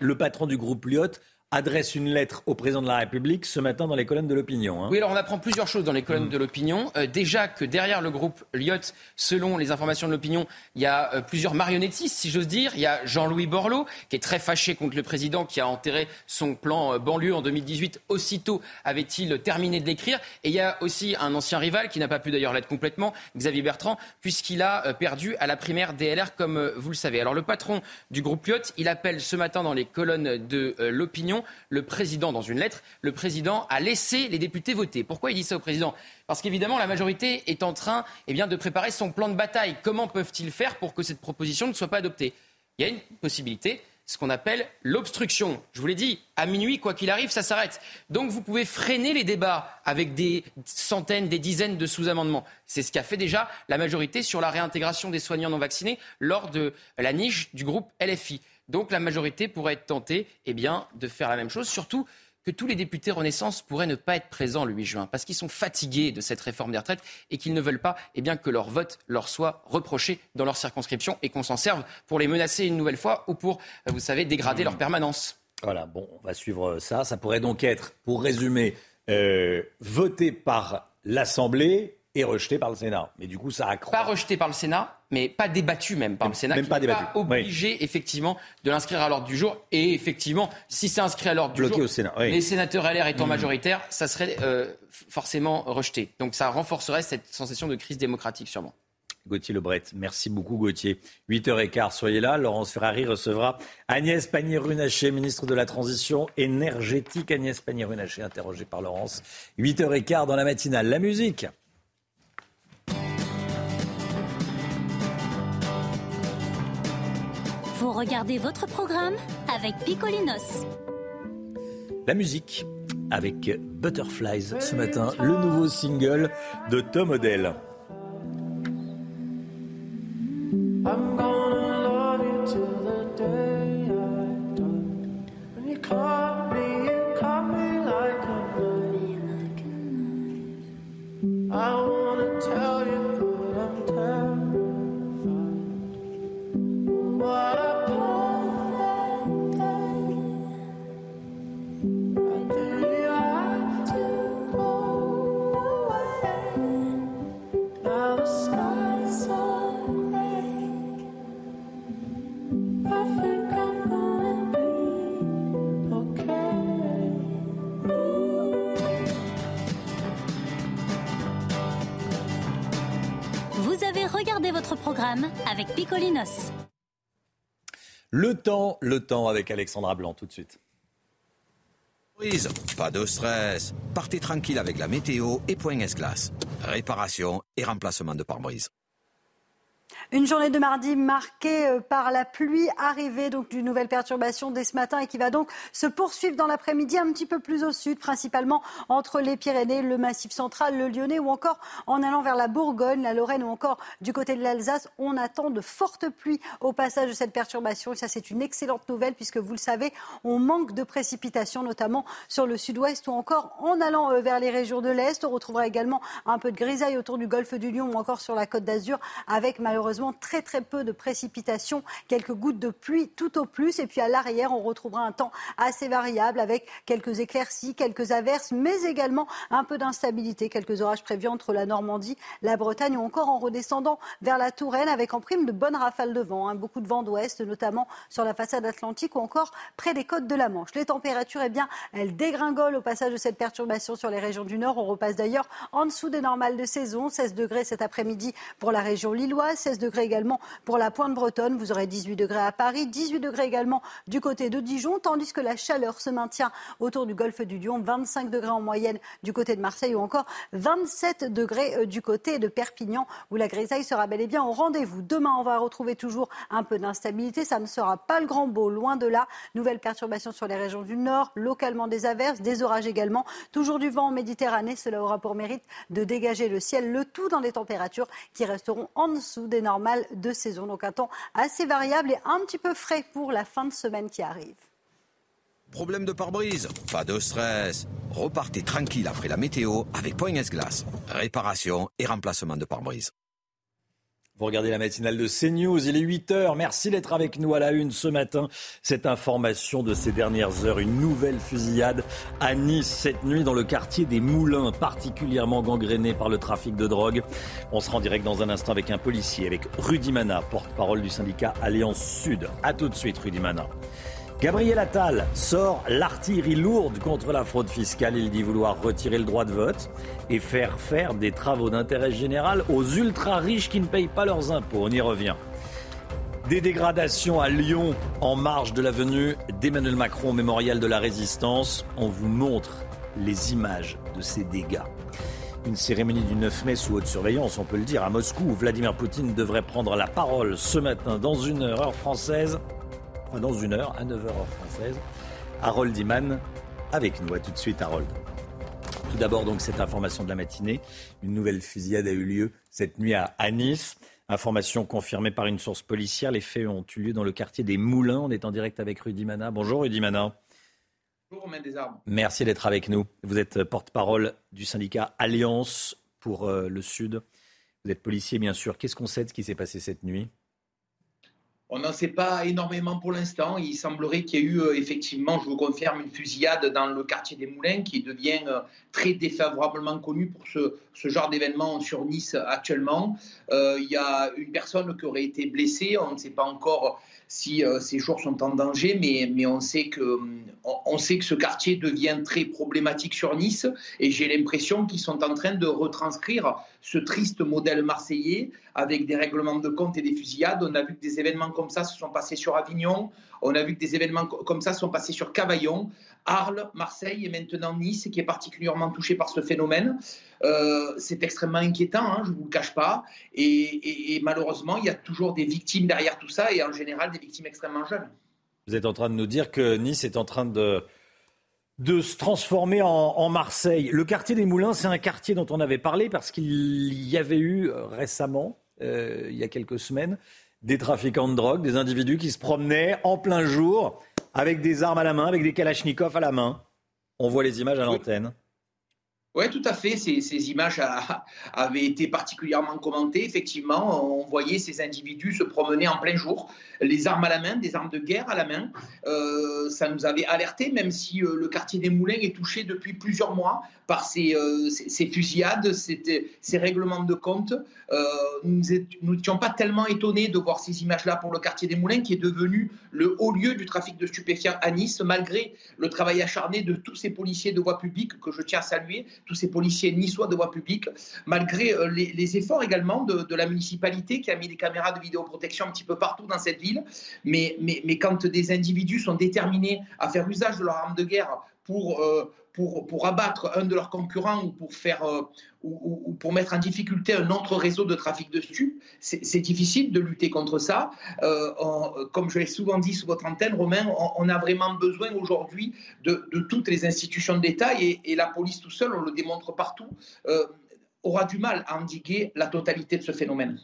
Le patron du groupe Lyot adresse une lettre au président de la République ce matin dans les colonnes de l'opinion. Hein. Oui, alors on apprend plusieurs choses dans les colonnes mm. de l'opinion. Euh, déjà que derrière le groupe Lyot, selon les informations de l'opinion, il y a euh, plusieurs marionnettistes, si j'ose dire. Il y a Jean-Louis Borloo, qui est très fâché contre le président, qui a enterré son plan euh, banlieue en 2018. Aussitôt avait-il terminé de l'écrire. Et il y a aussi un ancien rival, qui n'a pas pu d'ailleurs l'être complètement, Xavier Bertrand, puisqu'il a perdu à la primaire DLR, comme vous le savez. Alors le patron du groupe Lyot, il appelle ce matin dans les colonnes de l'opinion le président, dans une lettre, le président a laissé les députés voter. Pourquoi il dit ça au président? Parce qu'évidemment, la majorité est en train eh de préparer son plan de bataille. Comment peuvent-ils faire pour que cette proposition ne soit pas adoptée? Il y a une possibilité, ce qu'on appelle l'obstruction. Je vous l'ai dit, à minuit, quoi qu'il arrive, ça s'arrête. Donc vous pouvez freiner les débats avec des centaines, des dizaines de sous-amendements. C'est ce qu'a fait déjà la majorité sur la réintégration des soignants non vaccinés lors de la niche du groupe LFI. Donc la majorité pourrait être tentée eh bien, de faire la même chose, surtout que tous les députés Renaissance pourraient ne pas être présents le 8 juin, parce qu'ils sont fatigués de cette réforme des retraites et qu'ils ne veulent pas eh bien, que leur vote leur soit reproché dans leur circonscription et qu'on s'en serve pour les menacer une nouvelle fois ou pour, euh, vous savez, dégrader leur permanence. Voilà, bon, on va suivre ça. Ça pourrait donc être, pour résumer, euh, voté par l'Assemblée et rejeté par le Sénat. Mais du coup, ça accroît. Pas rejeté par le Sénat, mais pas débattu même par le Sénat. Même pas débattu. Pas obligé effectivement de l'inscrire à l'ordre du jour. Et effectivement, si c'est inscrit à l'ordre du jour, au Sénat, les sénateurs LR étant mmh. majoritaires, ça serait euh, forcément rejeté. Donc ça renforcerait cette sensation de crise démocratique sûrement. Gauthier Lebret. Merci beaucoup Gauthier. 8h15, soyez là. Laurence Ferrari recevra Agnès Pannier-Runacher, ministre de la Transition énergétique. Agnès Pannier-Runacher, interrogée par Laurence. 8h15 dans la matinale. La musique. Regardez votre programme avec Picolinos. La musique avec Butterflies ce matin, le nouveau single de Tom Odell. Programme avec Picolinos. Le temps, le temps avec Alexandra Blanc tout de suite. Pas de stress. Partez tranquille avec la météo et Point S-Glace. Réparation et remplacement de pare-brise. Une journée de mardi marquée euh, par la pluie, arrivée donc d'une nouvelle perturbation dès ce matin et qui va donc se poursuivre dans l'après-midi un petit peu plus au sud, principalement entre les Pyrénées, le Massif central, le Lyonnais ou encore en allant vers la Bourgogne, la Lorraine ou encore du côté de l'Alsace. On attend de fortes pluies au passage de cette perturbation et ça c'est une excellente nouvelle puisque vous le savez, on manque de précipitations notamment sur le sud-ouest ou encore en allant euh, vers les régions de l'Est. On retrouvera également un peu de grisaille autour du golfe du Lion ou encore sur la côte d'Azur avec malheureusement très très peu de précipitations, quelques gouttes de pluie tout au plus. Et puis à l'arrière, on retrouvera un temps assez variable avec quelques éclaircies, quelques averses, mais également un peu d'instabilité, quelques orages prévus entre la Normandie, la Bretagne ou encore en redescendant vers la Touraine avec en prime de bonnes rafales de vent, hein. beaucoup de vent d'ouest, notamment sur la façade atlantique ou encore près des côtes de la Manche. Les températures, eh bien, elles dégringolent au passage de cette perturbation sur les régions du Nord. On repasse d'ailleurs en dessous des normales de saison, 16 degrés cet après-midi pour la région lilloise, 16 degrés également pour la pointe bretonne. Vous aurez 18 degrés à Paris, 18 degrés également du côté de Dijon, tandis que la chaleur se maintient autour du golfe du Lion, 25 degrés en moyenne du côté de Marseille ou encore 27 degrés euh, du côté de Perpignan où la grisaille sera bel et bien au rendez-vous. Demain, on va retrouver toujours un peu d'instabilité. Ça ne sera pas le grand beau, loin de là. Nouvelle perturbation sur les régions du nord, localement des averses, des orages également. Toujours du vent en Méditerranée. Cela aura pour mérite de dégager le ciel, le tout dans des températures qui resteront en dessous des normales de saison. Donc un temps assez variable et un petit peu frais pour la fin de semaine qui arrive. Problème de pare-brise Pas de stress. Repartez tranquille après la météo avec Point S-Glace. Réparation et remplacement de pare-brise. Vous regardez la matinale de CNews, il est 8h. Merci d'être avec nous à la une ce matin. Cette information de ces dernières heures, une nouvelle fusillade à Nice cette nuit dans le quartier des Moulins, particulièrement gangréné par le trafic de drogue. On se rend direct dans un instant avec un policier, avec Rudy Mana, porte-parole du syndicat Alliance Sud. A tout de suite, Rudy Mana. Gabriel Attal sort l'artillerie lourde contre la fraude fiscale. Il dit vouloir retirer le droit de vote et faire faire des travaux d'intérêt général aux ultra riches qui ne payent pas leurs impôts. On y revient. Des dégradations à Lyon en marge de l'avenue d'Emmanuel Macron, mémorial de la résistance. On vous montre les images de ces dégâts. Une cérémonie du 9 mai sous haute surveillance, on peut le dire, à Moscou, Vladimir Poutine devrait prendre la parole ce matin dans une heure française dans une heure, à 9h heure française. Harold Iman avec nous. À tout de suite, Harold. Tout d'abord, donc, cette information de la matinée. Une nouvelle fusillade a eu lieu cette nuit à, Nice. Information confirmée par une source policière. Les faits ont eu lieu dans le quartier des Moulins. On est en direct avec Rudy Mana. Bonjour, Rudy Mana. Bonjour, Romain Desarmes. Merci d'être avec nous. Vous êtes porte-parole du syndicat Alliance pour euh, le Sud. Vous êtes policier, bien sûr. Qu'est-ce qu'on sait de ce qui s'est passé cette nuit? On n'en sait pas énormément pour l'instant. Il semblerait qu'il y ait eu euh, effectivement, je vous confirme, une fusillade dans le quartier des Moulins qui devient euh, très défavorablement connu pour ce, genre d'événement sur Nice actuellement. Euh, il y a une personne qui aurait été blessée. On ne sait pas encore si ces jours sont en danger, mais, mais on, sait que, on, sait que ce quartier devient très problématique sur Nice et j'ai l'impression qu'ils sont en train de retranscrire ce triste modèle marseillais avec des règlements de compte et des fusillades. On a vu que des événements comme ça se sont passés sur Avignon, on a vu que des événements comme ça se sont passés sur Cavaillon, Arles, Marseille et maintenant Nice, qui est particulièrement touché par ce phénomène. Euh, c'est extrêmement inquiétant, hein, je ne vous le cache pas. Et, malheureusement, il y a toujours des victimes derrière tout ça, et en général des victimes extrêmement jeunes. Vous êtes en train de nous dire que Nice est en train de, se transformer en, Marseille. Le quartier des Moulins, c'est un quartier dont on avait parlé parce qu'il y avait eu euh, récemment, euh, il y a quelques semaines, des trafiquants de drogue, des individus qui se promenaient en plein jour avec des armes à la main, avec des kalachnikovs à la main. On voit les images à l'antenne. Oui, tout à fait. Ces, images (laughs) avaient été particulièrement commentées. Effectivement, on voyait ces individus se promener en plein jour, les armes à la main, des armes de guerre à la main. Euh, ça nous avait alerté, même si euh, le quartier des Moulins est touché depuis plusieurs mois par ces, euh, fusillades, ces règlements de compte. nous n'étions pas tellement étonnés de voir ces images-là pour le quartier des Moulins, qui est devenu le haut lieu du trafic de stupéfiants à Nice, malgré le travail acharné de tous ces policiers de voie publique que je tiens à saluer tous ces policiers niçois de voie publique, malgré euh, les, efforts également de, la municipalité qui a mis des caméras de vidéoprotection un petit peu partout dans cette ville. Mais, mais, mais quand des individus sont déterminés à faire usage de leur arme de guerre pour, euh, pour, pour, abattre un de leurs concurrents ou pour, faire, euh, ou, pour mettre en difficulté un autre réseau de trafic de stupes, c'est difficile de lutter contre ça. Euh, comme je l'ai souvent dit sous votre antenne, Romain, on, a vraiment besoin aujourd'hui de, toutes les institutions d'État et, et, la police tout seul, on le démontre partout, aura du mal à endiguer la totalité de ce phénomène.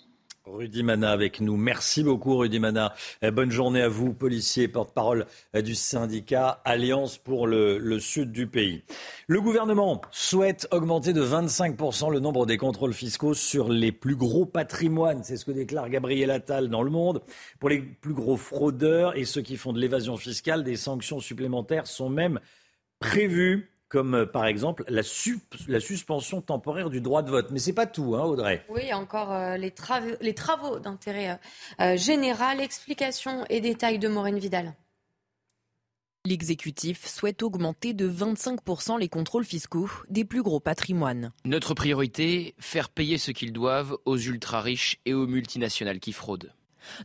Rudy Mana avec nous. Merci beaucoup, Rudy Mana. Eh, bonne journée à vous, policiers, porte-parole eh, du syndicat Alliance pour le, sud du pays. Le gouvernement souhaite augmenter de 25% le nombre des contrôles fiscaux sur les plus gros patrimoines. C'est ce que déclare Gabriel Attal dans Le Monde. Pour les plus gros fraudeurs et ceux qui font de l'évasion fiscale, des sanctions supplémentaires sont même prévues comme euh, par exemple la, la, suspension temporaire du droit de vote. Mais ce n'est pas tout, hein, Audrey. Oui, encore euh, les, travaux, les travaux d'intérêt euh, général. Explications et détails de Maureen Vidal. L'exécutif souhaite augmenter de 25% les contrôles fiscaux des plus gros patrimoines. Notre priorité, faire payer ce qu'ils doivent aux ultra-riches et aux multinationales qui fraudent.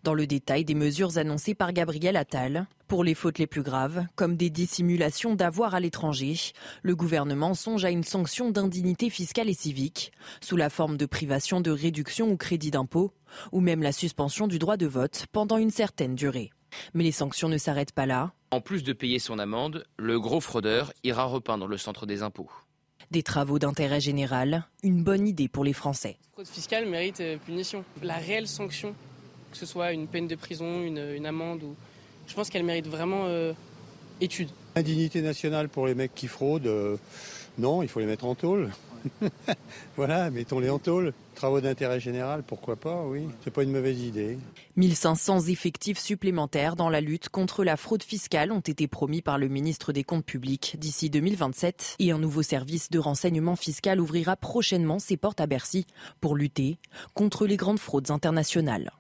Dans le détail des mesures annoncées par Gabriel Attal, pour les fautes les plus graves, comme des dissimulations d'avoir à l'étranger, le gouvernement songe à une sanction d'indignité fiscale et civique, sous la forme de privation de réduction ou crédit d'impôt, ou même la suspension du droit de vote pendant une certaine durée. Mais les sanctions ne s'arrêtent pas là. En plus de payer son amende, le gros fraudeur ira repeindre le centre des impôts. Des travaux d'intérêt général, une bonne idée pour les Français. La fraude fiscale mérite euh, punition. La réelle sanction que ce soit une peine de prison, une, amende. Ou... Je pense qu'elle mérite vraiment euh, étude. Indignité nationale pour les mecs qui fraudent, euh, non, il faut les mettre en tôle. (laughs) voilà, mettons-les en tôle. Travaux d'intérêt général, pourquoi pas, oui. C'est pas une mauvaise idée. 1500 effectifs supplémentaires dans la lutte contre la fraude fiscale ont été promis par le ministre des Comptes publics d'ici 2027 et un nouveau service de renseignement fiscal ouvrira prochainement ses portes à Bercy pour lutter contre les grandes fraudes internationales.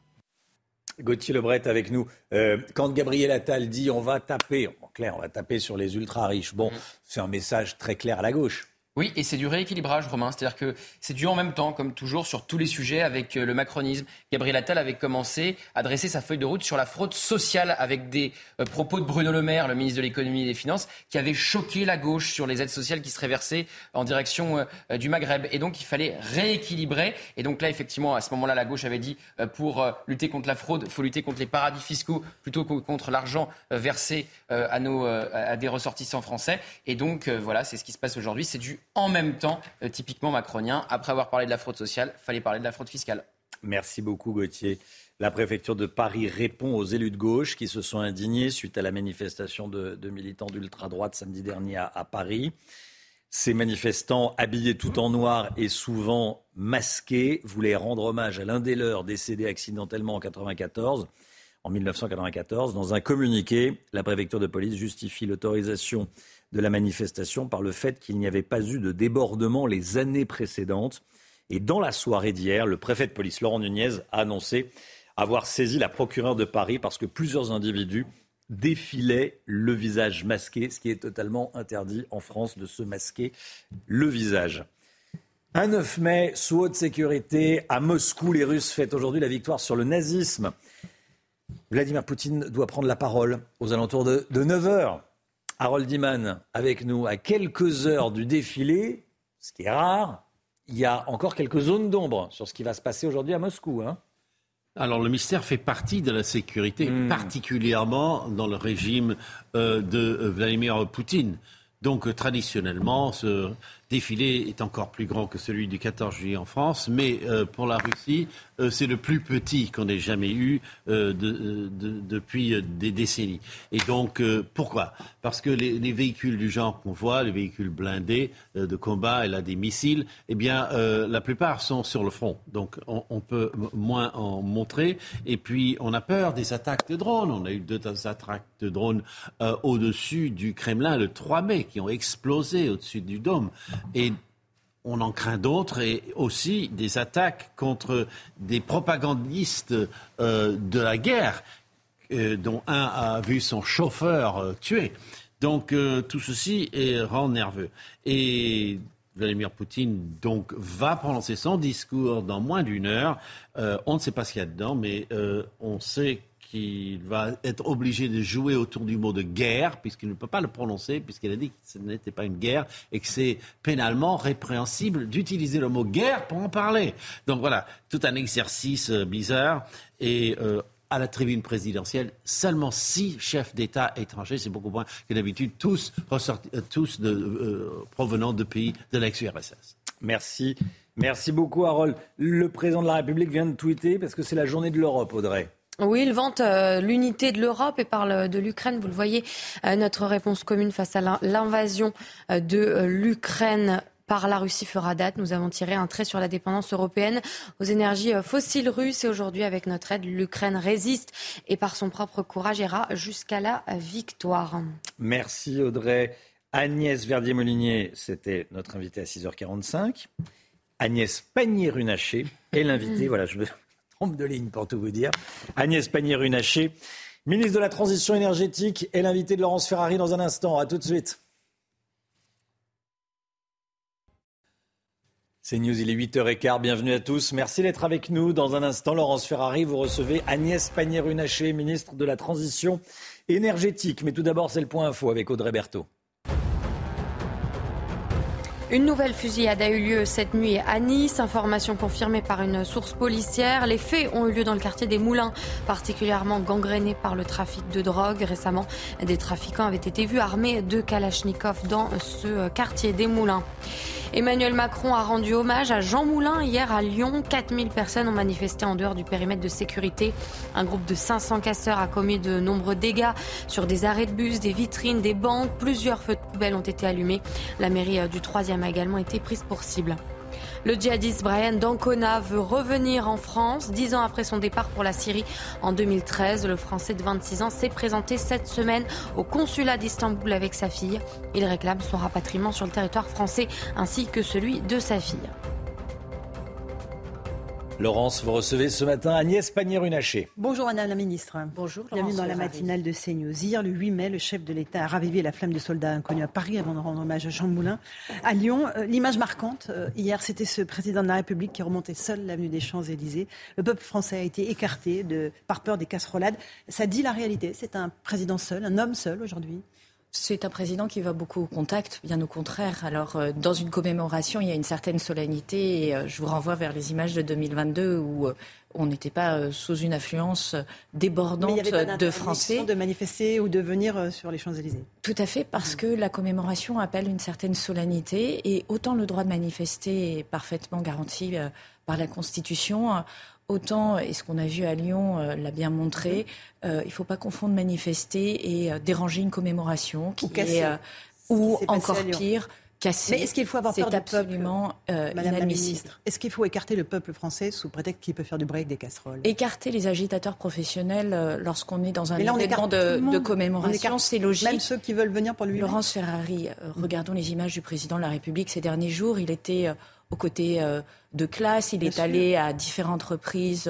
Gauthier Lebret avec nous. Euh, quand Gabriel Attal dit on va taper, en clair, on va taper sur les ultra riches, bon, mm. c'est un message très clair à la gauche. Oui, et c'est du rééquilibrage, Romain. C'est-à-dire que c'est dû en même temps, comme toujours, sur tous les sujets avec euh, le macronisme. Gabriel Attal avait commencé à dresser sa feuille de route sur la fraude sociale avec des euh, propos de Bruno Le Maire, le ministre de l'économie et des finances, qui avait choqué la gauche sur les aides sociales qui seraient versées en direction euh, du Maghreb. Et donc, il fallait rééquilibrer. Et donc là, effectivement, à ce moment-là, la gauche avait dit, pour lutter contre la fraude, il faut lutter contre les paradis fiscaux plutôt que contre l'argent versé à, nos, à des ressortissants français. Et donc, voilà, c'est ce qui se passe aujourd'hui. C'est du en même temps, euh, typiquement macronien. Après avoir parlé de la fraude sociale, fallait parler de la fraude fiscale. Merci beaucoup Gauthier. La préfecture de Paris répond aux élus de gauche qui se sont indignés suite à la manifestation de, militants d'ultra-droite samedi dernier à, Paris. Ces manifestants, habillés tout en noir et souvent masqués, voulaient rendre hommage à l'un des leurs décédé accidentellement en 94. En 1994, dans un communiqué, la préfecture de police justifie l'autorisation de la manifestation par le fait qu'il n'y avait pas eu de débordement les années précédentes. Et dans la soirée d'hier, le préfet de police, Laurent Nunez, a annoncé avoir saisi la procureure de Paris parce que plusieurs individus défilaient le visage masqué, ce qui est totalement interdit en France de se masquer le visage. Un 9 mai, sous haute sécurité, à Moscou, les Russes fêtent aujourd'hui la victoire sur le nazisme. Vladimir Poutine doit prendre la parole aux alentours de, de 9 heures. Harold Iman avec nous à quelques heures du défilé, ce qui est rare. Il y a encore quelques zones d'ombre sur ce qui va se passer aujourd'hui à Moscou. Hein. Alors le mystère fait partie de la sécurité, hmm. particulièrement dans le régime euh, de euh, Vladimir Poutine. Donc euh, traditionnellement, ce défilé est encore plus grand que celui du 14 juillet en France, mais pour la Russie, euh, c'est le plus petit qu'on ait jamais eu euh, euh, depuis des décennies. Et donc, pourquoi? Parce que les, véhicules du genre qu'on voit, les véhicules blindés de combat, et là des missiles, eh bien, la plupart sont sur le front. Donc, on, peut moins en montrer. Et puis, on a peur des attaques de drones. On a eu deux attaques de drones au-dessus du Kremlin le 3 mai qui ont explosé au-dessus du dôme. Et on en craint d'autres et aussi des attaques contre des propagandistes euh, de la guerre, euh, dont un a vu son chauffeur euh, tué. Donc tout ceci est, rend nerveux. Et Vladimir Poutine donc va prononcer son discours dans moins d'une heure. Euh, on ne sait pas ce qu'il y a dedans, mais euh, on sait qu'il va être obligé de jouer autour du mot de guerre, puisqu'il ne peut pas le prononcer, puisqu'il a dit que ce n'était pas une guerre et que c'est pénalement répréhensible d'utiliser le mot guerre pour en parler. Donc voilà, tout un exercice euh, bizarre. Et à la tribune présidentielle seulement six chefs d'État étrangers, c'est beaucoup moins que d'habitude, tous, euh, tous euh, provenant de pays de l'ex-URSS. Merci. Merci beaucoup, Harold. Le président de la République vient de tweeter parce que c'est la journée de l'Europe, Audrey. Oui, il vante euh, l'unité de l'Europe et parle de l'Ukraine. Vous le voyez, notre réponse commune face à l'invasion de l'Ukraine par la Russie fera date. Nous avons tiré un trait sur la dépendance européenne aux énergies euh, fossiles russes et aujourd'hui, avec notre aide, l'Ukraine résiste et par son propre courage ira jusqu'à la victoire. Merci Audrey. Agnès Verdier-Molinier, c'était notre invitée à 6h45. Agnès Pannier-Runacher est l'invitée. voilà, je me trompe de ligne pour tout vous dire. Agnès Pannier-Runacher, ministre de la Transition énergétique, est l'invitée de Laurence Ferrari dans un instant. À tout de suite. C'est News, il est 8h15, bienvenue à tous. Merci d'être avec nous. Dans un instant, Laurence Ferrari, vous recevez Agnès Pannier-Runacher, ministre de la Transition énergétique. Mais tout d'abord, c'est le point info avec Audrey Berthaud. Une nouvelle fusillade a eu lieu cette nuit à Nice, information confirmée par une source policière. Les faits ont eu lieu dans le quartier des Moulins, particulièrement gangréné par le trafic de drogue. Récemment, des trafiquants avaient été vus armés de Kalachnikov dans ce quartier des Moulins. Emmanuel Macron a rendu hommage à Jean Moulin hier à Lyon. 4000 personnes ont manifesté en dehors du périmètre de sécurité. Un groupe de 500 casseurs a commis de nombreux dégâts sur des arrêts de bus, des vitrines, des banques. Plusieurs feux de poubelle ont été allumés. La mairie du 3e a également été prise pour cible. Le djihadiste Brian Dancona veut revenir en France. Dix ans après son départ pour la Syrie en 2013, le Français de 26 ans s'est présenté cette semaine au consulat d'Istanbul avec sa fille. Il réclame son rapatriement sur le territoire français ainsi que celui de sa fille. Laurence, vous recevez ce matin Agnès Pannier-Runacher. Bonjour Madame la Ministre. Bonjour. Bienvenue dans la matinale de CNews. Hier, le 8 mai, le chef de l'État a ravivé la flamme des soldats inconnus à Paris avant de rendre hommage à Jean Moulin. À Lyon, euh, l'image marquante, euh, hier, c'était ce président de la République qui remontait seul l'avenue des Champs-Élysées. Le peuple français a été écarté de, par peur des casserolades. Ça dit la réalité. C'est un président seul, un homme seul aujourd'hui. C'est un président qui va beaucoup au contact, bien au contraire. Alors, euh, dans une commémoration, il y a une certaine solennité. Et, euh, je vous renvoie vers les images de 2022 où euh, on n'était pas sous une influence débordante Mais il y avait de Français. de manifester ou de venir sur les Champs-Élysées. Tout à fait, parce que la commémoration appelle une certaine solennité. Et autant le droit de manifester est parfaitement garanti par la Constitution, Autant, et ce qu'on a vu à Lyon euh, l'a bien montré, euh, il ne faut pas confondre manifester et euh, déranger une commémoration qui ou casser. est, ou encore pire, casser. Mais est-ce qu'il faut avoir peur absolument inadmissible. Est-ce qu'il faut écarter le peuple français sous prétexte qu'il peut faire du break des casseroles? Écarter les agitateurs professionnels lorsqu'on est dans un événement de, de, commémoration, c'est logique. Même ceux qui veulent venir pour lui. Laurence Ferrari, regardons les images du président de la République ces derniers jours. Il était aux côtés euh, de classe. Il est allé à différentes reprises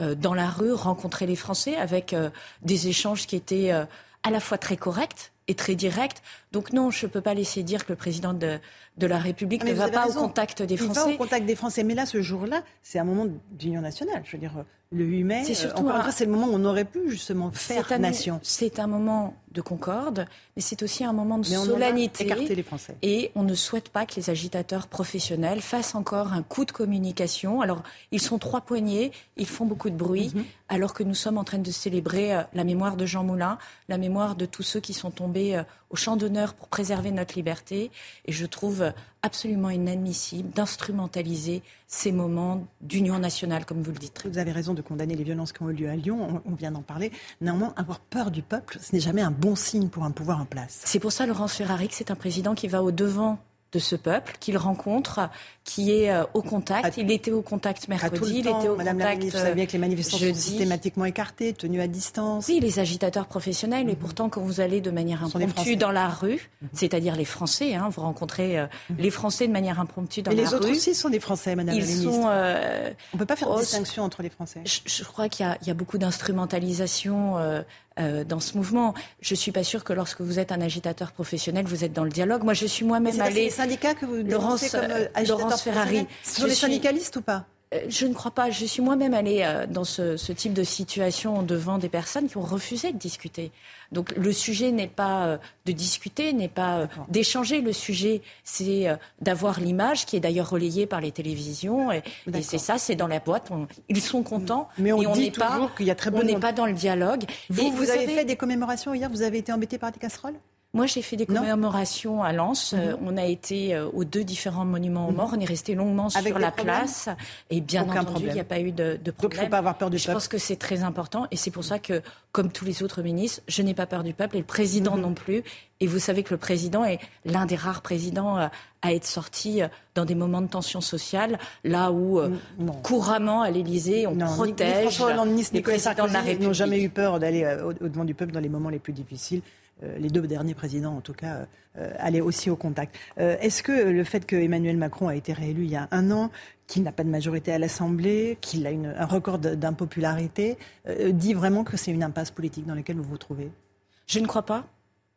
euh, dans la rue rencontrer les Français avec euh, des échanges qui étaient à la fois très corrects et très directs. Donc non, je ne peux pas laisser dire que le président de, de la République ne va pas au contact des Français. Il va au contact des Français. Mais là, ce jour-là, c'est un moment d'union nationale. Je veux dire, le 8 mai, c'est surtout c'est le moment où on aurait pu justement faire nation. C'est un moment de concorde, mais c'est aussi un moment de solennité. les Français. Et on ne souhaite pas que les agitateurs professionnels fassent encore un coup de communication. Alors, ils sont trois poignets, ils font beaucoup de bruit, mhm. alors que nous sommes en train de célébrer euh, la mémoire de Jean Moulin, la mémoire de tous ceux qui sont tombés euh, au champ d'honneur pour préserver notre liberté. Et je trouve absolument inadmissible d'instrumentaliser ces moments d'union nationale, comme vous le dites. Vous avez raison de condamner les violences qui ont eu lieu à Lyon, on, vient d'en parler. Néanmoins, avoir peur du peuple, ce n'est jamais un bon signe pour un pouvoir en place. C'est pour ça, Laurence Ferrari, que c'est un président qui va au-devant de ce peuple, qu'il rencontre, qui est euh, au contact. il était au contact mercredi, il était au Madame contact. la ministre, vous savez bien que les manifestants jeudi. sont systématiquement écartés, tenus à distance. Oui, les agitateurs professionnels, et pourtant, quand vous allez de manière impromptue dans la rue, c'est-à-dire les Français, hein, vous rencontrez euh, les Français de manière impromptue dans Mais la les autres rue. aussi sont des Français, Madame Ils la ministre. sont. euh, On ne peut pas faire de oh, distinction entre les Français. Je, je crois qu'il y, a- il y a beaucoup d'instrumentalisation euh, euh, dans ce mouvement. Je suis pas sûre que lorsque vous êtes un agitateur professionnel, vous êtes dans le dialogue. Moi, je suis moi-même c'est parce que les allée. syndicats que vous Laurence, comme euh, euh, Laurence Ferrari. Ce sont suis- syndicalistes ou pas? Je ne crois pas. Je suis moi-même allée euh, dans ce, ce type de situation devant des personnes qui ont refusé de discuter. Donc le sujet n'est pas euh, de discuter, n'est pas euh, d'échanger. Le sujet, c'est euh, d'avoir l'image qui est d'ailleurs relayée par les télévisions. Et, et c'est ça, c'est dans la boîte. On- ils sont contents. Mais on n'est pas, toujours qu'il y a très peu on n'est pas dans le dialogue. Vous, Et vous, avez fait des commémorations hier? Vous avez été embêté par des casseroles? Moi, j'ai fait des Non. commémorations à Lens. Mhm. Euh, on a été euh, aux deux différents monuments aux morts. On est resté longuement Avec sur la place. Et bien Aucun entendu, il n'y a pas eu de, de problème. Donc, faut pas avoir peur du Je peuple. pense que c'est très important. Et c'est pour ça que, comme tous les autres ministres, je n'ai pas peur du peuple et le président Mhm. non plus. Et vous savez que le président est l'un des rares présidents euh, à être sorti dans des moments de tension sociale, là où couramment à l'Élysée, on Non, ni- ni protège François Hollande, ni Nicolas Sarkozy n'ont jamais eu peur d'aller au- au-devant du peuple dans les moments les plus difficiles. Euh, les deux derniers présidents, en tout cas, euh, allaient aussi au contact. Euh, Est-ce que le fait que Emmanuel Macron a été réélu il y a un an, qu'il n'a pas de majorité à l'Assemblée, qu'il a une- un record d'impopularité, dit vraiment que c'est une impasse politique dans laquelle vous vous trouvez? Je ne crois pas.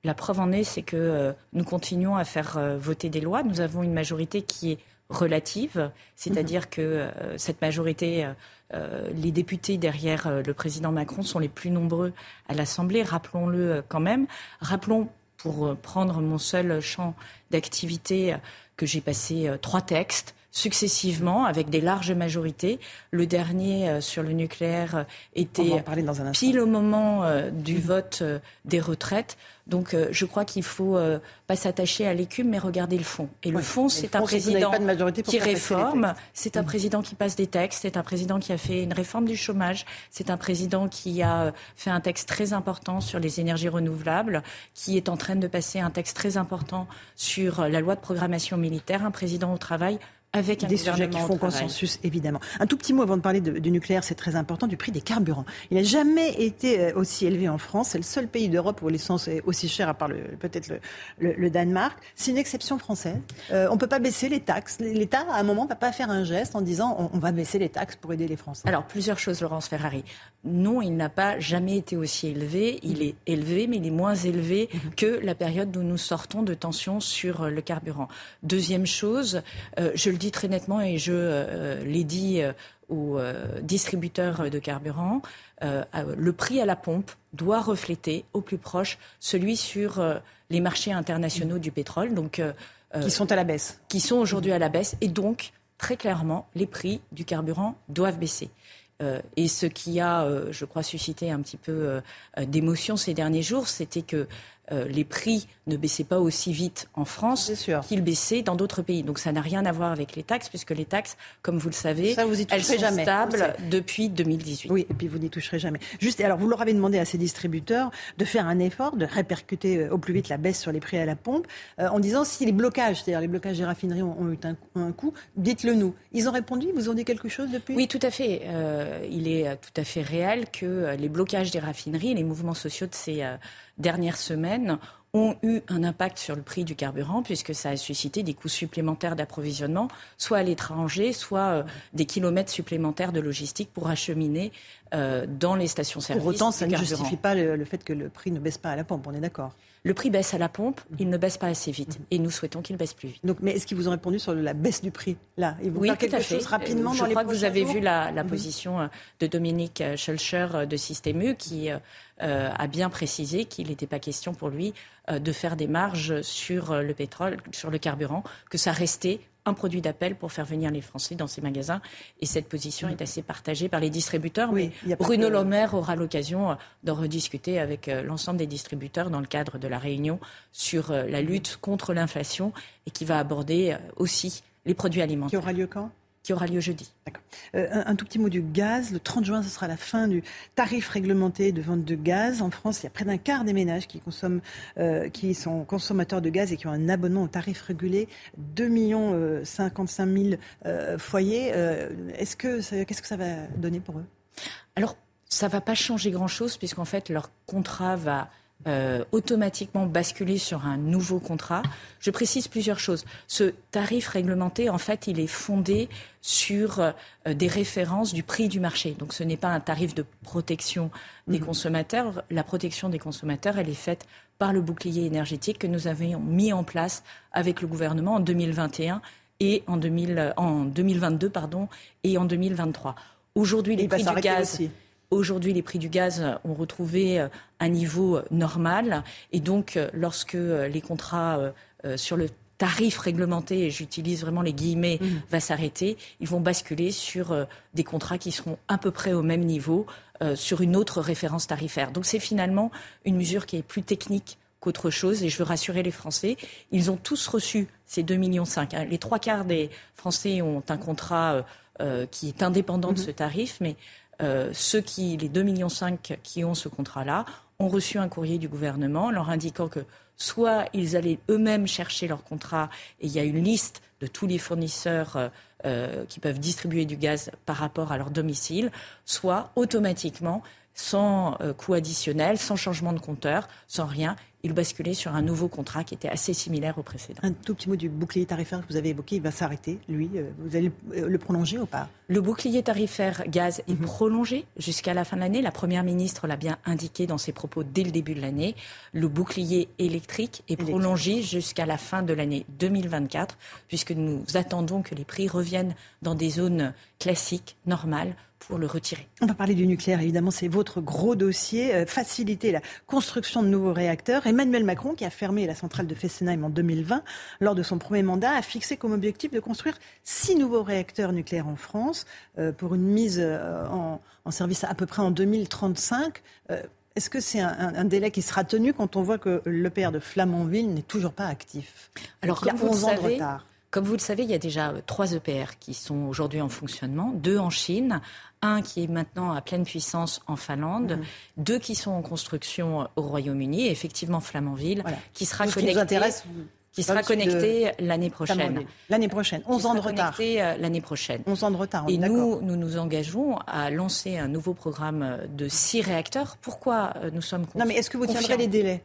La preuve en est, c'est que nous continuons à faire voter des lois. Nous avons une majorité qui est relative, c'est-à-dire que euh, cette majorité, euh, les députés derrière euh, le président Macron sont les plus nombreux à l'Assemblée, rappelons-le euh, quand même. Rappelons, pour prendre mon seul champ d'activité, que j'ai passé trois textes successivement avec des larges majorités. Le dernier euh, sur le nucléaire euh, On était dans un instant. pile au moment euh, du vote euh, des retraites. Donc euh, je crois qu'il faut euh, pas s'attacher à l'écume, mais regarder le fond. Et le fond, c'est un président pas de majorité pour qui réforme, c'est un président qui passe des textes, c'est un président qui a fait une réforme du chômage, c'est un président qui a euh, fait un texte très important sur les énergies renouvelables, qui est en train de passer un texte très important sur euh, la loi de programmation militaire, un président au travail avec un des sujets qui font consensus, évidemment. Un tout petit mot avant de parler de- du nucléaire, c'est très important, du prix des carburants. Il n'a jamais été euh, aussi élevé en France. C'est le seul pays d'Europe où l'essence est aussi chère, à part peut-être le, le- le Danemark. C'est une exception française. Euh, on ne peut pas baisser les taxes. L'État, à un moment, ne va pas faire un geste en disant on, on va baisser les taxes pour aider les Français. Alors, plusieurs choses, Laurence Ferrari. Non, il n'a pas jamais été aussi élevé. Il est élevé, mais il est moins élevé que la période où nous sortons de tensions sur euh, le carburant. Deuxième chose, euh, je le dis très nettement et je euh, l'ai dit euh, aux euh, distributeurs de carburant, euh, euh, le prix à la pompe doit refléter au plus proche celui sur euh, les marchés internationaux du pétrole. Donc, euh, Qui sont à la baisse. Qui sont aujourd'hui à la baisse. Et donc, très clairement, les prix du carburant doivent baisser. Euh, et ce qui a, euh, je crois, suscité un petit peu euh, euh, d'émotion ces derniers jours, c'était que euh, les prix ne baissaient pas aussi vite en France qu'ils baissaient dans d'autres pays. Donc ça n'a rien à voir avec les taxes, puisque les taxes, comme vous le savez, Ça, vous y elles sont jamais, stables depuis 2018. Oui, et puis vous n'y toucherez jamais. Juste, alors vous leur avez demandé à ces distributeurs de faire un effort, de répercuter euh, au plus vite la baisse sur les prix à la pompe, euh, en disant si les blocages, c'est-à-dire les blocages des raffineries ont, ont eu un, un coût, dites-le nous. Ils ont répondu, ils vous ont dit quelque chose depuis? Oui, tout à fait. Euh, il est tout à fait réel que les blocages des raffineries, les mouvements sociaux de ces dernières semaines ont eu un impact sur le prix du carburant puisque ça a suscité des coûts supplémentaires d'approvisionnement, soit à l'étranger, soit euh, des kilomètres supplémentaires de logistique pour acheminer euh, dans les stations-service. Pour autant, ça ne justifie pas le, le fait que le prix ne baisse pas à la pompe, on est d'accord. Le prix baisse à la pompe, il ne baisse pas assez vite et nous souhaitons qu'il baisse plus vite. Donc, mais est-ce qu'ils vous ont répondu sur la baisse du prix Là, ils vont Oui, faire quelque à fait. chose rapidement Euh, Je dans les crois que vous avez vu la, la Mhm. position euh, de Dominique euh, Schulcher de Système U qui euh, a bien précisé qu'il n'était pas question pour lui euh, de faire des marges sur le pétrole, sur le carburant, que ça restait un produit d'appel pour faire venir les Français dans ces magasins. Et cette position est assez partagée par les distributeurs. Oui, mais Bruno que- Le Maire aura l'occasion euh, d'en rediscuter avec euh, l'ensemble des distributeurs dans le cadre de la réunion sur euh, la lutte contre l'inflation et qui va aborder aussi les produits alimentaires Qui aura lieu quand? Qui aura lieu jeudi. Euh, un, tout petit mot du gaz. Le 30 juin, ce sera la fin du tarif réglementé de vente de gaz. En France, il y a près d'un quart des ménages qui, consomment, euh, qui sont consommateurs de gaz et qui ont un abonnement au tarif régulé. 2 55 000 foyers. Est-ce que qu'est-ce que ça va donner pour eux? Alors, ça ne va pas changer grand-chose puisqu'en fait, leur contrat va euh, automatiquement basculer sur un nouveau contrat. Je précise plusieurs choses. Ce tarif réglementé, en fait, il est fondé sur euh, des références du prix du marché. Donc ce n'est pas un tarif de protection des mmh. consommateurs. La protection des consommateurs, elle est faite par le bouclier énergétique que nous avions mis en place avec le gouvernement en 2021 et en, 2000, en 2022 pardon, et en 2023. Aujourd'hui, les prix du gaz... Aujourd'hui, les prix du gaz ont retrouvé euh, un niveau euh, normal. Et donc, euh, lorsque les contrats sur le tarif réglementé, et j'utilise vraiment les guillemets, mmh. va s'arrêter, ils vont basculer sur des contrats qui seront à peu près au même niveau, sur une autre référence tarifaire. Donc c'est finalement une mesure qui est plus technique qu'autre chose. Et je veux rassurer les Français, ils ont tous reçu ces 2,5 millions. Hein. Les trois quarts des Français ont un contrat qui est indépendant de mmh. ce tarif, mais euh, ceux qui, les 2,5 millions qui ont ce contrat-là, ont reçu un courrier du gouvernement leur indiquant que soit ils allaient eux-mêmes chercher leur contrat et il y a une liste de tous les fournisseurs euh, euh, qui peuvent distribuer du gaz par rapport à leur domicile, soit automatiquement, sans coût additionnel, sans changement de compteur, sans rien, il basculait sur un nouveau contrat qui était assez similaire au précédent. Un tout petit mot du bouclier tarifaire que vous avez évoqué, il va s'arrêter, lui. Euh, vous allez le prolonger ou pas? Le bouclier tarifaire gaz est mhm. prolongé jusqu'à la fin de l'année. La Première ministre l'a bien indiqué dans ses propos dès le début de l'année. Le bouclier électrique est prolongé jusqu'à la fin de l'année 2024, puisque nous attendons que les prix reviennent dans des zones classiques, normales, pour le retirer. On va parler du nucléaire, évidemment, c'est votre gros dossier. Euh, faciliter la construction de nouveaux réacteurs. Emmanuel Macron, qui a fermé la centrale de Fessenheim en 2020, lors de son premier mandat, a fixé comme objectif de construire six nouveaux réacteurs nucléaires en France euh, pour une mise euh, en, service à peu près en 2035. Est-ce que c'est un, délai qui sera tenu quand on voit que l'EPR de Flamanville n'est toujours pas actif Alors, il y a 11 ans de retard? Comme vous le savez, il y a déjà trois EPR qui sont aujourd'hui en fonctionnement, deux en Chine, un qui est maintenant à pleine puissance en Finlande, mhm. deux qui sont en construction au Royaume-Uni, et effectivement Flamanville, qui sera connecté. Qui, sera connecté l'année prochaine. L'année prochaine, 11 ans de retard. Euh, l'année prochaine. 11 ans de retard. Et nous, nous nous engageons à lancer un nouveau programme de six réacteurs. Pourquoi euh, nous sommes Non, mais est-ce que vous tiendrez les délais?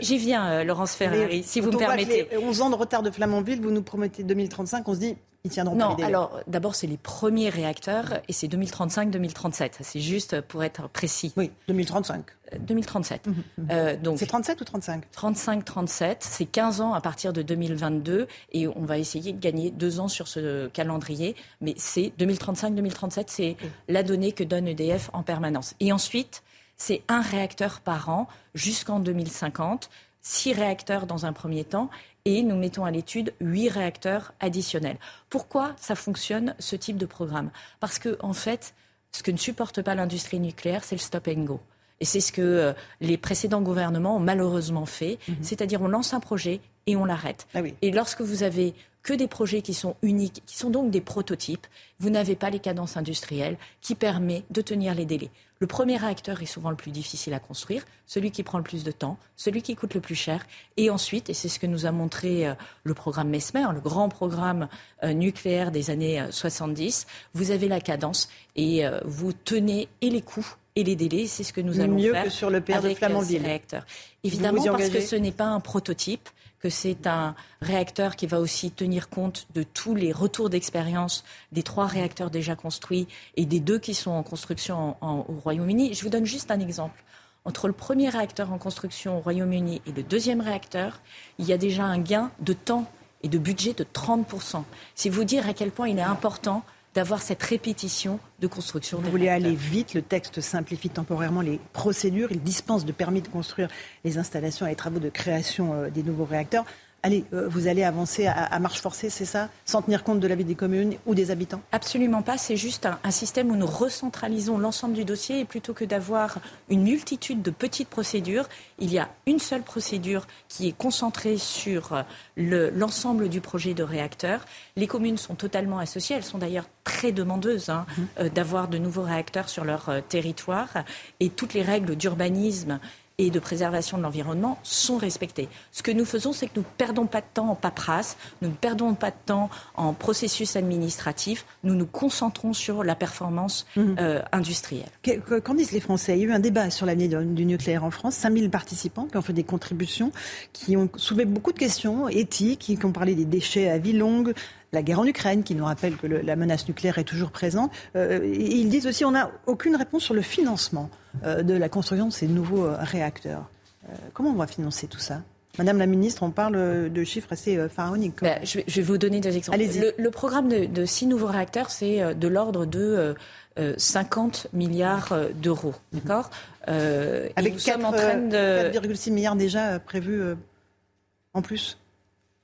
J'y viens, euh, Laurence Ferrari, si vous me permettez. 11 ans de retard de Flamanville, vous nous promettez 2035, on se dit, ils tiendront non, pas les alors d'abord, c'est les premiers réacteurs et c'est 2035-2037. C'est juste pour être précis. Oui, 2035. 2037. Euh, mhm, mhm. euh, donc c'est 37 ou 35 35-37, c'est 15 ans à partir de 2022 et on va essayer de gagner deux ans sur ce calendrier, mais c'est 2035-2037, c'est la donnée que donne EDF en permanence. Et ensuite, c'est un réacteur par an jusqu'en 2050, six réacteurs dans un premier temps, et nous mettons à l'étude huit réacteurs additionnels. Pourquoi ça fonctionne, ce type de programme? Parce que, en fait, ce que ne supporte pas l'industrie nucléaire, c'est le stop and go. Et c'est ce que euh, les précédents gouvernements ont malheureusement fait, mhm. c'est-à-dire on lance un projet et on l'arrête. Ah et lorsque vous avez que des projets qui sont uniques, qui sont donc des prototypes, vous n'avez pas les cadences industrielles qui permettent de tenir les délais. Le premier réacteur est souvent le plus difficile à construire, celui qui prend le plus de temps, celui qui coûte le plus cher. Et ensuite, et c'est ce que nous a montré euh, le programme MESMER, le grand programme euh, nucléaire des années 70, vous avez la cadence et vous tenez et les coûts et les délais. C'est ce que nous allons Mieux faire que sur le père avec de. Évidemment, parce que ce n'est pas un prototype que c'est un réacteur qui va aussi tenir compte de tous les retours d'expérience des trois réacteurs déjà construits et des deux qui sont en construction au Royaume-Uni. Je vous donne juste un exemple. Entre le premier réacteur en construction au Royaume-Uni et le deuxième réacteur, il y a déjà un gain de temps et de budget de 30%. C'est vous dire à quel point il est important d'avoir cette répétition de construction. Vous voulez aller vite, le texte simplifie temporairement les procédures, il dispense de permis de construire les installations et les travaux de création euh, des nouveaux réacteurs. Allez, euh, vous allez avancer à, marche forcée, c'est ça Sans tenir compte de la vie des communes ou des habitants Absolument pas. C'est juste un, système où nous recentralisons l'ensemble du dossier et plutôt que d'avoir une multitude de petites procédures, il y a une seule procédure qui est concentrée sur l'ensemble du projet de réacteur. Les communes sont totalement associées. Elles sont d'ailleurs très demandeuses hein, mmh. euh, d'avoir de nouveaux réacteurs sur leur euh, territoire. Et toutes les règles d'urbanisme et de préservation de l'environnement sont respectés. Ce que nous faisons, c'est que nous ne perdons pas de temps en paperasse, nous ne perdons pas de temps en processus administratif, nous nous concentrons sur la performance mhm. euh, industrielle. Qu'en disent les Français? Il y a eu un débat sur l'avenir du nucléaire en France, 5000 participants qui ont fait des contributions, qui ont soulevé beaucoup de questions éthiques, qui ont parlé des déchets à vie longue, la guerre en Ukraine, qui nous rappelle que la menace nucléaire est toujours présente. Euh, ils disent aussi qu'on n'a aucune réponse sur le financement euh, de la construction de ces nouveaux euh, réacteurs. comment on va financer tout ça? Madame la ministre, on parle de chiffres assez pharaoniques. Ben, je, vais, vous donner des exemples. Le, le, programme de, six nouveaux réacteurs, c'est de l'ordre de 50 milliards d'euros. D'accord? Avec 4,6 milliards déjà prévus en plus?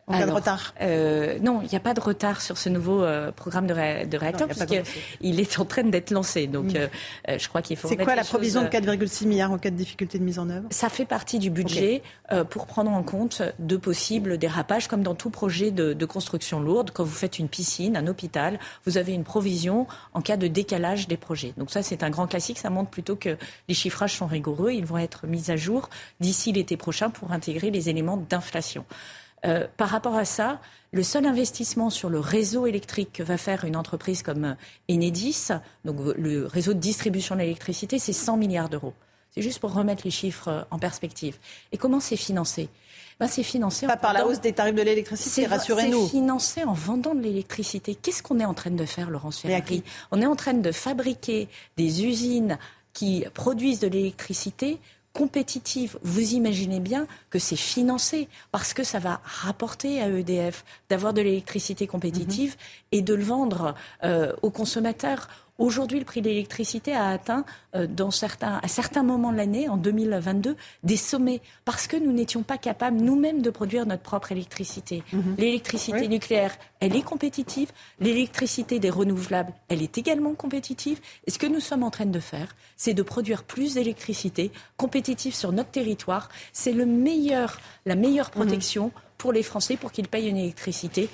En cas de retard euh, Non, il n'y a pas de retard sur ce nouveau euh, programme de, réacteur, puisqu'il est en train d'être lancé. Donc, mm. euh, je crois qu'il faut. C'est quoi la provision de 4,6 milliards en cas de difficulté de mise en œuvre? Ça fait partie du budget pour prendre en compte de possibles dérapages, comme dans tout projet de, de, construction lourde. Quand vous faites une piscine, un hôpital, vous avez une provision en cas de décalage des projets. Donc ça, c'est un grand classique. Ça montre plutôt que les chiffrages sont rigoureux. Ils vont être mis à jour d'ici l'été prochain pour intégrer les éléments d'inflation. Euh, par rapport à ça, le seul investissement sur le réseau électrique que va faire une entreprise comme euh, Enedis, donc le réseau de distribution de l'électricité, c'est 100 milliards d'euros. C'est juste pour remettre les chiffres euh, en perspective. Et comment c'est financé? Ben, c'est financé pas par la hausse des tarifs de l'électricité, rassurez-nous. C'est financé en vendant de l'électricité. Qu'est-ce qu'on est en train de faire, Laurence Ferrari? On est en train de fabriquer des usines qui produisent de l'électricité compétitive. Vous imaginez bien que c'est financé parce que ça va rapporter à EDF d'avoir de l'électricité compétitive mhm. et de le vendre euh, aux consommateurs. Aujourd'hui, le prix de l'électricité a atteint, euh, dans certains, à certains moments de l'année, en 2022, des sommets, parce que nous n'étions pas capables nous-mêmes de produire notre propre électricité. Mhm. L'électricité nucléaire, elle est compétitive. L'électricité des renouvelables, elle est également compétitive. Et ce que nous sommes en train de faire, c'est de produire plus d'électricité compétitive sur notre territoire. C'est le meilleur, la meilleure mhm. protection pour les Français pour qu'ils payent une électricité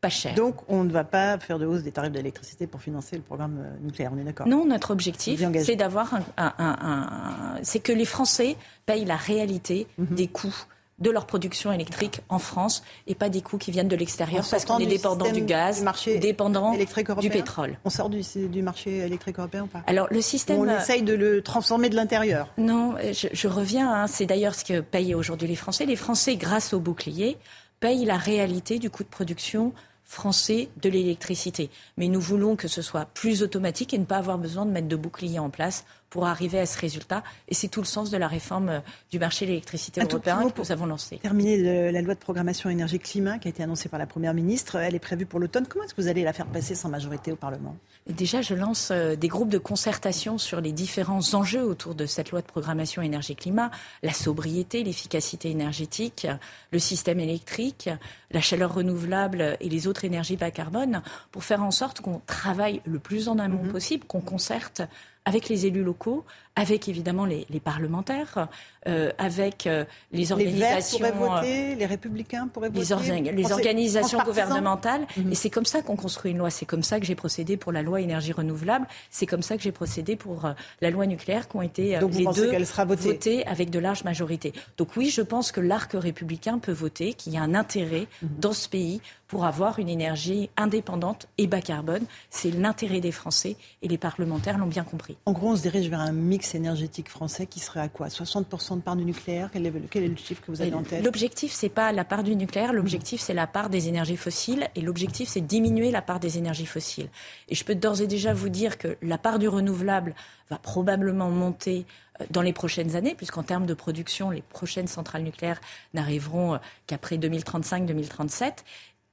pas cher. Donc on ne va pas faire de hausse des tarifs d'électricité pour financer le programme euh, nucléaire, on est d'accord? Non, notre objectif, c'est d'avoir un, c'est que les Français payent la réalité mhm. des coûts de leur production électrique en France et pas des coûts qui viennent de l'extérieur parce qu'on est dépendant du gaz, du marché dépendant du pétrole. On sort du, du, marché électrique européen ou pas? Alors le système. On essaye de le transformer de l'intérieur. Non, je, reviens. Hein, c'est d'ailleurs ce que payent aujourd'hui les Français. Les Français, grâce au bouclier, payent la réalité du coût de production français de l'électricité. Mais nous voulons que ce soit plus automatique et ne pas avoir besoin de mettre de boucliers en place pour arriver à ce résultat. Et c'est tout le sens de la réforme euh, du marché de l'électricité européen que nous avons lancée. Terminer la loi de programmation énergie-climat qui a été annoncée par la Première ministre. Elle est prévue pour l'automne. Comment est-ce que vous allez la faire passer sans majorité au Parlement? Déjà, je lance euh, des groupes de concertation sur les différents enjeux autour de cette loi de programmation énergie-climat, la sobriété, l'efficacité énergétique, le système électrique, la chaleur renouvelable et les autres énergies bas carbone, pour faire en sorte qu'on travaille le plus en amont mhm. possible, qu'on concerte avec les élus locaux, avec évidemment les, parlementaires, euh, avec euh, les organisations. Les Verts voter, les Républicains pourraient voter. Les, les organisations gouvernementales. Mhm. Et c'est comme ça qu'on construit une loi. C'est comme ça que j'ai procédé pour la loi énergie renouvelable. C'est comme ça que j'ai procédé pour euh, la loi nucléaire qui ont été Donc les deux sera votée. votées avec de larges majorités. Donc oui, je pense que l'arc républicain peut voter, qu'il y a un intérêt mhm. dans ce pays pour avoir une énergie indépendante et bas carbone. C'est l'intérêt des Français et les parlementaires l'ont bien compris. En gros, on se dirige vers un mix énergétique français qui serait à quoi? 60% de part du nucléaire? Quel est, le chiffre que vous avez en tête? L'objectif, c'est pas la part du nucléaire, l'objectif, c'est la part des énergies fossiles et l'objectif, c'est diminuer la part des énergies fossiles. Et je peux d'ores et déjà vous dire que la part du renouvelable va probablement monter euh, dans les prochaines années, puisqu'en termes de production, les prochaines centrales nucléaires n'arriveront euh, qu'après 2035-2037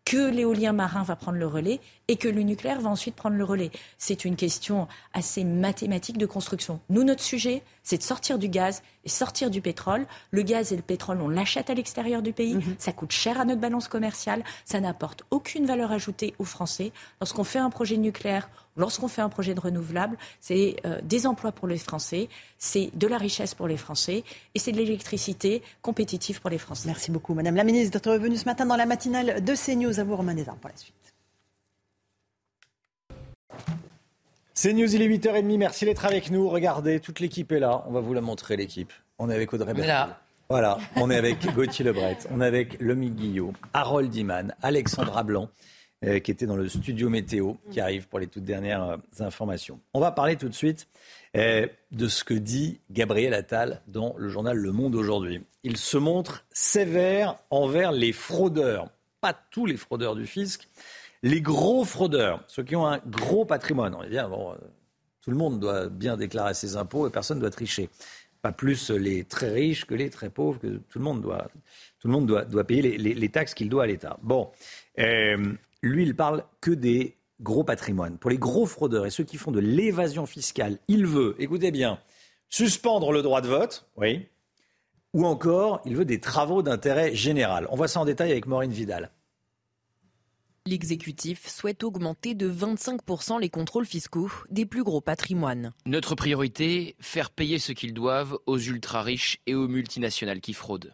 que l'éolien marin va prendre le relais et que le nucléaire va ensuite prendre le relais. C'est une question assez mathématique de construction. Nous, notre sujet, c'est de sortir du gaz et sortir du pétrole. Le gaz et le pétrole, on l'achète à l'extérieur du pays. Mhm. Ça coûte cher à notre balance commerciale. Ça n'apporte aucune valeur ajoutée aux Français. Lorsqu'on fait un projet nucléaire, lorsqu'on fait un projet de renouvelable, c'est euh, des emplois pour les Français, c'est de la richesse pour les Français et c'est de l'électricité compétitive pour les Français. Merci beaucoup, Madame la Ministre, d'être revenue ce matin dans la matinale de CNews. À vous, Romain Desarmes, pour la suite. C'est News, il est 8h30. Merci d'être avec nous. Regardez, toute l'équipe est là. On va vous la montrer, l'équipe. On est avec Audrey Berthaud. Voilà, (laughs) on est avec Gauthier Lebret, on est avec Lomi Guillot, Harold Iman, Alexandra Blanc, euh, qui était dans le studio météo, qui arrive pour les toutes dernières euh, informations. On va parler tout de suite euh, de ce que dit Gabriel Attal dans le journal Le Monde aujourd'hui. Il se montre sévère envers les fraudeurs, pas tous les fraudeurs du fisc, les gros fraudeurs, ceux qui ont un gros patrimoine, on dit, bon, euh, tout le monde doit bien déclarer ses impôts et personne ne doit tricher. Pas plus les très riches que les très pauvres, que tout le monde doit, tout le monde doit, doit payer les, taxes qu'il doit à l'État. Bon, euh, lui, il parle que des gros patrimoines. Pour les gros fraudeurs et ceux qui font de l'évasion fiscale, il veut, écoutez bien, suspendre le droit de vote, oui, ou encore, il veut des travaux d'intérêt général. On voit ça en détail avec Maureen Vidal. L'exécutif souhaite augmenter de 25% les contrôles fiscaux des plus gros patrimoines. Notre priorité, faire payer ce qu'ils doivent aux ultra-riches et aux multinationales qui fraudent.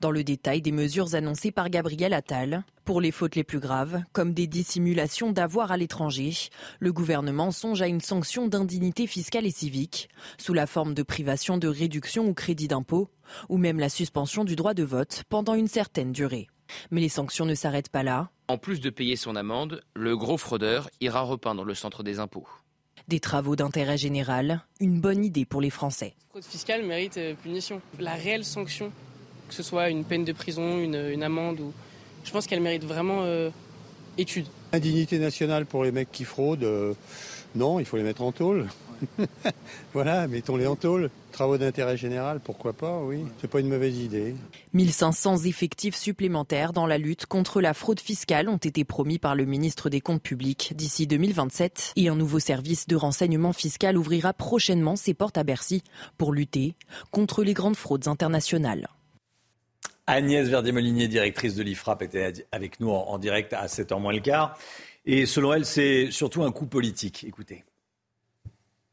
Dans le détail des mesures annoncées par Gabriel Attal, pour les fautes les plus graves, comme des dissimulations d'avoir à l'étranger, le gouvernement songe à une sanction d'indignité fiscale et civique, sous la forme de privation de réduction ou crédit d'impôt, ou même la suspension du droit de vote pendant une certaine durée. Mais les sanctions ne s'arrêtent pas là. En plus de payer son amende, le gros fraudeur ira repeindre le centre des impôts. Des travaux d'intérêt général, une bonne idée pour les Français. La fraude fiscale mérite euh, punition. La réelle sanction, que ce soit une peine de prison, une, amende, ou... je pense qu'elle mérite vraiment euh, étude. Indignité nationale pour les mecs qui fraudent, euh, non, il faut les mettre en tôle. (laughs) voilà, mettons-les en tôle. Travaux d'intérêt général, pourquoi pas, oui. C'est pas une mauvaise idée. 1500 effectifs supplémentaires dans la lutte contre la fraude fiscale ont été promis par le ministre des Comptes publics d'ici 2027 et un nouveau service de renseignement fiscal ouvrira prochainement ses portes à Bercy pour lutter contre les grandes fraudes internationales. Agnès Verdier-Molinier, directrice de l'IFRAP, était avec nous en direct à 7h moins le quart. Et selon elle, c'est surtout un coup politique. Écoutez.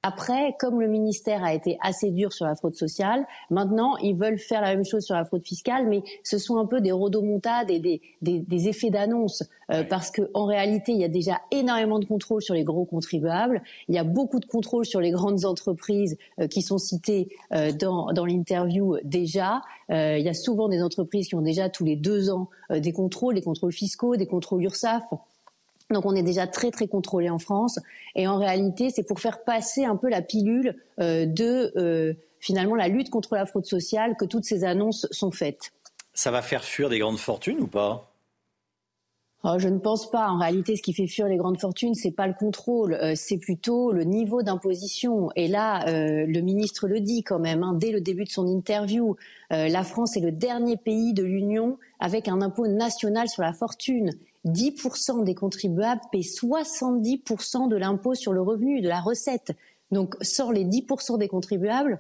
Après, comme le ministère a été assez dur sur la fraude sociale, maintenant ils veulent faire la même chose sur la fraude fiscale, mais ce sont un peu des rodomontades et des, des, effets d'annonce, euh, parce qu'en réalité il y a déjà énormément de contrôles sur les gros contribuables, il y a beaucoup de contrôles sur les grandes entreprises euh, qui sont citées euh, dans, dans l'interview déjà. il y a souvent des entreprises qui ont déjà tous les deux ans des contrôles, des contrôles fiscaux, des contrôles URSAF. Donc on est déjà très très contrôlé en France et en réalité c'est pour faire passer un peu la pilule euh, de euh, finalement la lutte contre la fraude sociale que toutes ces annonces sont faites. Ça va faire fuir des grandes fortunes ou pas? Oh, je ne pense pas. En réalité, ce qui fait fuir les grandes fortunes, c'est pas le contrôle, euh, c'est plutôt le niveau d'imposition. Et là, le ministre le dit quand même hein, dès le début de son interview. la France est le dernier pays de l'Union avec un impôt national sur la fortune. 10% des contribuables paient 70% de l'impôt sur le revenu, de la recette. Donc, sans les 10% des contribuables,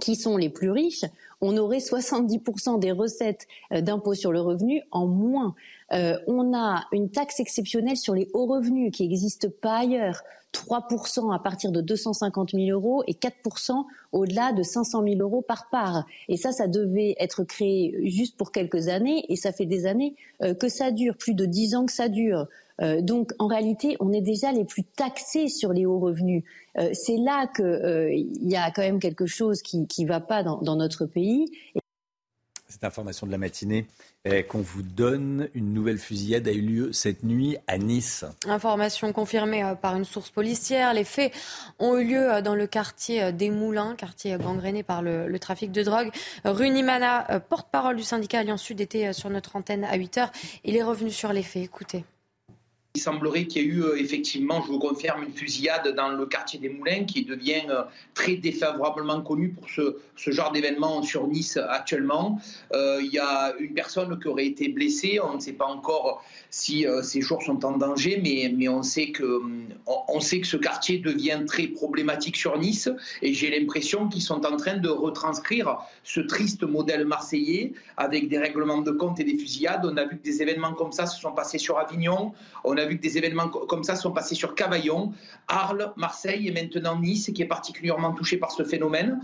qui sont les plus riches, on aurait 70% des recettes euh, d'impôt sur le revenu en moins. Euh, on a une taxe exceptionnelle sur les hauts revenus qui n'existe pas ailleurs. 3% à partir de 250 000 euros et 4% au-delà de 500 000 euros par part. Et ça, ça devait être créé juste pour quelques années et ça fait des années euh, que ça dure, plus de 10 ans que ça dure. Euh, donc en réalité, on est déjà les plus taxés sur les hauts revenus. Euh, c'est là qu'il y a quand même quelque chose qui ne va pas dans, dans notre pays. Cette information de la matinée eh, qu'on vous donne. Une nouvelle fusillade a eu lieu cette nuit à Nice. Information confirmée euh, par une source policière. Les faits ont eu lieu euh, dans le quartier euh, des Moulins, quartier gangréné par le, trafic de drogue. Runimana, porte-parole du syndicat Alliance Sud, était sur notre antenne à 8 heures. Il est revenu sur les faits. Écoutez. Il semblerait qu'il y ait eu euh, effectivement, je vous confirme, une fusillade dans le quartier des Moulins qui devient euh, très défavorablement connu pour ce, ce genre d'événement sur Nice actuellement. Euh, il y a une personne qui aurait été blessée. On ne sait pas encore si ces jours sont en danger, mais, mais on, sait que, on sait que ce quartier devient très problématique sur Nice. Et j'ai l'impression qu'ils sont en train de retranscrire ce triste modèle marseillais avec des règlements de compte et des fusillades. On a vu que des événements comme ça se sont passés sur Avignon. Vu que des événements comme ça sont passés sur Cavaillon, Arles, Marseille et maintenant Nice, qui est particulièrement touché par ce phénomène.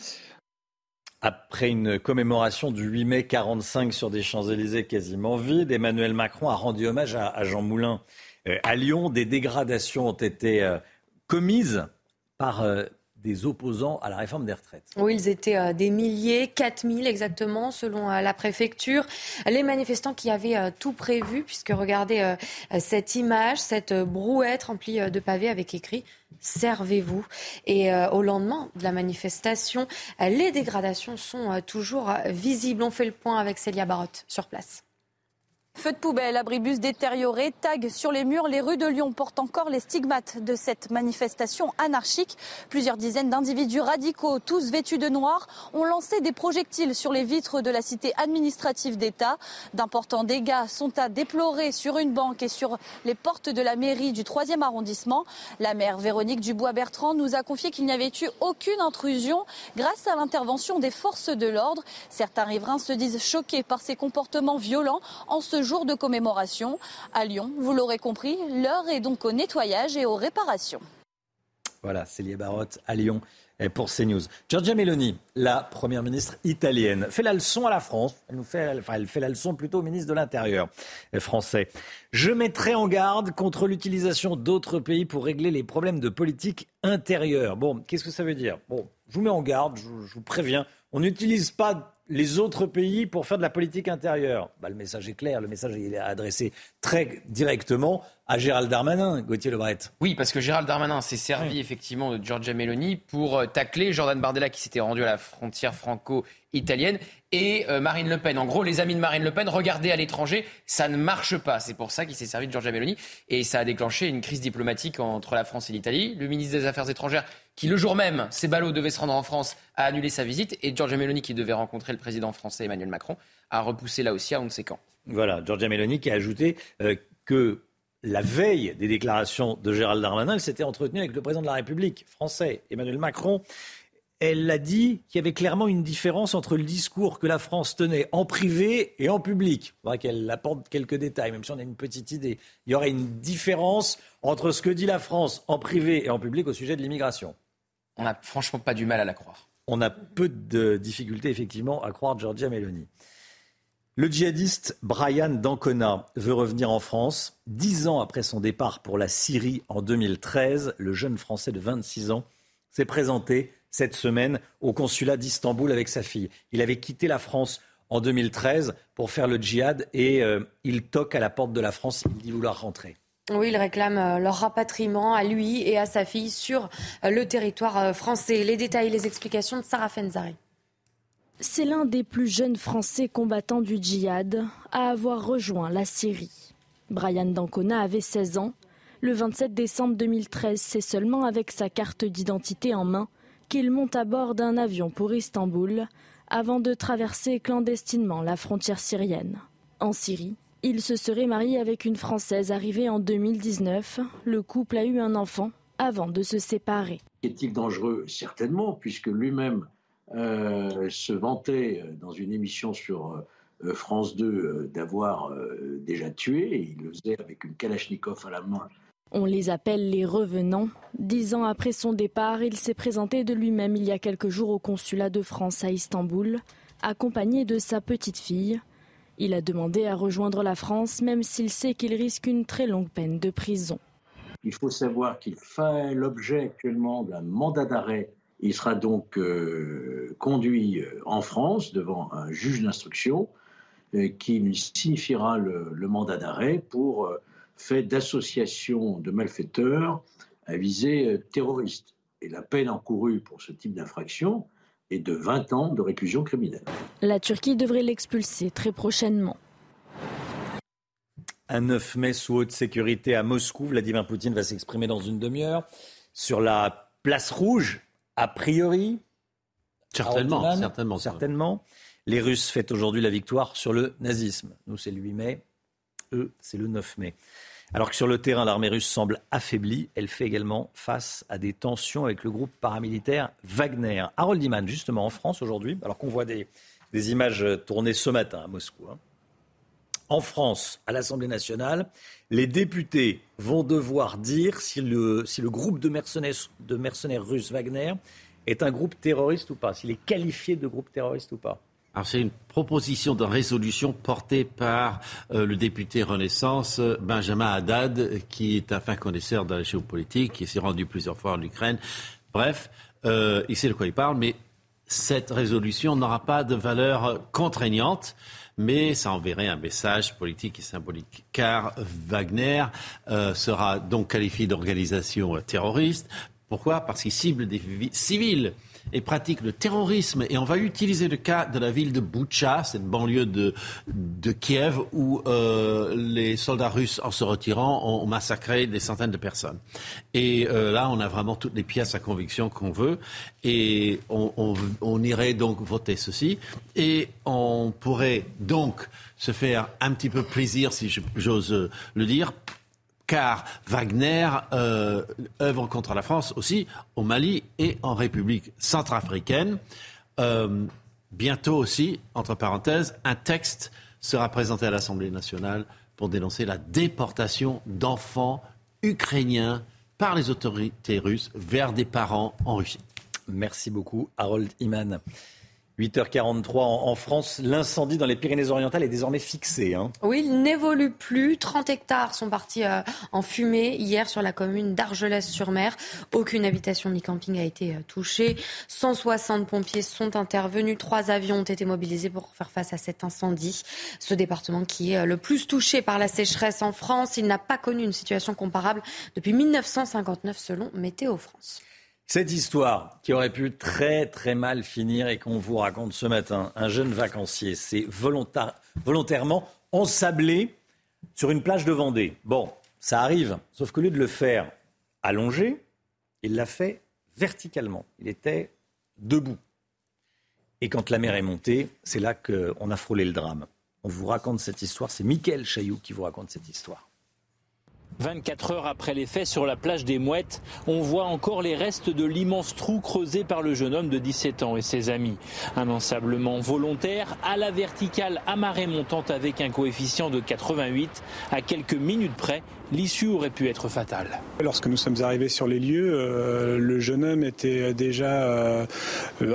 Après une commémoration du 8 mai 45 sur des Champs-Élysées quasiment vides, Emmanuel Macron a rendu hommage à, Jean Moulin. Euh, à Lyon, des dégradations ont été euh, commises par euh, des opposants à la réforme des retraites. Oui, ils étaient euh, des milliers, 4000 exactement, selon euh, la préfecture. Les manifestants qui avaient euh, tout prévu, puisque regardez cette image, cette brouette remplie de pavés avec écrit Servez-vous. Et au lendemain de la manifestation, les dégradations sont toujours visibles. On fait le point avec Célia Barotte sur place. Feux de poubelle, abribus détériorés, tags sur les murs, les rues de Lyon portent encore les stigmates de cette manifestation anarchique. Plusieurs dizaines d'individus radicaux, tous vêtus de noir, ont lancé des projectiles sur les vitres de la cité administrative d'État. D'importants dégâts sont à déplorer sur une banque et sur les portes de la mairie du 3e arrondissement. La maire Véronique Dubois-Bertrand nous a confié qu'il n'y avait eu aucune intrusion grâce à l'intervention des forces de l'ordre. Certains riverains se disent choqués par ces comportements violents en jour de commémoration. À Lyon, vous l'aurez compris, l'heure est donc au nettoyage et aux réparations. Voilà, Célia Barotte à Lyon pour CNews. Giorgia Meloni, la première ministre italienne, fait la leçon à la France. Elle, fait, la leçon plutôt au ministre de l'Intérieur français. Je mettrai en garde contre l'utilisation d'autres pays pour régler les problèmes de politique intérieure. Bon, qu'est-ce que ça veut dire? Bon, je vous mets en garde, je vous préviens. On n'utilise pas les autres pays pour faire de la politique intérieure bah, Le message est clair, le message est adressé très directement à Gérald Darmanin, Gauthier Lebret. Oui, parce que Gérald Darmanin s'est servi effectivement de Giorgia Meloni pour euh, tacler Jordan Bardella qui s'était rendu à la frontière franco-italienne et euh, Marine Le Pen. En gros, les amis de Marine Le Pen, regardez à l'étranger, ça ne marche pas. C'est pour ça qu'il s'est servi de Giorgia Meloni et ça a déclenché une crise diplomatique entre la France et l'Italie. Le ministre des Affaires étrangères qui le jour même, ces ballots devaient se rendre en France, a annulé sa visite, et Giorgia Meloni, qui devait rencontrer le président français Emmanuel Macron, a repoussé là aussi à on ne sait quand. Voilà, Giorgia Meloni qui a ajouté euh, que la veille des déclarations de Gérald Darmanin, elle s'était entretenue avec le président de la République français, Emmanuel Macron. Elle a dit qu'il y avait clairement une différence entre le discours que la France tenait en privé et en public. Il faudra qu'elle apporte quelques détails, même si on a une petite idée. Il y aurait une différence entre ce que dit la France en privé et en public au sujet de l'immigration. On n'a franchement pas du mal à la croire. On a peu de difficultés, effectivement, à croire Georgia Meloni. Le djihadiste Brian Dancona veut revenir en France. Dix ans après son départ pour la Syrie en 2013, le jeune Français de 26 ans s'est présenté cette semaine au consulat d'Istanbul avec sa fille. Il avait quitté la France en 2013 pour faire le djihad et euh, il toque à la porte de la France. Il dit vouloir rentrer. Oui, il réclame euh, leur rapatriement à lui et à sa fille sur euh, le territoire euh, français. Les détails les explications de Sarah Fenzari. C'est l'un des plus jeunes Français combattants du djihad à avoir rejoint la Syrie. Brian Dancona avait 16 ans. Le 27 décembre 2013, c'est seulement avec sa carte d'identité en main qu'il monte à bord d'un avion pour Istanbul avant de traverser clandestinement la frontière syrienne. En Syrie, il se serait marié avec une Française arrivée en 2019. Le couple a eu un enfant avant de se séparer. Est-il dangereux? Certainement, puisque lui-même euh, se vantait euh, dans une émission sur euh, France 2 d'avoir déjà tué. Il le faisait avec une Kalachnikov à la main. On les appelle les revenants. Dix ans après son départ, il s'est présenté de lui-même il y a quelques jours au consulat de France à Istanbul, accompagné de sa petite fille. Il a demandé à rejoindre la France, même s'il sait qu'il risque une très longue peine de prison. Il faut savoir qu'il fait l'objet actuellement d'un mandat d'arrêt. Il sera donc euh, conduit euh, en France devant un juge d'instruction euh, qui lui signifiera le, mandat d'arrêt pour fait d'association de malfaiteurs à visée terroriste. Et la peine encourue pour ce type d'infraction, et de 20 ans de réclusion criminelle. La Turquie devrait l'expulser très prochainement. un 9 mai sous haute sécurité à Moscou. Vladimir Poutine va s'exprimer dans une demi-heure sur la place rouge, a priori. Certainement, certainement. Certainement. Les Russes fêtent aujourd'hui la victoire sur le nazisme. Nous, c'est le 8 mai. Eux, c'est le 9 mai. Alors que sur le terrain, l'armée russe semble affaiblie, elle fait également face à des tensions avec le groupe paramilitaire Wagner. Harold Iman, justement, en France aujourd'hui, alors qu'on voit des, images tournées ce matin à Moscou. Hein. En France, à l'Assemblée nationale, les députés vont devoir dire si le, groupe de mercenaires russes Wagner est un groupe terroriste ou pas, s'il est qualifié de groupe terroriste ou pas. Alors c'est une proposition de résolution portée par euh, le député Renaissance euh, Benjamin Haddad, qui est un fin connaisseur de la géopolitique, qui s'est rendu plusieurs fois en Ukraine. Bref, euh, il sait de quoi il parle, mais cette résolution n'aura pas de valeur contraignante, mais ça enverrait un message politique et symbolique. Car Wagner sera donc qualifié d'organisation terroriste. Pourquoi? Parce qu'il cible des civils et pratique le terrorisme. Et on va utiliser le cas de la ville de Boucha, cette banlieue de, de Kiev, où euh, les soldats russes, en se retirant, ont massacré des centaines de personnes. Et euh, là, on a vraiment toutes les pièces à conviction qu'on veut. Et on, on, on irait donc voter ceci. Et on pourrait donc se faire un petit peu plaisir, si j'ose le dire, car Wagner euh, œuvre contre la France aussi au Mali et en République centrafricaine. Euh, bientôt aussi, entre parenthèses, un texte sera présenté à l'Assemblée nationale pour dénoncer la déportation d'enfants ukrainiens par les autorités russes vers des parents en Russie. Merci beaucoup, Harold Iman. 8h43 en, France, l'incendie dans les Pyrénées-Orientales est désormais fixé. Hein. Oui, il n'évolue plus. 30 hectares sont partis euh, en fumée hier sur la commune d'Argelès-sur-Mer. Aucune habitation ni camping a été euh, touchée. 160 pompiers sont intervenus. Trois avions ont été mobilisés pour faire face à cet incendie. Ce département qui est euh, le plus touché par la sécheresse en France, il n'a pas connu une situation comparable depuis 1959 selon Météo France. Cette histoire qui aurait pu très très mal finir et qu'on vous raconte ce matin, un jeune vacancier s'est volontairement ensablé sur une plage de Vendée. Bon, ça arrive, sauf qu'au lieu de le faire allongé, il l'a fait verticalement. Il était debout. Et quand la mer est montée, c'est là qu'on a frôlé le drame. On vous raconte cette histoire, c'est Mickaël Chailloux qui vous raconte cette histoire. 24 heures après les faits sur la plage des Mouettes, on voit encore les restes de l'immense trou creusé par le jeune homme de 17 ans et ses amis. Un ensablement volontaire à la verticale à marée montante avec un coefficient de 88 à quelques minutes près l'issue aurait pu être fatale. Lorsque nous sommes arrivés sur les lieux, euh, le jeune homme était déjà euh,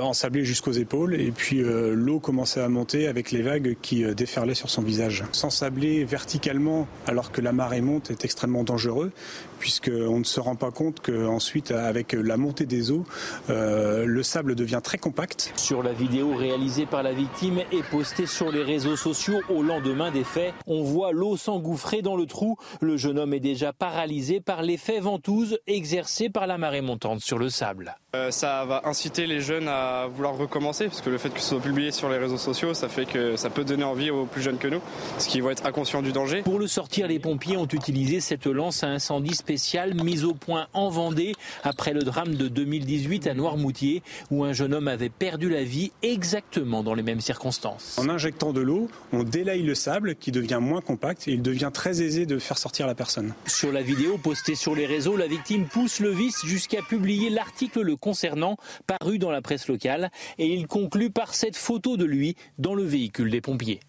ensablé jusqu'aux épaules et puis euh, l'eau commençait à monter avec les vagues qui déferlaient sur son visage. S'ensabler verticalement alors que la marée monte est extrêmement dangereux puisqu'on ne se rend pas compte qu'ensuite, avec la montée des eaux, euh, le sable devient très compact. Sur la vidéo réalisée par la victime et postée sur les réseaux sociaux au lendemain des faits, on voit l'eau s'engouffrer dans le trou. Le jeune homme est déjà paralysé par l'effet ventouse exercé par la marée montante sur le sable. Euh, ça va inciter les jeunes à vouloir recommencer, parce que le fait que ce soit publié sur les réseaux sociaux, ça fait que ça peut donner envie aux plus jeunes que nous, parce qu'ils vont être inconscients du danger. Pour le sortir, les pompiers ont utilisé cette lance à incendie spéciale mise au point en Vendée après le drame de 2018 à Noirmoutier, où un jeune homme avait perdu la vie exactement dans les mêmes circonstances. En injectant de l'eau, on délaye le sable qui devient moins compact et il devient très aisé de faire sortir la personne. Sur la vidéo postée sur les réseaux, la victime pousse le vice jusqu'à publier l'article le concernant, paru dans la presse locale, et il conclut par cette photo de lui dans le véhicule des pompiers.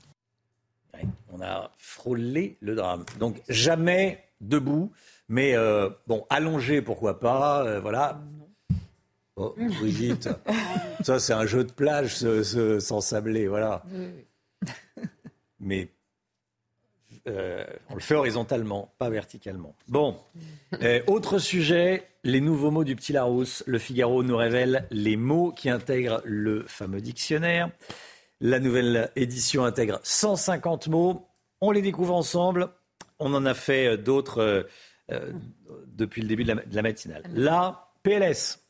On a frôlé le drame. Donc jamais debout, mais euh, bon, allongé, pourquoi pas, euh, voilà. Oh, Brigitte, ça c'est un jeu de plage sans sabler, voilà. Mais euh, on le fait horizontalement, pas verticalement. Bon, (laughs) euh, autre sujet, les nouveaux mots du petit Larousse. Le Figaro nous révèle les mots qui intègrent le fameux dictionnaire. La nouvelle édition intègre 150 mots. On les découvre ensemble. On en a fait euh, d'autres depuis le début de la, matinale. Là, PLS.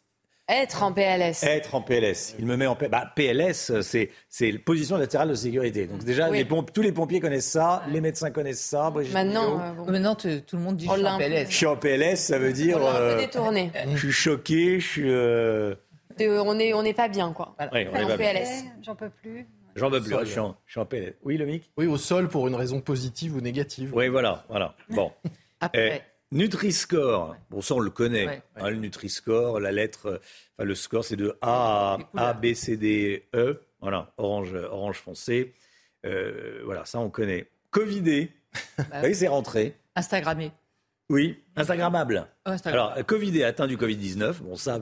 Être en PLS. Être en PLS. Il me met en PLS. Bah, PLS, c'est, c'est position latérale de sécurité. Donc déjà, Oui. les pomp- tous les pompiers connaissent ça, les médecins connaissent ça. Brigitte Maintenant, euh, bon. Maintenant, t- tout le monde dit je suis en PLS. Je suis en PLS, ça veut dire. On l'a un peu euh, détourné. je suis choqué, je suis. euh, De- on n'est on pas bien, quoi. ouais, on est en pas bien. PLS. J'en peux plus. J'en veux plus, Sol. je suis, en, je suis en PLS. Oui, le mic Oui, au sol pour une raison positive ou négative. Oui, voilà, voilà. Bon. (laughs) Après. Nutri-Score. Bon, ça, on le connaît. Ouais. hein, le Nutri-Score, la lettre. Enfin, le score, c'est de A à A, B, C, D, E. Voilà, orange, orange foncé. Euh, voilà, ça, on connaît. Covidé. Bah oui, c'est rentré. Instagrammé. Oui, Instagrammable. Oh, Instagram. Alors, Covidé atteint du Covid-19. Bon, ça,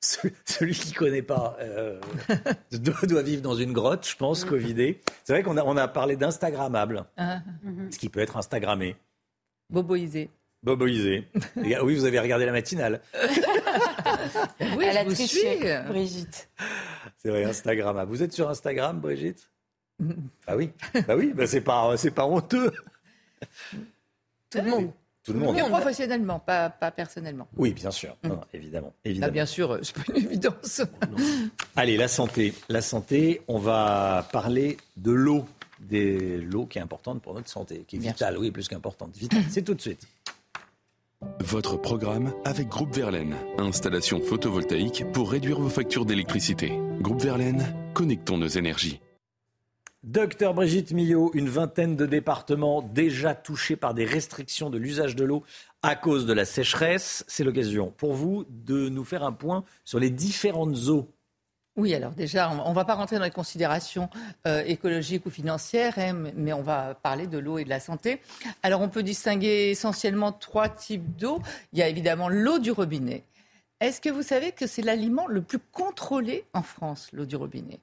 ce- celui qui ne connaît pas euh, (laughs) doit, doit vivre dans une grotte, je pense, Covidé. C'est vrai qu'on a, on a parlé d'Instagrammable, Hein, ce qui peut être Instagrammé. Boboisé. Boboisé. Gars, oui, vous avez regardé la matinale. (laughs) Oui, Elle je a vous triché, suis. Brigitte. C'est vrai, Instagrammable. Vous êtes sur Instagram, Brigitte? Ah oui, bah oui, bah c'est pas, c'est pas honteux. Tout le monde. Tout le monde. Mais professionnellement, pas, pas personnellement. Oui, bien sûr. Non, évidemment, Là, évidemment. bien sûr, euh, c'est pas une évidence. Allez, la santé. La santé, on va parler de l'eau. Des l'eau qui est importante pour notre santé, qui est vitale, oui, plus qu'importante. Vitale. C'est tout de suite. Votre programme avec Groupe Verlaine. Installation photovoltaïque pour réduire vos factures d'électricité. Groupe Verlaine, connectons nos énergies. Docteur Brigitte Millot, une vingtaine de départements déjà touchés par des restrictions de l'usage de l'eau à cause de la sécheresse. C'est l'occasion pour vous de nous faire un point sur les différentes eaux. Oui, alors déjà, on ne va pas rentrer dans les considérations euh, écologiques ou financières, hein, mais- on va parler de l'eau et de la santé. Alors, on peut distinguer essentiellement trois types d'eau. Il y a évidemment l'eau du robinet. Est-ce que vous savez que c'est l'aliment le plus contrôlé en France, l'eau du robinet?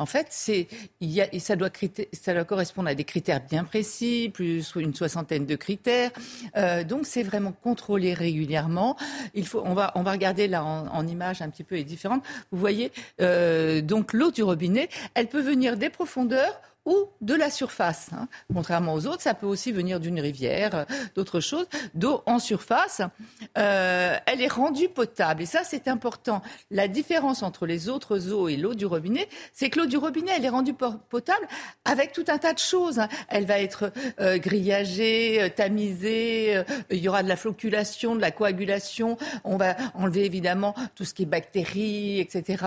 En fait, c'est, ça, doit correspondre à des critères bien précis, plus une soixantaine de critères. Euh, donc, c'est vraiment contrôlé régulièrement. Il faut, on va, on va regarder là en, en image un petit peu les différentes. Vous voyez, euh, donc l'eau du robinet, elle peut venir des profondeurs ou de la surface. hein. Contrairement aux autres, ça peut aussi venir d'une rivière, euh, d'autres choses. D'eau en surface, euh, elle est rendue potable. Et ça, c'est important. La différence entre les autres eaux et l'eau du robinet, c'est que l'eau du robinet, elle est rendue po- potable avec tout un tas de choses. hein. Elle va être euh, grillagée, tamisée, il y aura de la floculation, de la coagulation. On va enlever évidemment tout ce qui est bactéries, etc.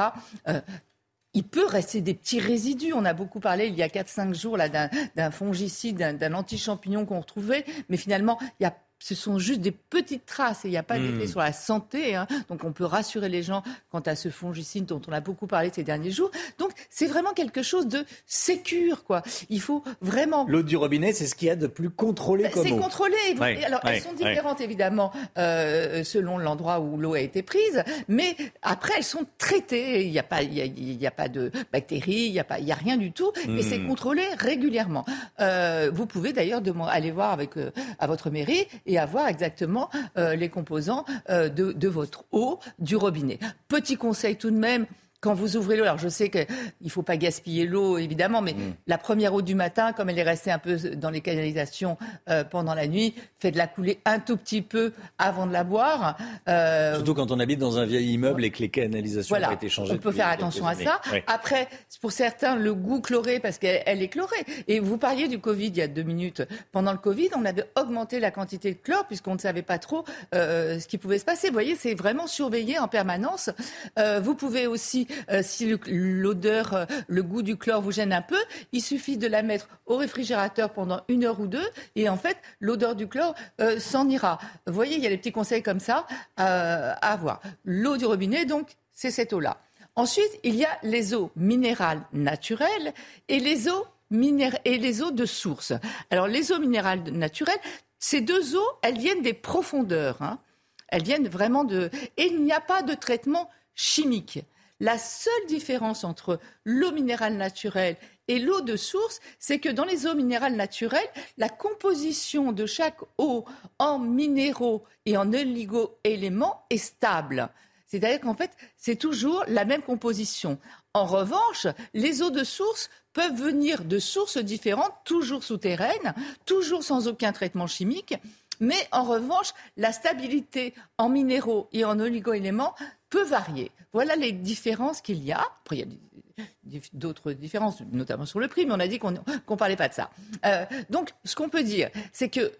Il peut rester des petits résidus. On a beaucoup parlé il y a 4-5 jours d'un, fongicide, d'un, d'un antichampignon qu'on retrouvait, mais finalement, il y a ce sont juste des petites traces et il n'y a pas Hmm. d'effet sur la santé. hein. Donc on peut rassurer les gens quant à ce fongicide dont on a beaucoup parlé ces derniers jours. Donc c'est vraiment quelque chose de sécure. Quoi. Il faut vraiment L'eau du robinet, c'est ce qu'il y a de plus contrôlé comme c'est contrôlé. Et vous- Ouais, et alors, ouais, elles sont ouais. différentes, évidemment, euh, selon l'endroit où l'eau a été prise. Mais après, elles sont traitées. Il n'y a, pas- il y a, il y a pas de bactéries, il n'y a, pas- il y a rien du tout. Et Hmm. c'est contrôlé régulièrement. Euh, vous pouvez d'ailleurs aller voir avec, euh, à votre mairie et avoir exactement euh, les composants euh, de votre eau du robinet. Petit conseil tout de même. Quand vous ouvrez l'eau, alors je sais qu'il ne faut pas gaspiller l'eau, évidemment, mais Hmm. la première eau du matin, comme elle est restée un peu dans les canalisations euh, pendant la nuit, faites-la couler un tout petit peu avant de la boire. Euh, Surtout quand on habite dans un vieil immeuble et que les canalisations voilà, ont été changées. on peut faire attention à ça. Après, pour certains, le goût chloré, parce qu'elle elle est chlorée. Et vous parliez du Covid il y a deux minutes. Pendant le Covid, on avait augmenté la quantité de chlore puisqu'on ne savait pas trop euh, ce qui pouvait se passer. Vous voyez, c'est vraiment surveillé en permanence. Vous pouvez aussi, euh, si l'odeur, euh, le goût du chlore vous gêne un peu, il suffit de la mettre au réfrigérateur pendant une heure ou deux et en fait, l'odeur du chlore euh, s'en ira. Vous voyez, il y a des petits conseils comme ça à avoir. L'eau du robinet, donc, c'est cette eau-là. Ensuite, il y a les eaux minérales naturelles et les eaux, et les eaux de source. Alors, les eaux minérales naturelles, ces deux eaux, elles viennent des profondeurs. hein. Elles viennent vraiment de... Et il n'y a pas de traitement chimique. La seule différence entre l'eau minérale naturelle et l'eau de source, c'est que dans les eaux minérales naturelles, la composition de chaque eau en minéraux et en oligo-éléments est stable. C'est-à-dire qu'en fait, c'est toujours la même composition. En revanche, les eaux de source peuvent venir de sources différentes, toujours souterraines, toujours sans aucun traitement chimique. Mais en revanche, la stabilité en minéraux et en oligo-éléments peut varier. Voilà les différences qu'il y a. Après, il y a d'autres différences, notamment sur le prix, mais on a dit qu'on ne parlait pas de ça. Euh, donc, ce qu'on peut dire, c'est que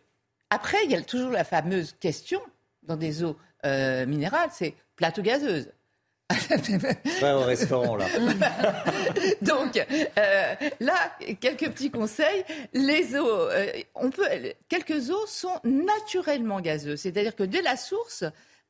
après, il y a toujours la fameuse question dans des eaux euh, minérales, c'est plate ou gazeuse Pas au restaurant, là. (laughs) Donc, euh, là, quelques petits conseils. Les eaux, euh, on peut, quelques eaux sont naturellement gazeuses. C'est-à-dire que dès la source,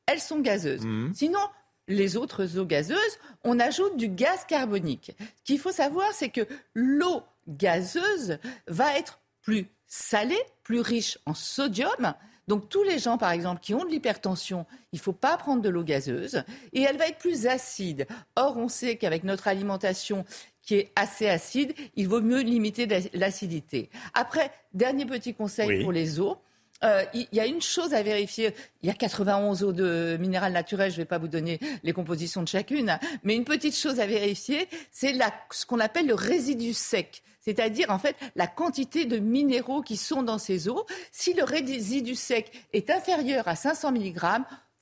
elles sont gazeuses. Mhm. Sinon, les autres eaux gazeuses, on ajoute du gaz carbonique. Ce qu'il faut savoir, c'est que l'eau gazeuse va être plus salée, plus riche en sodium, donc tous les gens, par exemple, qui ont de l'hypertension, il ne faut pas prendre de l'eau gazeuse et elle va être plus acide. Or, on sait qu'avec notre alimentation qui est assez acide, il vaut mieux limiter l'acidité. Après, dernier petit conseil pour les eaux. Euh, il y a une chose à vérifier. Il y a 91 eaux de minéral naturel. Je ne vais pas vous donner les compositions de chacune, mais une petite chose à vérifier, c'est ce qu'on appelle le résidu sec c'est-à-dire en fait la quantité de minéraux qui sont dans ces eaux. Si le résidu sec est inférieur à 500 mg,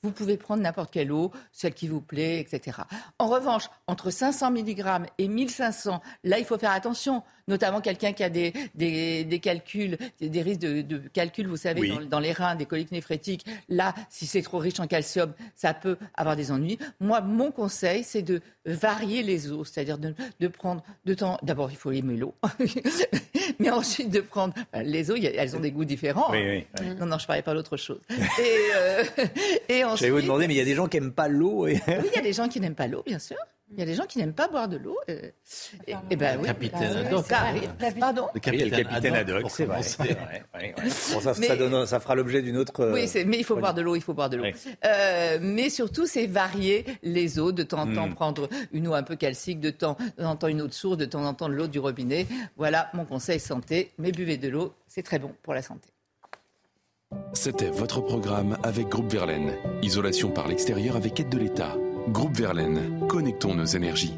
vous pouvez prendre n'importe quelle eau, celle qui vous plaît, etc. En revanche, entre 500 mg et 1500, là, il faut faire attention, notamment quelqu'un qui a des, des, calculs, des risques de, de calcul, vous savez, dans, les reins, des coliques néphrétiques. Là, si c'est trop riche en calcium, ça peut avoir des ennuis. Moi, mon conseil, c'est de varier les eaux, c'est-à-dire de, de, prendre de temps. D'abord, il faut aimer l'eau, (laughs) mais ensuite de prendre les eaux. Elles ont des goûts différents. Oui, oui, Non, non, je parlais pas d'autre chose. Et, euh, (laughs) et ensuite, J'allais vous demander, mais il y a des gens qui n'aiment pas l'eau. Et... oui, il y a des gens qui n'aiment pas l'eau, bien sûr. Il y a des gens qui n'aiment pas boire de l'eau. Et, et ben oui. Capitaine Haddock. Pardon Le capitaine, Haddock, c'est vrai. Bon, ça, ça, donne, ça, fera l'objet d'une autre. Oui, mais il faut boire de l'eau, il faut boire de l'eau. Euh, mais surtout, c'est varier les eaux. De temps en temps, hmm. prendre une eau un peu calcique, de temps en temps une eau de source, de temps en temps de l'eau du robinet. Voilà mon conseil santé. Mais buvez de l'eau, c'est très bon pour la santé. C'était votre programme avec Groupe Verlaine. Isolation par l'extérieur avec aide de l'État. Groupe Verlaine, connectons nos énergies.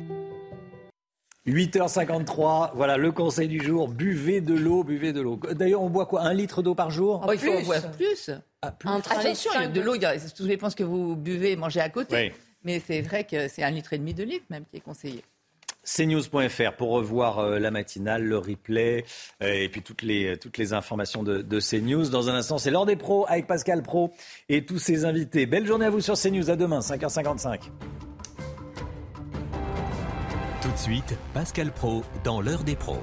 8h53, voilà le conseil du jour. Buvez de l'eau, buvez de l'eau. D'ailleurs, on boit quoi? Un litre d'eau par jour? Oh, Il faut en boire plus. Ah, plus. Attention, il y a de l'eau, tout dépend ce que vous buvez et mangez à côté. Mais c'est vrai que c'est un litre et demi de litre même qui est conseillé cnews.fr pour revoir euh, la matinale, le replay euh, et puis toutes les, toutes les informations de, de CNews. Dans un instant, c'est l'heure des pros avec Pascal Pro et tous ses invités. Belle journée à vous sur CNews. À demain, 5h55. Tout de suite, Pascal Pro dans l'heure des pros.